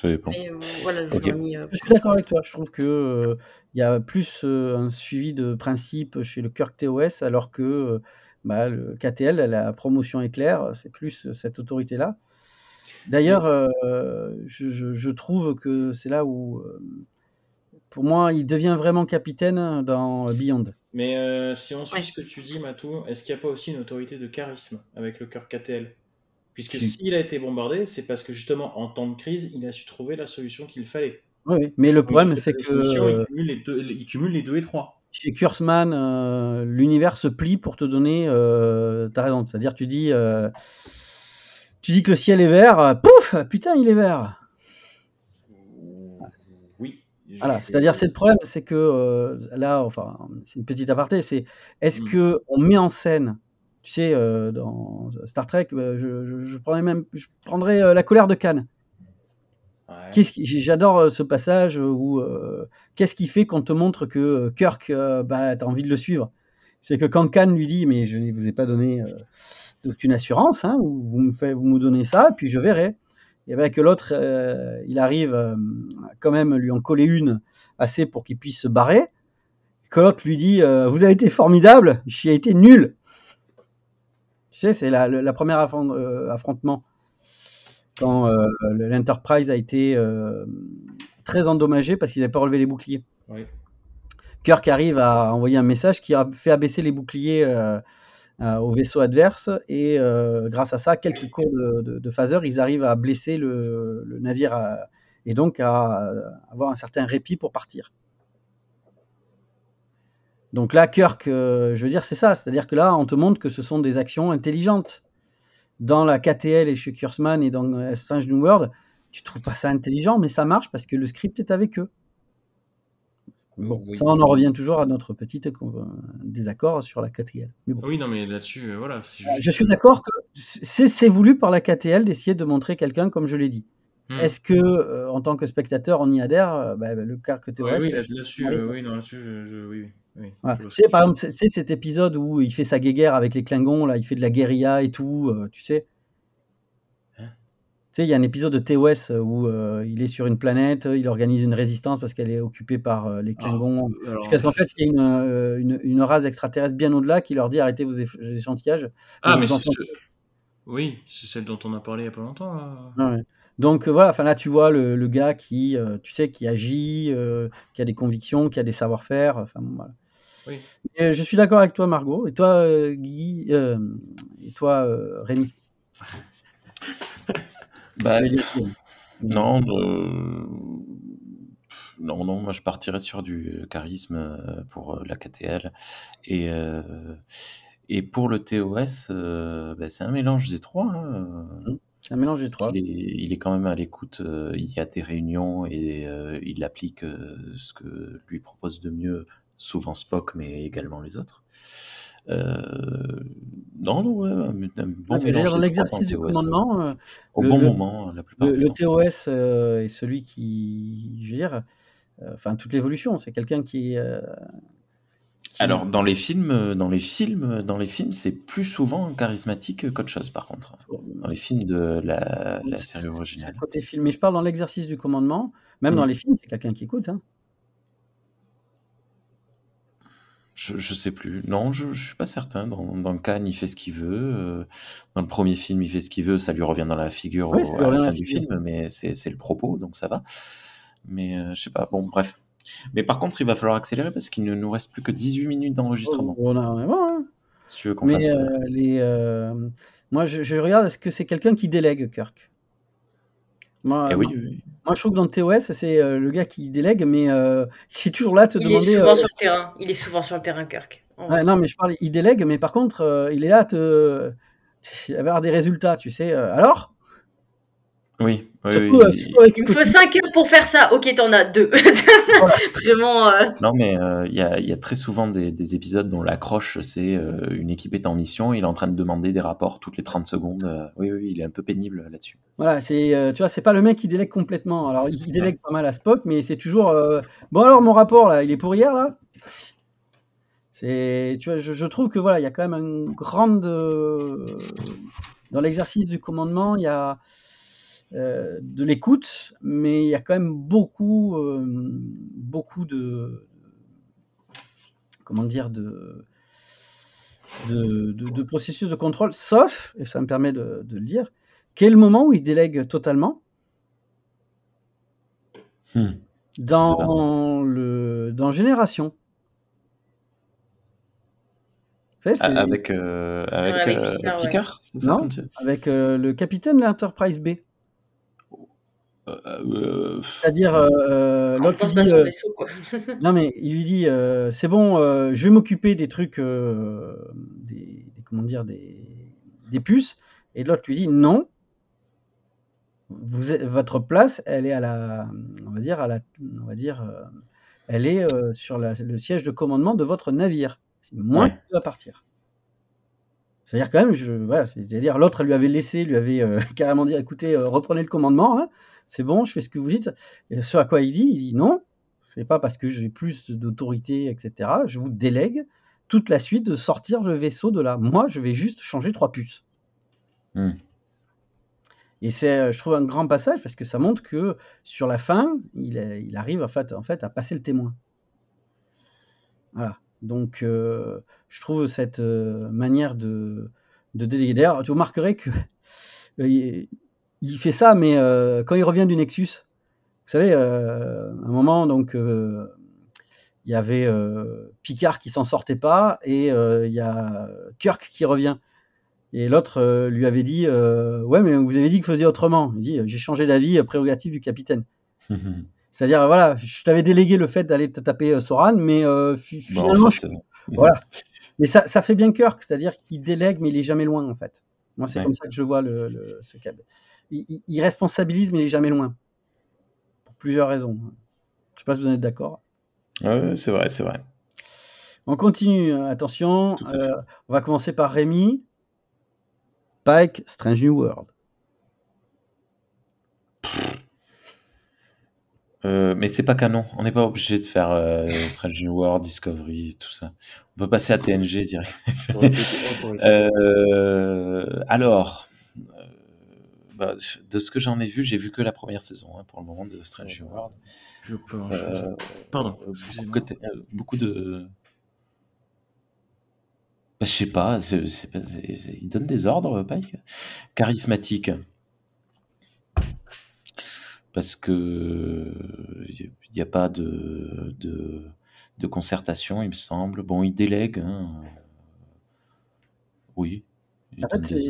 Ça dépend. Mais euh, voilà, Ok. j'aurais mis. euh, Je suis d'accord avec toi. Je trouve que euh, il y a plus euh, un suivi de principe chez le Kirk TOS, alors que euh, bah, le KTL, la promotion éclair, c'est plus cette autorité-là. D'ailleurs, euh, je, je- je trouve que c'est là où, pour moi, il devient vraiment capitaine dans Beyond. Mais euh, si on suit Ouais. ce que tu dis, Matou, est-ce qu'il n'y a pas aussi une autorité de charisme avec le cœur KTL Puisque Si. s'il a été bombardé, c'est parce que justement, en temps de crise, il a su trouver la solution qu'il fallait. Oui, mais le problème, c'est que il, cumule les deux, il cumule les deux et trois. chez Kurzman, euh, l'univers se plie pour te donner. Euh, T'as raison. C'est-à-dire, tu dis, euh, tu dis que le ciel est vert, euh, pouf, putain, il est vert. Oui. Voilà, c'est-à-dire, c'est le problème, c'est que là, enfin, c'est une petite aparté, c'est est-ce Mm. que on met en scène, tu sais, dans Star Trek, je, je, je prendrais même, je prendrais la colère de Khan. J'adore ce passage où qu'est-ce qui fait qu'on te montre que Kirk, euh, bah, envie de le suivre? C'est que quand Khan lui dit, mais je ne vous ai pas donné aucune assurance, hein, vous, me vous me donnez ça, puis je verrai. Et bien que l'autre, il arrive quand même lui en coller une assez pour qu'il puisse se barrer. Que l'autre lui dit, euh, vous avez été formidable, j'y ai été nul. Tu sais, c'est la, la première affron- affrontement quand euh, le- l'Enterprise a été euh, très endommagé parce qu'ils n'avaient pas relevé les boucliers. Oui. Kirk arrive à envoyer un message qui a fait abaisser les boucliers euh, au vaisseau adverse et grâce à ça, quelques cours de, de, de phaser, ils arrivent à blesser le, le navire à- et donc à, avoir un certain répit pour partir. Donc là, Kirk, je veux dire, c'est ça. C'est-à-dire que là, on te montre que ce sont des actions intelligentes. Dans la KTL et chez Kurzman et dans euh, Strange New World, tu trouves pas ça intelligent, mais ça marche parce que le script est avec eux. Bon, Oui. ça, on en revient toujours à notre petit euh, désaccord sur la KTL. Mais bon. Oui, non, mais là-dessus, euh, voilà. juste- Je suis d'accord que c'est c'est voulu par la KTL d'essayer de montrer quelqu'un comme je l'ai dit. Hmm. Est-ce que, euh, en tant que spectateur, on y adhère Euh, bah, bah, Le cas que TOS, Ouais, oui, là- là-dessus, euh, oui, non, là-dessus, je, je- oui, oui, Tu sais, par tu exemple, c'est cet épisode où il fait sa guéguerre avec les Klingons, là, il fait de la guérilla et tout, euh, tu sais. Hein? Tu sais, il y a un épisode de TOS où euh, il est sur une planète, il organise une résistance parce qu'elle est occupée par euh, les Klingons. dis. Alors, Jusqu'à ce qu'en fait, il y ait une, euh, une, une race extraterrestre bien au-delà qui leur dit arrêtez vos éch- échantillage. Ah, mais c'est ce- Oui, c'est celle dont on a parlé il n'y a pas longtemps. là. Ouais, ouais. Donc voilà, enfin là tu vois le, le gars qui, euh, tu sais, qui agit, euh, qui a des convictions, qui a des savoir-faire. Enfin bon, voilà. Oui. Et je suis d'accord avec toi Margot. Et toi euh, Guy, euh, et toi euh, Rémi? Bah, non, euh, non, non, moi je partirais sur du charisme pour la KTL. Et, euh, et pour le TOS, euh, bah, c'est un mélange des trois. hein, euh, C'est un mélange des trois. est, il est quand même à l'écoute, euh, il y a des réunions et euh, il applique euh, ce que lui propose de mieux, souvent Spock, mais également les autres. Non, non, ouais, un, un bon Ah, mélange l'exercice du commandement, Au le- bon le- moment, la plupart le, du le temps. TOS est celui qui, je veux dire, enfin toute l'évolution, c'est quelqu'un qui- Alors dans les films, dans les films, dans les films, c'est plus souvent charismatique qu'autre chose par contre. Dans les films de la, série originale. le côté film. Mais je parle dans l'exercice du commandement, même Mm. dans les films, c'est quelqu'un qui écoute. Hein. Je, je sais plus. Non, je, je suis pas certain. Dans, dans le Cannes, il fait ce qu'il veut. euh, Dans le premier film, il fait ce qu'il veut. Ça lui revient dans la figure Oui, au- à la fin du film, mais c'est c'est le propos, donc ça va. Mais euh, je sais pas. Bon, bref. Mais par contre, il va falloir accélérer parce qu'il ne nous reste plus que 18 minutes d'enregistrement. On a- on est bon, hein. Si tu veux qu'on fasse. euh, euh, les, euh, moi, je, je regarde, est-ce que c'est quelqu'un qui délègue, Kirk? Moi, eh oui, moi, oui, oui. moi, je trouve que dans le TOS, c'est euh, le gars qui délègue, mais euh, qui est toujours là à te Il est demander. souvent euh, sur le terrain. Il est souvent sur le terrain, Kirk. Ouais, non, mais je parle, il délègue, mais par contre, euh, il est là à te avoir des résultats, tu sais. alors? Oui, oui, Surtout, oui, euh, il- me faut côté- 5 heures pour faire ça. Ok, t'en as deux. Vraiment. euh, Non, mais euh, il y, a, il y a très souvent des, des épisodes dont l'accroche, c'est euh, une équipe est en mission, il est en train de demander des rapports toutes les 30 secondes. oui, oui, il est un peu pénible là-dessus. Voilà, c'est, euh, tu vois, c'est pas le mec qui délègue complètement. Alors, il, il délègue pas mal à Spock, mais c'est toujours. euh, bon, alors, mon rapport, là, il est pour hier, là? C'est, tu vois, je, je trouve que voilà, il y a quand même une grande euh, dans l'exercice du commandement, il y a euh, de l'écoute, mais il y a quand même beaucoup, euh, beaucoup de, comment dire, de, de, de- de processus de contrôle, sauf, et ça me permet de, de le dire, quel moment où il délègue totalement Hmm. dans le dans Génération. Savez, Avec, euh, avec, euh, Picard, ouais. Picard, c'est ça Non. avec euh, le capitaine de l'Enterprise B. Euh, euh, C'est-à-dire, euh, l'autre euh, non mais il lui dit, euh, c'est bon, euh, je vais m'occuper des trucs, euh, des, des- comment dire, des, des puces. Et l'autre lui dit, non, vous êtes- votre place, elle est à la, on va dire, à la, on va dire, euh, elle est euh, sur la- le siège de commandement de votre navire. C'est moi Ouais. qui va partir. C'est-à-dire quand même, je, voilà, c'est-à-dire l'autre lui avait laissé, lui avait euh, carrément dit, écoutez, euh, reprenez le commandement, hein, c'est bon, je fais ce que vous dites. Et ce à quoi il dit, il dit non, c'est pas parce que j'ai plus d'autorité, etc. Je vous délègue toute la suite de sortir le vaisseau de là. Moi, je vais juste changer trois puces. Hmm. Et c'est, euh, je trouve, un grand passage parce que ça montre que sur la fin, il, est- il arrive en fait, en fait à passer le témoin. Voilà. Donc, euh, je trouve cette euh, manière de, de déléguer. D'ailleurs, tu remarquerais que euh, il, fait ça, mais euh, quand il revient du Nexus, vous savez, euh, à un moment, donc, euh, il y avait Picard qui s'en sortait pas et il y a Kirk qui revient. Et l'autre lui avait dit Ouais, mais vous avez dit que vous faisiez autrement. Il dit J'ai changé d'avis, prérogative du capitaine. C'est-à-dire, voilà, je t'avais délégué le fait d'aller te taper Soran, mais euh, fi- Bon, finalement, en je- fait, euh, voilà. Mais ça, ça fait bien Kirk, c'est-à-dire qu'il délègue, mais il est jamais loin, en fait. Moi, c'est Ouais. comme ça que je vois le, le- ce câble. Il, il- il responsabilise, mais il est jamais loin. Pour plusieurs raisons. Je sais pas si vous en êtes d'accord. c'est vrai, c'est vrai. On continue, hein, attention. Euh, on va commencer par Rémi. Pike, Strange New World. Euh, mais c'est pas canon. On n'est pas obligé de faire euh, Strange New World, Discovery, tout ça. On peut passer à TNG direct. Euh, alors, bah, de ce que j'en ai vu, j'ai vu que la première saison hein, pour le moment de Strange New World. Je peux. je- Euh, Pardon. excusez-moi. beaucoup, de- euh, beaucoup de. Bah, je sais pas, c'est- c'est pas- c'est- c'est- il donne des ordres, Pike? Charismatique. Parce que il n'y a pas de, de, de concertation, il me semble. Bon, il délègue. hein. Oui. En fait, c'est.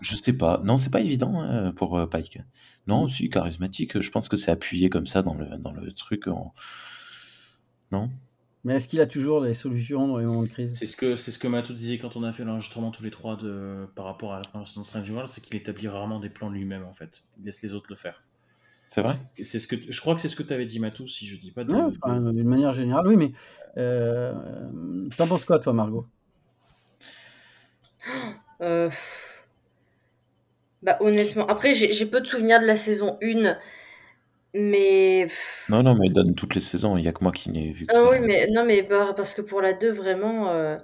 je sais pas. Non, c'est pas évident hein, pour euh, Pike. Non, Mm. si, charismatique. Je pense que c'est appuyé comme ça dans le, dans le truc. en- Non? Mais est-ce qu'il a toujours des solutions dans les moments de crise? C'est ce que c'est ce que Matou disait quand on a fait l'enregistrement tous les trois de par rapport à la première saison de Strange World, c'est qu'il établit rarement des plans lui-même en fait. Il laisse les autres le faire. C'est vrai? C'est c'est ce que je crois que c'est ce que tu avais dit Matou si je dis pas de. Ouais, enfin, de- D'une manière générale, oui, mais euh, t'en penses quoi, toi, Margot? Euh, Bah, honnêtement, après, j'ai j'ai peu de souvenirs de la saison 1, mais. Non, non, mais donne toutes les saisons. Il y a que moi qui n'ai vu que Ah ça. oui, mais non, mais par- parce que pour la 2, vraiment. euh,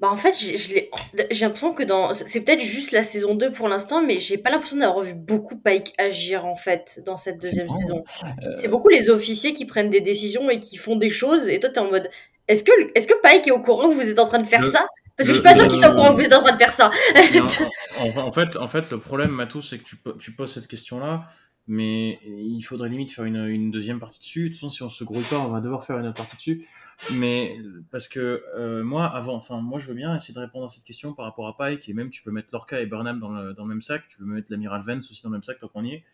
Bah, en fait, j'ai je l'ai- j'ai l'impression que dans. C'est peut-être juste la saison 2 pour l'instant, mais j'ai pas l'impression d'avoir vu beaucoup Pike agir, en fait, dans cette deuxième saison. Euh, C'est beaucoup les officiers qui prennent des décisions et qui font des choses, et toi, t'es en mode. Est-ce que, est que Pike est au courant que vous êtes en train de faire Le- ça? Parce que le- je suis pas sûr le- qu'il soit au courant que vous êtes en train de faire ça. En, en fait, en fait, le problème, Matou, c'est que tu, po- tu poses cette question-là, mais il faudrait limite faire une, une deuxième partie dessus. De toute façon, si on se grouille pas, on va devoir faire une autre partie dessus. Mais parce que euh, moi, avant, enfin, moi, je veux bien essayer de répondre à cette question par rapport à Pike, et même tu peux mettre Lorca et Burnham dans le, dans le même sac, tu peux mettre l'amiral Vance aussi dans le même sac tant qu'on y est.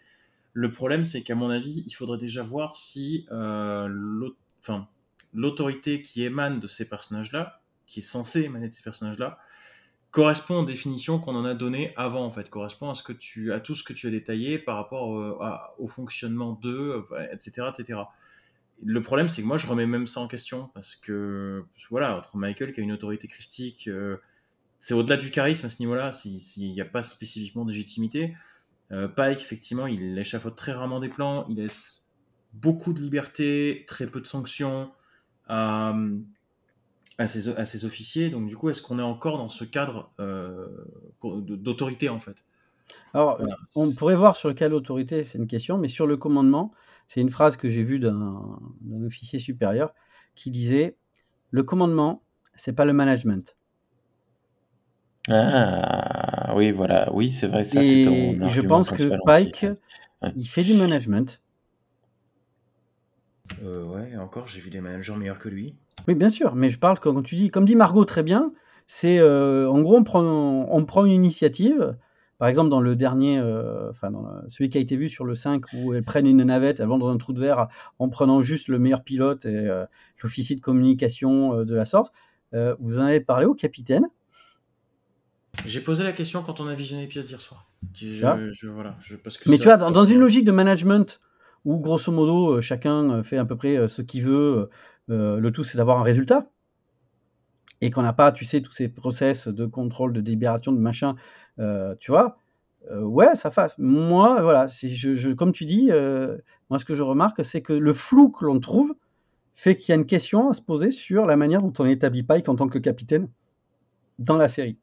Le problème, c'est qu'à mon avis, il faudrait déjà voir si euh, l'autorité qui émane de ces personnages-là, qui est censée émaner de ces personnages-là, correspond aux définitions qu'on en a données avant, en fait, correspond à, ce que tu, à tout ce que tu as détaillé par rapport euh, au fonctionnement d'eux, euh, etc., etc. Le problème, c'est que moi, je remets même ça en question, parce que, voilà, entre Michael qui a une autorité christique, euh, c'est au-delà du charisme à ce niveau-là, s'il n'y a pas spécifiquement de légitimité. Pike, effectivement, il échafaude très rarement des plans, il laisse beaucoup de liberté, très peu de sanctions. Euh, à ses, à ses officiers. Donc du coup, est-ce qu'on est encore dans ce cadre euh, d'autorité en fait? Alors, Voilà. on pourrait voir sur le cas d'autorité, c'est une question, mais sur le commandement, c'est une phrase que j'ai vue d'un officier supérieur qui disait Le commandement, c'est pas le management. Ah, oui, voilà. Oui, c'est vrai, ça, c'est Et ton et je pense que Pike, Ouais. il fait du management. Euh, Ouais, et encore, j'ai vu des managers meilleurs que lui. Oui, bien sûr, mais je parle, comme tu dis, comme dit Margot très bien, c'est euh, en gros, on prend, on prend une initiative. Par exemple, dans le dernier, euh, enfin, dans celui qui a été vu sur le 5, où elles prennent une navette, elles vont dans un trou de verre en prenant juste le meilleur pilote et euh, l'officier de communication euh, de la sorte. Euh, vous en avez parlé au capitaine? J'ai posé la question quand on a visionné l'épisode hier soir. Je, Ah. je- voilà, je- parce que Mais ça- tu vois, dans, dans une logique de management où grosso modo euh, chacun euh, fait à peu près euh, ce qu'il veut, le tout c'est d'avoir un résultat et qu'on n'a pas, tu sais, tous ces process de contrôle, de délibération, de machin, tu vois, ouais, ça fasse. Moi, voilà, si je, je- comme tu dis, moi ce que je remarque, c'est que le flou que l'on trouve fait qu'il y a une question à se poser sur la manière dont on établit Pike en tant que capitaine dans la série.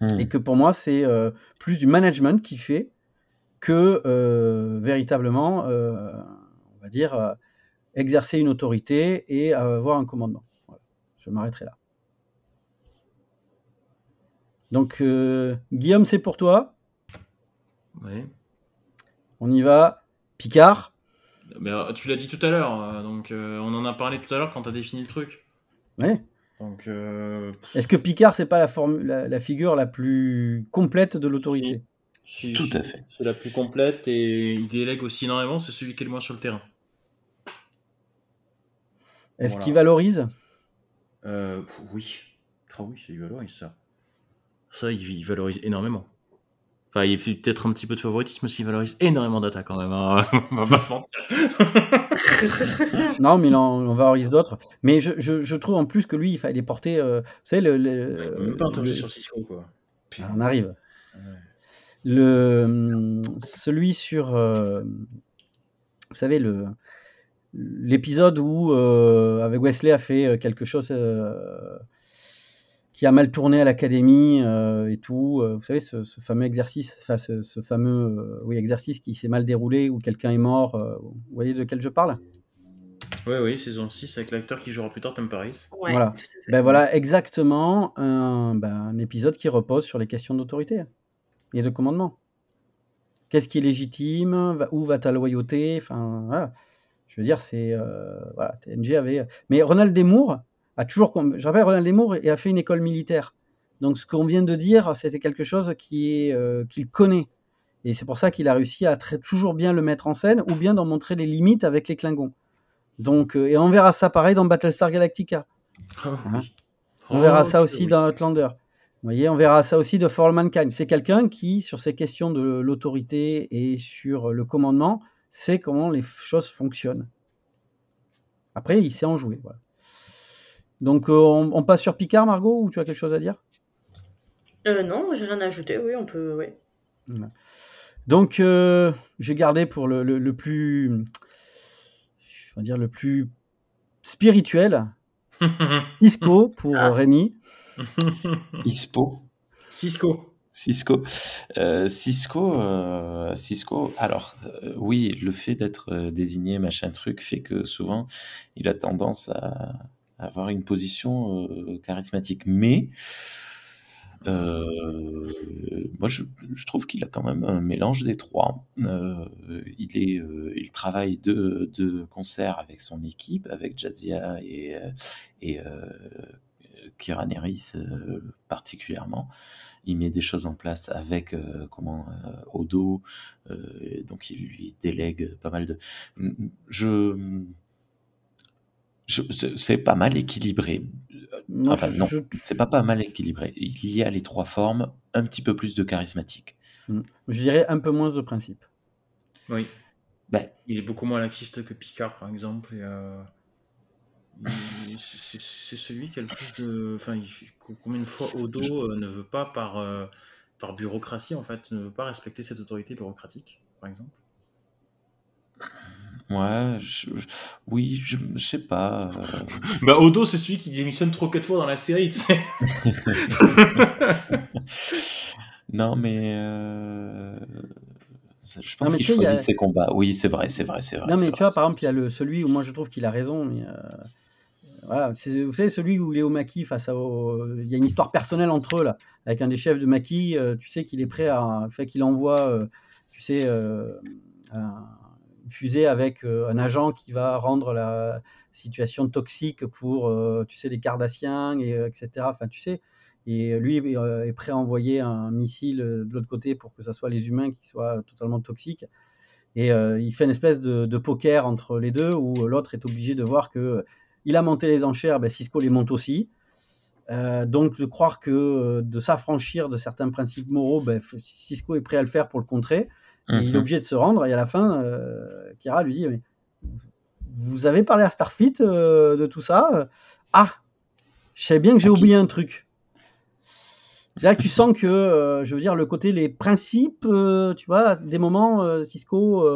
Hmm. Et que pour moi, c'est euh, plus du management qui fait que euh, véritablement, euh, on va dire, euh, exercer une autorité et avoir un commandement. Voilà. Je m'arrêterai là. Donc, euh, Guillaume, c'est pour toi. Ouais. On y va. Picard. Mais, euh, tu l'as dit tout à l'heure, donc euh, on en a parlé tout à l'heure quand tu as défini le truc. Donc, euh, Est-ce que Picard, c'est pas la, formu- la, la figure la plus complète de l'autorité? Si- Tout à fait. C'est la plus complète et il délègue aussi énormément, c'est celui qui est le moins sur le terrain. Est-ce Voilà. qu'il valorise? Euh, oui. Ah oui, il valorise ça. Ça, il, il valorise énormément. Enfin, il fait peut-être un petit peu de favoritisme, mais il valorise énormément d'attaques quand même. hein. On va pas se mentir. Non, mais il en, on valorise d'autres. Mais je, je- je trouve en plus que lui, il fallait porter. euh, vous savez, le. le- Même pas interrogé le- sur Cisco, quoi. Ah, on arrive. Ouais. Le, hum, celui sur, euh, vous savez, le l'épisode où euh, avec Wesley a fait euh, quelque chose euh, qui a mal tourné à l'académie euh, et tout. vous savez, ce, ce fameux exercice, enfin ce, ce fameux euh, oui exercice qui s'est mal déroulé où quelqu'un est mort. euh, vous voyez de quel je parle? Oui, oui, saison 6 avec l'acteur qui jouera plus tard, Tom Paris. Ouais, Voilà. Ben voilà exactement un, ben, un épisode qui repose sur les questions d'autorité et de commandement. Qu'est-ce qui est légitime? Où va ta loyauté? Enfin, voilà. Je veux dire, c'est euh, voilà, TNG avait. Mais Ronald Desmours a toujours. Je rappelle, Ronald Desmours a fait une école militaire. Donc, ce qu'on vient de dire, c'était quelque chose qui est euh, qu'il connaît. Et c'est pour ça qu'il a réussi à très, toujours bien le mettre en scène ou bien d'en montrer les limites avec les Klingons. Donc, euh, et on verra ça pareil dans Battlestar Galactica. Oh, oui. On verra Oh, ça aussi oui. dans Outlander. Vous voyez, on verra ça aussi de For All Mankind. C'est quelqu'un qui, sur ces questions de l'autorité et sur le commandement, sait comment les choses fonctionnent. Après, il sait en jouer. Voilà. Donc, euh, on, on passe sur Picard, Margot, ou tu as quelque chose à dire? Euh, non, j'ai rien à ajouter. Oui, on peut. Ouais. Donc, euh, j'ai gardé pour le, le- le plus, je vais dire le plus spirituel, Isco pour Ah. Rémi. ISPO. Cisco. Cisco. Euh, Cisco, euh, Cisco, alors euh, oui, le fait d'être désigné machin truc fait que souvent il a tendance à, avoir une position charismatique. Mais moi je, je trouve qu'il a quand même un mélange des trois. Il, est, il travaille de, de concert avec son équipe, avec Jadzia et, et Kira Nerys euh, particulièrement il met des choses en place avec euh, comment euh, Odo, euh, donc il lui délègue pas mal de. Je, je c'est- pas mal équilibré. Moi, Enfin je- non, je- c'est pas pas mal équilibré. Il y a les trois formes, un petit peu plus de charismatique. je dirais un peu moins de principe. Oui. Ben, Il est beaucoup moins laxiste que Picard, par exemple. Et, euh, c'est celui qui a le plus de. Enfin, combien de fois Odo euh, ne veut pas, par, euh, par bureaucratie, en fait, ne veut pas respecter cette autorité bureaucratique, par exemple? Ouais, je- je- oui, je, je sais pas. euh, Bah, Odo, c'est celui qui démissionne trop quatre fois dans la série, tu sais. Non, mais euh, je pense qu'il a- choisit ses combats. Oui, c'est vrai, c'est vrai, c'est vrai. Non, mais vrai, tu vois, par exemple, il y a le, celui où moi je trouve qu'il a raison. Mais, euh, c'est- vous savez, celui où Léo Maki, face à. au- Il y a une histoire personnelle entre eux, là, avec un des chefs de Maki. euh, tu sais qu'il est prêt à. Fait qu'il envoie, euh, tu sais, euh, un- une fusée avec un agent qui va rendre la situation toxique pour, tu sais, les Cardassiens, et, etc. Enfin, tu sais. Et lui est prêt à envoyer un missile de l'autre côté pour que ce soit les humains qui soient totalement toxiques. Et il fait une espèce de, de poker entre les deux où l'autre est obligé de voir que il a monté les enchères, ben Cisco les monte aussi. Euh, donc de croire que euh, de s'affranchir de certains principes moraux, ben, Cisco est prêt à le faire pour le contrer. Il est Mhm. obligé de se rendre. Et à la fin, euh, Kira lui dit mais vous avez parlé à Starfleet euh, de tout ça? Ah, je savais bien que j'ai oublié un truc. C'est là que tu sens que, je veux dire, le côté, les principes, tu vois, des moments, Cisco,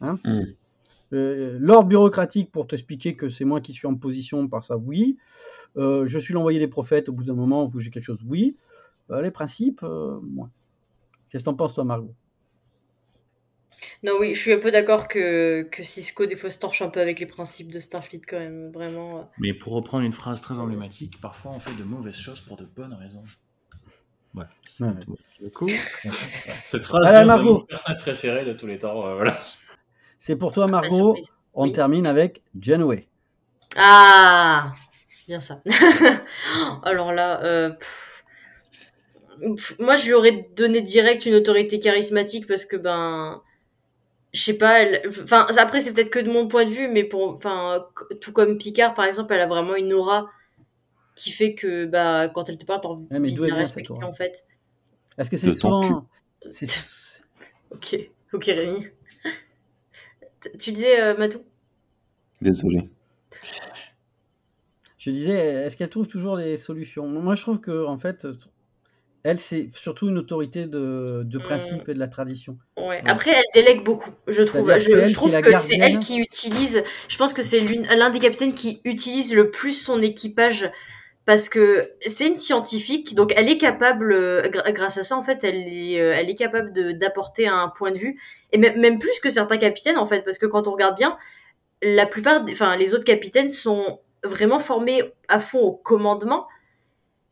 hein, Mm. Euh, l'ordre bureaucratique pour t'expliquer que c'est moi qui suis en position par ça, oui. Euh, je suis l'envoyé des prophètes au bout d'un moment où j'ai quelque chose, oui. Euh, les principes, euh, moins. Qu'est-ce que t'en penses, toi, Margot? Non, oui, je suis un peu d'accord que, que Cisco, des fois, se torche un peu avec les principes de Starfleet, quand même. Vraiment. Mais pour reprendre une phrase très emblématique, parfois on fait de mauvaises choses pour de bonnes raisons. Voilà. c'était Ouais. tout. Merci beaucoup. Cette phrase Margot. mon personnage préféré de tous les temps. euh, voilà. C'est pour toi, Margot. On Oui. termine avec Janeway. Ah Bien ça. Alors là, euh, pff, pff, moi je lui aurais donné direct une autorité charismatique parce que ben, je sais pas, elle, enfin après c'est peut-être que de mon point de vue, mais pour, enfin tout comme Picard par exemple, elle a vraiment une aura qui fait que bah quand elle te parle t'as envie Ouais, mais de la respecter en fait. Est-ce que c'est souvent. c'est- Ok, ok Rémi. Tu disais euh, Matou? Désolé. Je disais, est-ce qu'elle trouve toujours des solutions? Moi, je trouve que en fait, elle, c'est surtout une autorité de, de Mm. principe et de la tradition. Ouais. Après, elle délègue beaucoup, je trouve. Je, trouve que c'est elle qui utilise. Je pense que c'est l'un des capitaines qui utilise le plus son équipage parce que c'est une scientifique, donc elle est capable, euh, grâce à ça, en fait, elle est, euh, capable d'apporter un point de vue et même, plus que certains capitaines, en fait, parce que quand on regarde bien, la plupart, enfin, les autres capitaines sont vraiment formés à fond au commandement,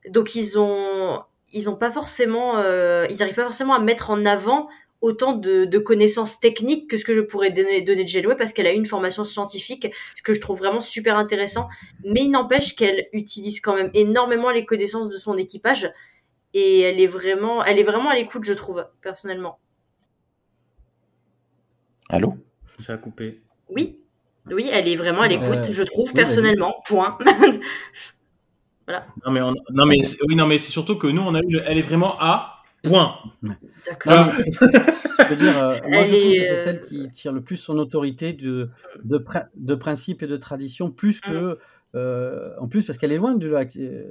donc ils ont, ils ont pas forcément, euh, ils arrivent pas forcément à mettre en avant autant de, de connaissances techniques que ce que je pourrais donner, donner de Janeway parce qu'elle a eu une formation scientifique, ce que je trouve vraiment super intéressant. Mais il n'empêche qu'elle utilise quand même énormément les connaissances de son équipage et elle est vraiment, elle est vraiment à l'écoute, je trouve, personnellement. Allô? Ça a coupé. Oui, oui, elle est vraiment à l'écoute, Euh, je trouve, oui, personnellement. Point. Non mais, on- non, mais, c'est- oui, non, mais c'est surtout que nous, on a eu, le- elle est vraiment à point. D'accord. Je veux dire, euh, moi, je trouve que c'est euh, celle qui tire le plus son autorité de, de, prin- de principe et de tradition, plus que. euh, en plus, parce qu'elle est loin de la- de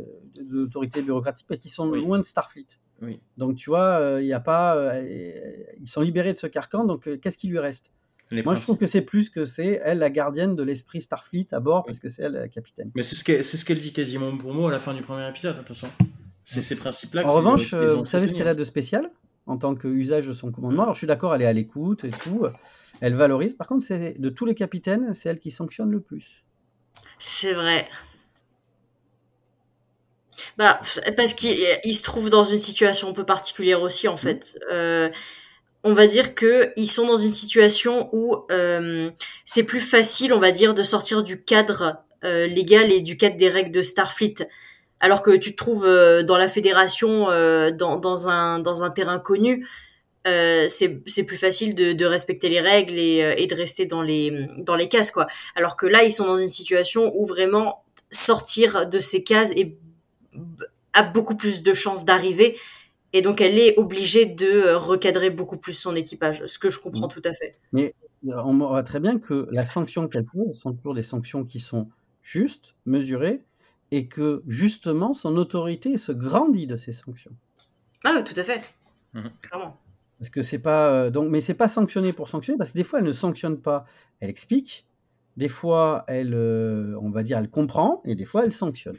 l'autorité bureaucratique, parce qu'ils sont Oui. loin de Starfleet. Oui. Donc, tu vois, il y a pas. euh, ils sont libérés de ce carcan, donc euh, qu'est-ce qui lui reste? Les Moi, je trouve que c'est plus que c'est elle la gardienne de l'esprit Starfleet à bord, parce que c'est elle la capitaine. Mais c'est ce qu'elle c'est ce qu'elle dit quasiment pour moi à la fin du premier épisode, de toute façon. C'est ces principes-là En revanche, euh, ont vous savez ce qu'elle a de spécial en tant qu'usage de son commandement? Alors, je suis d'accord, elle est à l'écoute et tout. Elle valorise. Par contre, c'est de tous les capitaines, c'est elle qui sanctionne le plus. C'est vrai. Bah, parce qu'il il se trouve dans une situation un peu particulière aussi, en fait. Euh, on va dire que ils sont dans une situation où euh, c'est plus facile, on va dire, de sortir du cadre euh, légal et du cadre des règles de Starfleet. Alors que tu te trouves euh, dans la fédération, euh, dans, dans, un, dans un terrain connu, euh, c'est plus facile de, de respecter les règles et, et de rester dans les, dans les cases, quoi. Alors que là, ils sont dans une situation où vraiment sortir de ces cases est, a beaucoup plus de chances d'arriver. Et donc, elle est obligée de recadrer beaucoup plus son équipage, ce que je comprends Mm. tout à fait. Mais on voit très bien que la sanction qu'elle prend sont toujours des sanctions qui sont justes, mesurées, et que justement son autorité se grandit de ces sanctions. Ah oui, tout à fait. Mhm. Clairement. Parce que c'est pas euh, donc, mais c'est pas sanctionné pour sanctionner parce que des fois elle ne sanctionne pas, elle explique. Des fois elle, euh, on va dire, elle comprend et des fois elle sanctionne.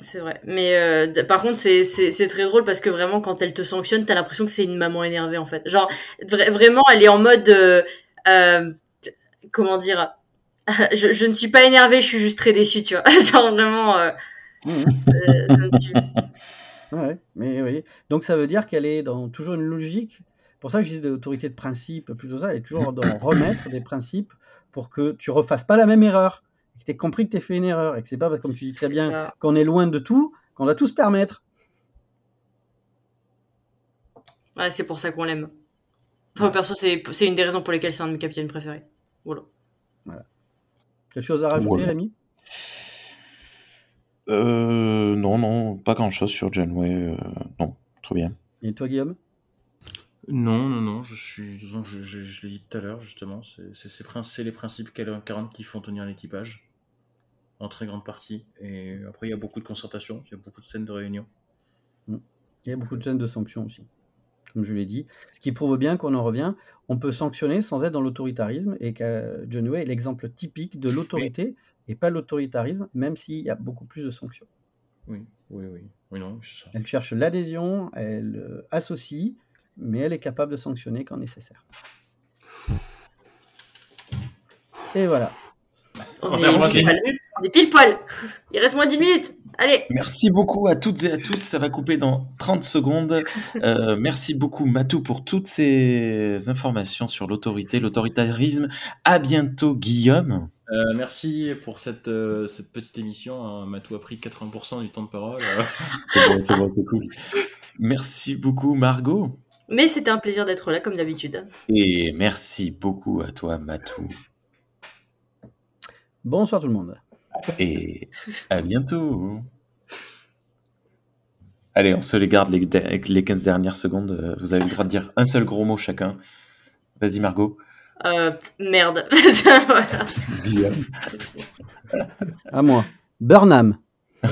C'est vrai. Mais euh, par contre, c'est- c'est c'est très drôle parce que vraiment, quand elle te sanctionne, t'as l'impression que c'est une maman énervée, en fait. Genre, vra- vraiment, elle est en mode... euh, euh, comment dire je, je ne suis pas énervée, je suis juste très déçue, tu vois. Genre, vraiment... euh, euh. Ouais, mais oui. Donc ça veut dire qu'elle est dans toujours une logique. Pour ça que je dis de l'autorité de principe, plutôt ça, elle est toujours dans remettre des principes pour que tu refasses pas la même erreur. Et que tu aies compris que tu as fait une erreur. Et que c'est pas parce que, comme tu dis très bien, qu'on est loin de tout, qu'on doit tout se permettre. Ouais, c'est pour ça qu'on l'aime. Enfin, perso, c'est c'est une des raisons pour lesquelles c'est un de mes capitaines préférés. Voilà. Quelque chose à rajouter, Voilà. Rémi? Euh, non, non, pas grand-chose sur Janeway. euh, non, très bien. Et toi, Guillaume? Non, non, non, je suis. disons Je, je- je l'ai dit tout à l'heure, justement. C'est les principes 40 qui font tenir l'équipage. En très grande partie. Et après, il y a beaucoup de concertation, il y a beaucoup de scènes de réunion. Il y a beaucoup de scènes de sanctions aussi, comme je l'ai dit. Ce qui prouve bien qu'on en revient. On peut sanctionner sans être dans l'autoritarisme et que John Way est l'exemple typique de l'autorité et pas l'autoritarisme, même s'il y a beaucoup plus de sanctions. Oui, oui, oui. Non. Elle cherche l'adhésion, elle euh, associe, mais elle est capable de sanctionner quand nécessaire. Et voilà. On, On est, pile poil. On est pile poil. Il reste moins 10 minutes. Allez. Merci beaucoup à toutes et à tous. Ça va couper dans 30 secondes. Euh, merci beaucoup, Matou, pour toutes ces informations sur l'autorité, l'autoritarisme. À bientôt, Guillaume. Euh, merci pour cette, euh, cette petite émission. hein. Matou a pris 80% du temps de parole. C'est bon, c'est bon, c'est cool. Merci beaucoup, Margot. Mais c'était un plaisir d'être là, comme d'habitude. Et merci beaucoup à toi, Matou. Bonsoir tout le monde. Et à bientôt. Allez, on se les garde les, les 15 dernières secondes. Vous avez le droit de dire un seul gros mot chacun. Vas-y, Margot. Euh, merde. À moi. Burnham. Oh